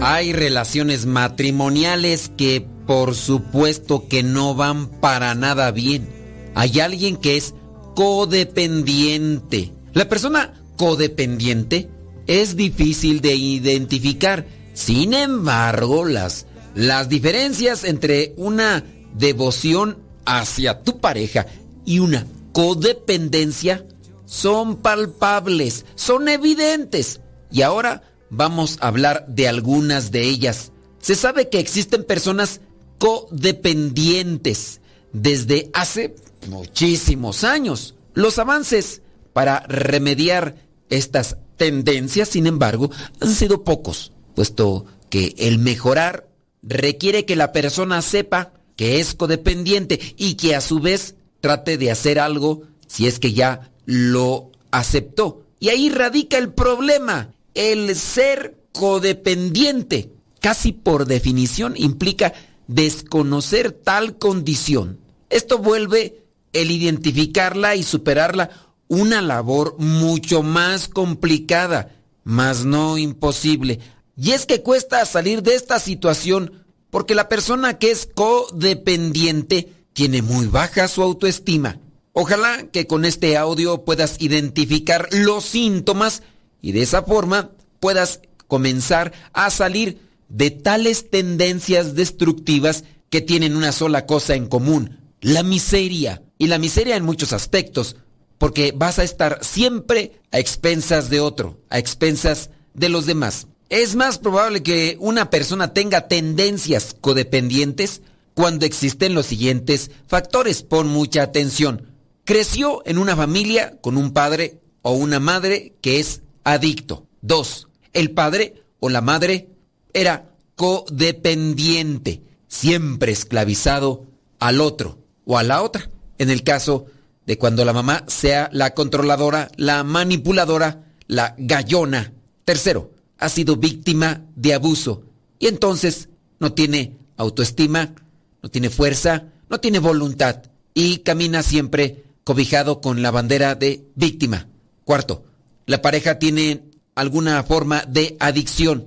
Hay relaciones matrimoniales que por supuesto que no van para nada bien. Hay alguien que es codependiente. La persona codependiente es difícil de identificar. Sin embargo, las, las diferencias entre una devoción hacia tu pareja y una codependencia son palpables, son evidentes. Y ahora vamos a hablar de algunas de ellas. Se sabe que existen personas codependientes desde hace muchísimos años. Los avances para remediar estas tendencias, sin embargo, han sido pocos, puesto que el mejorar requiere que la persona sepa que es codependiente y que a su vez trate de hacer algo si es que ya lo aceptó. Y ahí radica el problema. El ser codependiente, casi por definición, implica desconocer tal condición. Esto vuelve el identificarla y superarla una labor mucho más complicada, mas no imposible. Y es que cuesta salir de esta situación porque la persona que es codependiente tiene muy baja su autoestima. Ojalá que con este audio puedas identificar los síntomas y de esa forma puedas comenzar a salir de tales tendencias destructivas que tienen una sola cosa en común, la miseria. Y la miseria en muchos aspectos, porque vas a estar siempre a expensas de otro, a expensas de los demás. Es más probable que una persona tenga tendencias codependientes cuando existen los siguientes factores. Pon mucha atención. Creció en una familia con un padre o una madre que es adicto. Dos, el padre o la madre era codependiente, siempre esclavizado al otro o a la otra. En el caso de cuando la mamá sea la controladora, la manipuladora, la gallona. Tercero, ha sido víctima de abuso y entonces no tiene autoestima, no tiene fuerza, no tiene voluntad y camina siempre cobijado con la bandera de víctima. Cuarto, la pareja tiene alguna forma de adicción.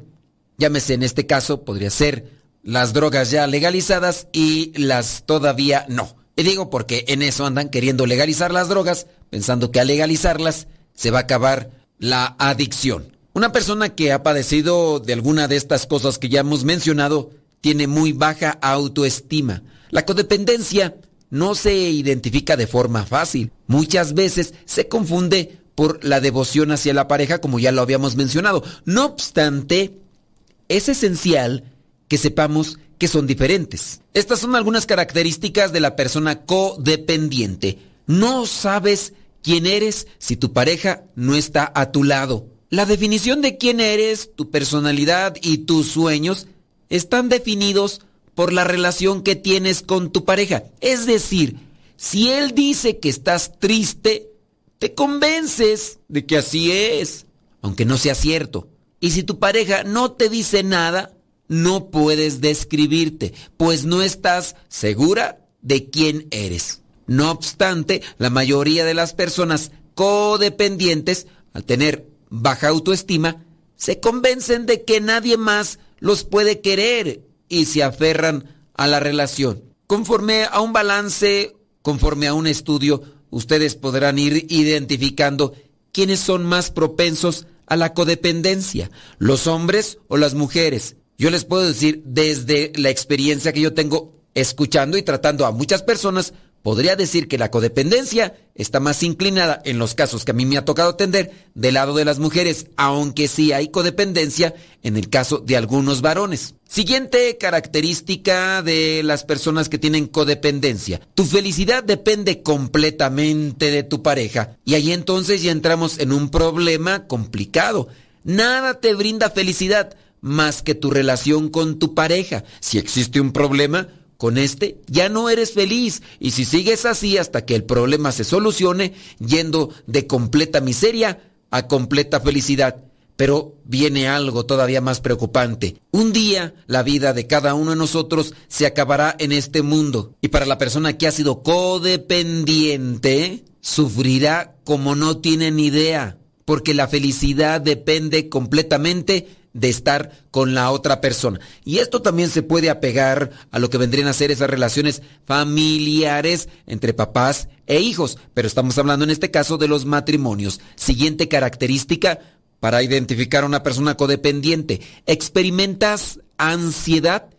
Llámese en este caso, podría ser las drogas ya legalizadas y las todavía no. Y digo porque en eso andan queriendo legalizar las drogas, pensando que al legalizarlas se va a acabar la adicción. Una persona que ha padecido de alguna de estas cosas que ya hemos mencionado tiene muy baja autoestima. La codependencia no se identifica de forma fácil. Muchas veces se confunde por la devoción hacia la pareja, como ya lo habíamos mencionado. No obstante, es esencial que sepamos que son diferentes. Estas son algunas características de la persona codependiente. No sabes quién eres si tu pareja no está a tu lado. La definición de quién eres, tu personalidad y tus sueños están definidos por la relación que tienes con tu pareja. Es decir, si él dice que estás triste, te convences de que así es, aunque no sea cierto. Y si tu pareja no te dice nada, no puedes describirte, pues no estás segura de quién eres. No obstante, la mayoría de las personas codependientes, al tener baja autoestima, se convencen de que nadie más los puede querer y se aferran a la relación. Conforme a un balance, conforme a un estudio, ustedes podrán ir identificando quiénes son más propensos a la codependencia, los hombres o las mujeres. Yo les puedo decir desde la experiencia que yo tengo escuchando y tratando a muchas personas, podría decir que la codependencia está más inclinada en los casos que a mí me ha tocado atender del lado de las mujeres, aunque sí hay codependencia en el caso de algunos varones. Siguiente característica de las personas que tienen codependencia. Tu felicidad depende completamente de tu pareja. Y ahí entonces ya entramos en un problema complicado. Nada te brinda felicidad más que tu relación con tu pareja. Si existe un problema, con este ya no eres feliz y si sigues así hasta que el problema se solucione, yendo de completa miseria a completa felicidad. Pero viene algo todavía más preocupante. Un día la vida de cada uno de nosotros se acabará en este mundo. Y para la persona que ha sido codependiente, sufrirá como no tiene ni idea. Porque la felicidad depende completamente de estar con la otra persona. Y esto también se puede apegar a lo que vendrían a ser esas relaciones familiares entre papás e hijos, pero estamos hablando en este caso de los matrimonios. Siguiente característica para identificar a una persona codependiente. Experimentas ansiedad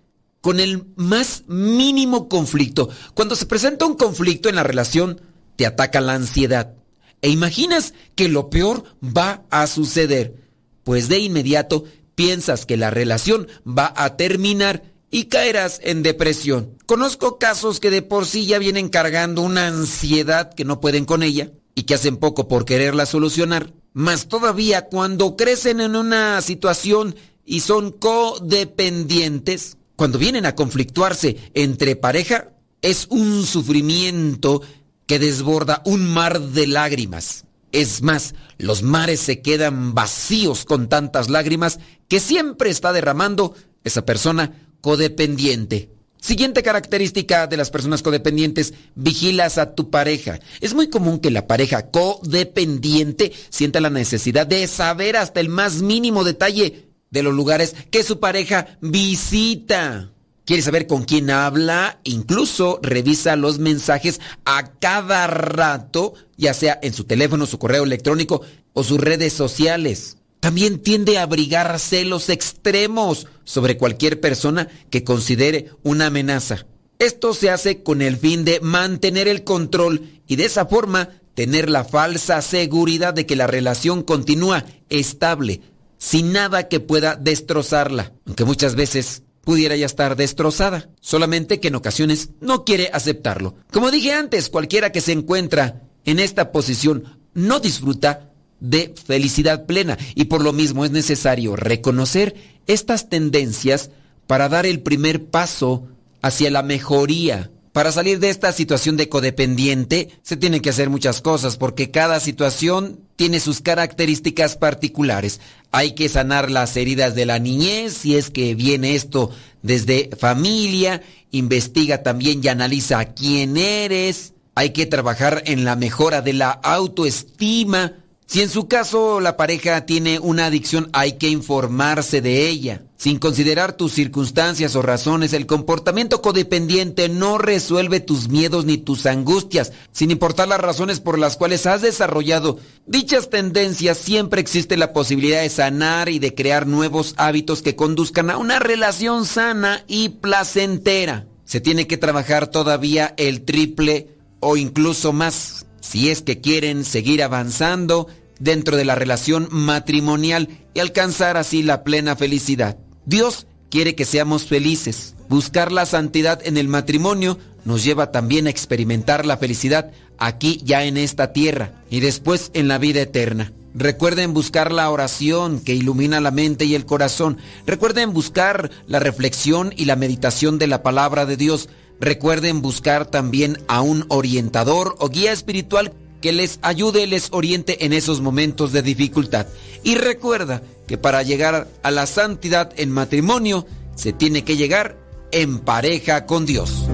con el más mínimo conflicto. Cuando se presenta un conflicto en la relación, te ataca la ansiedad. E imaginas que lo peor va a suceder. Pues de inmediato piensas que la relación va a terminar y caerás en depresión. Conozco casos que de por sí ya vienen cargando una ansiedad que no pueden con ella y que hacen poco por quererla solucionar. Más todavía cuando crecen en una situación y son codependientes, cuando vienen a conflictuarse entre pareja, es un sufrimiento que desborda un mar de lágrimas. Es más, los mares se quedan vacíos con tantas lágrimas que siempre está derramando esa persona codependiente. Siguiente característica de las personas codependientes, vigilas a tu pareja. Es muy común que la pareja codependiente sienta la necesidad de saber hasta el más mínimo detalle de los lugares que su pareja visita. Quiere saber con quién habla, incluso revisa los mensajes a cada rato, ya sea en su teléfono, su correo electrónico o sus redes sociales. También tiende a abrigar celos extremos sobre cualquier persona que considere una amenaza. Esto se hace con el fin de mantener el control y de esa forma tener la falsa seguridad de que la relación continúa estable, sin nada que pueda destrozarla, aunque muchas veces pudiera ya estar destrozada, solamente que en ocasiones no quiere aceptarlo. Como dije antes, cualquiera que se encuentra en esta posición no disfruta de felicidad plena y por lo mismo es necesario reconocer estas tendencias para dar el primer paso hacia la mejoría. Para salir de esta situación de codependiente se tienen que hacer muchas cosas porque cada situación tiene sus características particulares. Hay que sanar las heridas de la niñez, si es que viene esto desde familia, investiga también y analiza quién eres. Hay que trabajar en la mejora de la autoestima. Si en su caso la pareja tiene una adicción, hay que informarse de ella. Sin considerar tus circunstancias o razones, el comportamiento codependiente no resuelve tus miedos ni tus angustias, sin importar las razones por las cuales has desarrollado dichas tendencias, siempre existe la posibilidad de sanar y de crear nuevos hábitos que conduzcan a una relación sana y placentera. Se tiene que trabajar todavía el triple o incluso más si es que quieren seguir avanzando dentro de la relación matrimonial y alcanzar así la plena felicidad. Dios quiere que seamos felices. Buscar la santidad en el matrimonio nos lleva también a experimentar la felicidad aquí ya en esta tierra y después en la vida eterna. Recuerden buscar la oración que ilumina la mente y el corazón. Recuerden buscar la reflexión y la meditación de la palabra de Dios. Recuerden buscar también a un orientador o guía espiritual que les ayude, les oriente en esos momentos de dificultad. Y recuerda que para llegar a la santidad en matrimonio se tiene que llegar en pareja con Dios.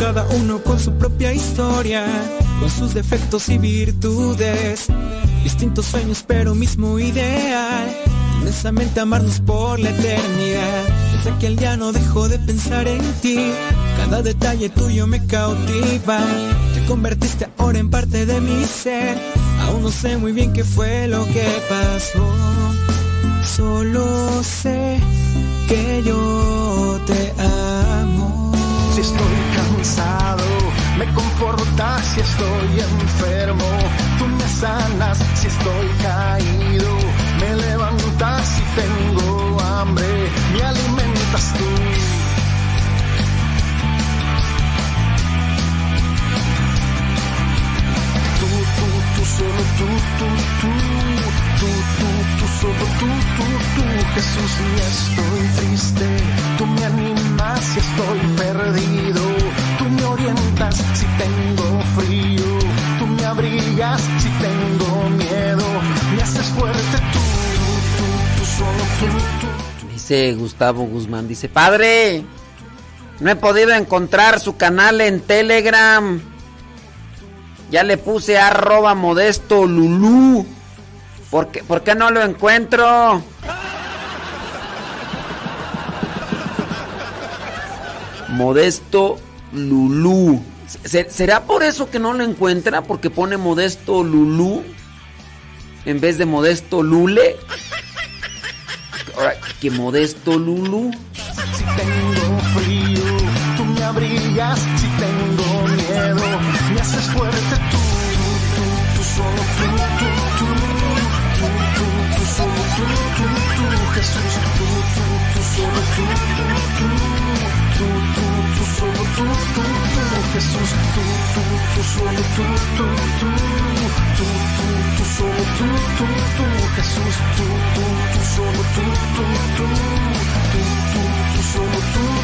Cada uno con su propia historia, con sus defectos y virtudes. Distintos sueños, pero mismo ideal. Inmensamente amarnos por la eternidad. Que el día no dejó de pensar en ti. Cada detalle tuyo me cautiva. Te convertiste ahora en parte de mi ser. Aún no sé muy bien qué fue lo que pasó. Solo sé que yo te amo. Si estoy cansado, me confortas si estoy enfermo, tú me sanas si estoy caído, me levantas si tengo hambre, me tú. Tú, tú, tú, solo tú, tú, tú, tú, tú, tú, solo tú, tú, tú, Jesús, si estoy triste, tú me animas si estoy perdido, tú me orientas si tengo frío, tú me abrigas si tengo miedo, me haces fuerte tú, tú, tú, solo tú, tú. Dice Gustavo Guzmán, dice, padre, no he podido encontrar su canal en Telegram. Ya le puse arroba modesto lulú. ¿Por qué, no lo encuentro? Modesto Lulú. ¿Se- ¿Será por eso que no lo encuentra? Porque pone Modesto Lulú en vez de Modesto Lule. Ahora, que Modesto Lulú. Si tengo frío, tú me abrigas. Si tengo miedo, me haces fuerte tú. Tú, tú, solo tú, tú, tú. Tú, tú, tú, solo tú, tú, tú. Jesús, tú, tú, tú, solo tú, tú, tú. Tú, tú, tú, solo tú, tú, tú. Jesús, tú, tú, tú, solo tú, tú, tú. Tú, tú, tú, solo tú, tú, tú. Jesús, tú, tú, tú, solo tú, tú, tú. Tú, tú, tú, solo tú, tú, tú.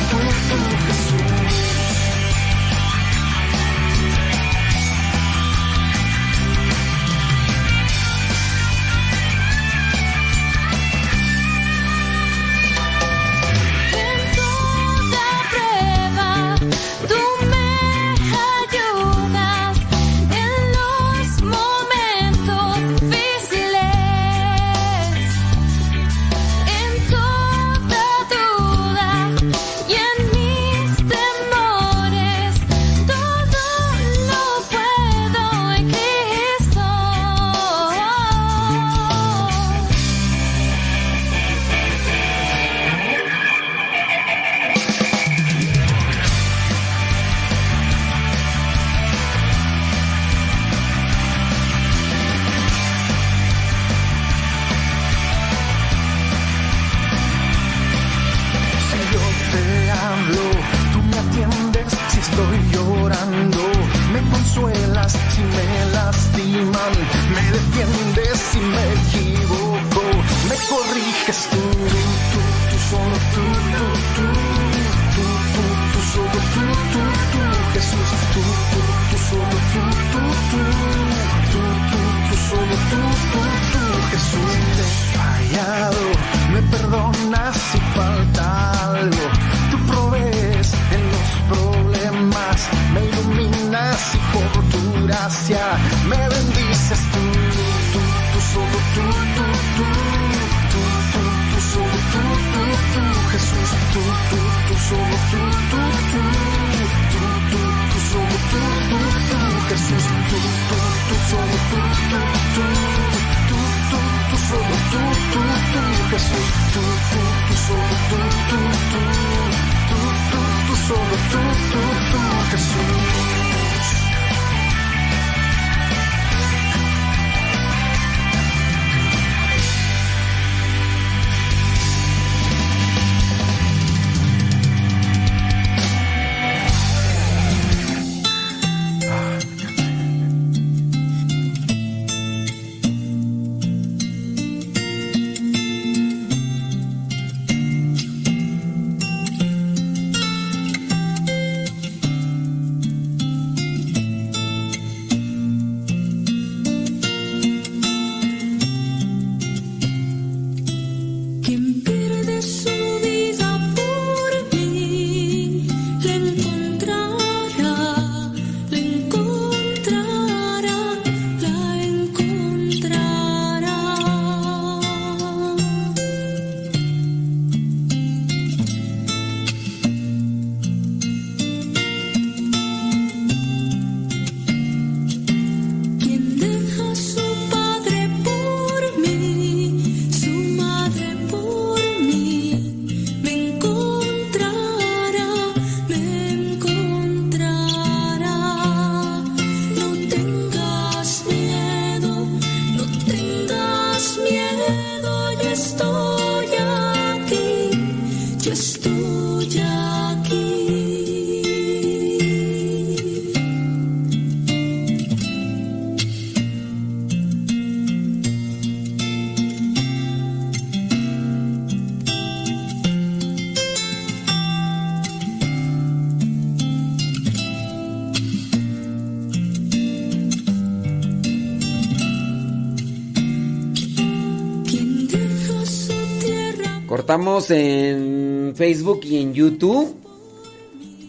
Reportamos en Facebook y en YouTube.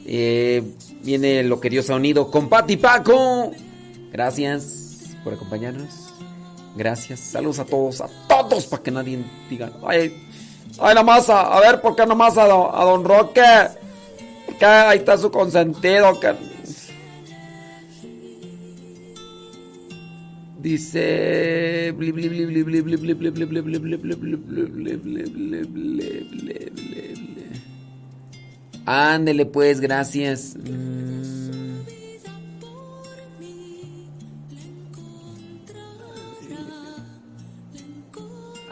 Eh, viene lo querido sonido con Pati Paco. Gracias por acompañarnos. Gracias. Saludos a todos, a todos, para que nadie diga. Ay, ay nomás, a, a ver, ¿por qué nomás a, a Don Roque? Que ahí está su consentido. Que... bli. Ándele pues, gracias. Mm.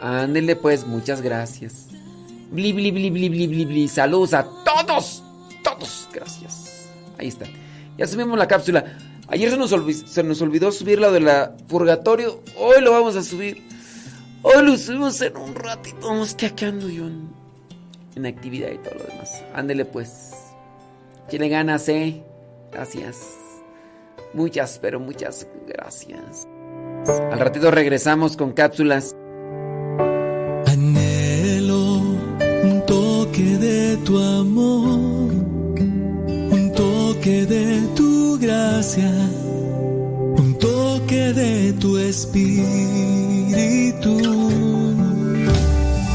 Ándele pues, muchas gracias. Bli, bli, bli, bli, bli, bli, bli. Saludos a todos. Todos, gracias. Ahí está. Ya subimos la cápsula. Ayer se nos, olvi- se olvidó subir la de la purgatorio. Hoy lo vamos a subir. Hoy lo subimos en un ratito. Vamos que acá ando yo en, en actividad y todo lo demás. Ándele pues. Tiene ganas, eh. Gracias. Muchas, pero muchas gracias. Al ratito regresamos con cápsulas. Anhelo un toque de tu amor, un toque de tu espíritu.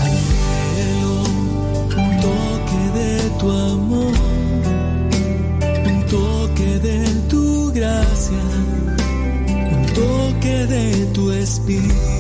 Anhelo un toque de tu amor, un toque de tu gracia, un toque de tu espíritu.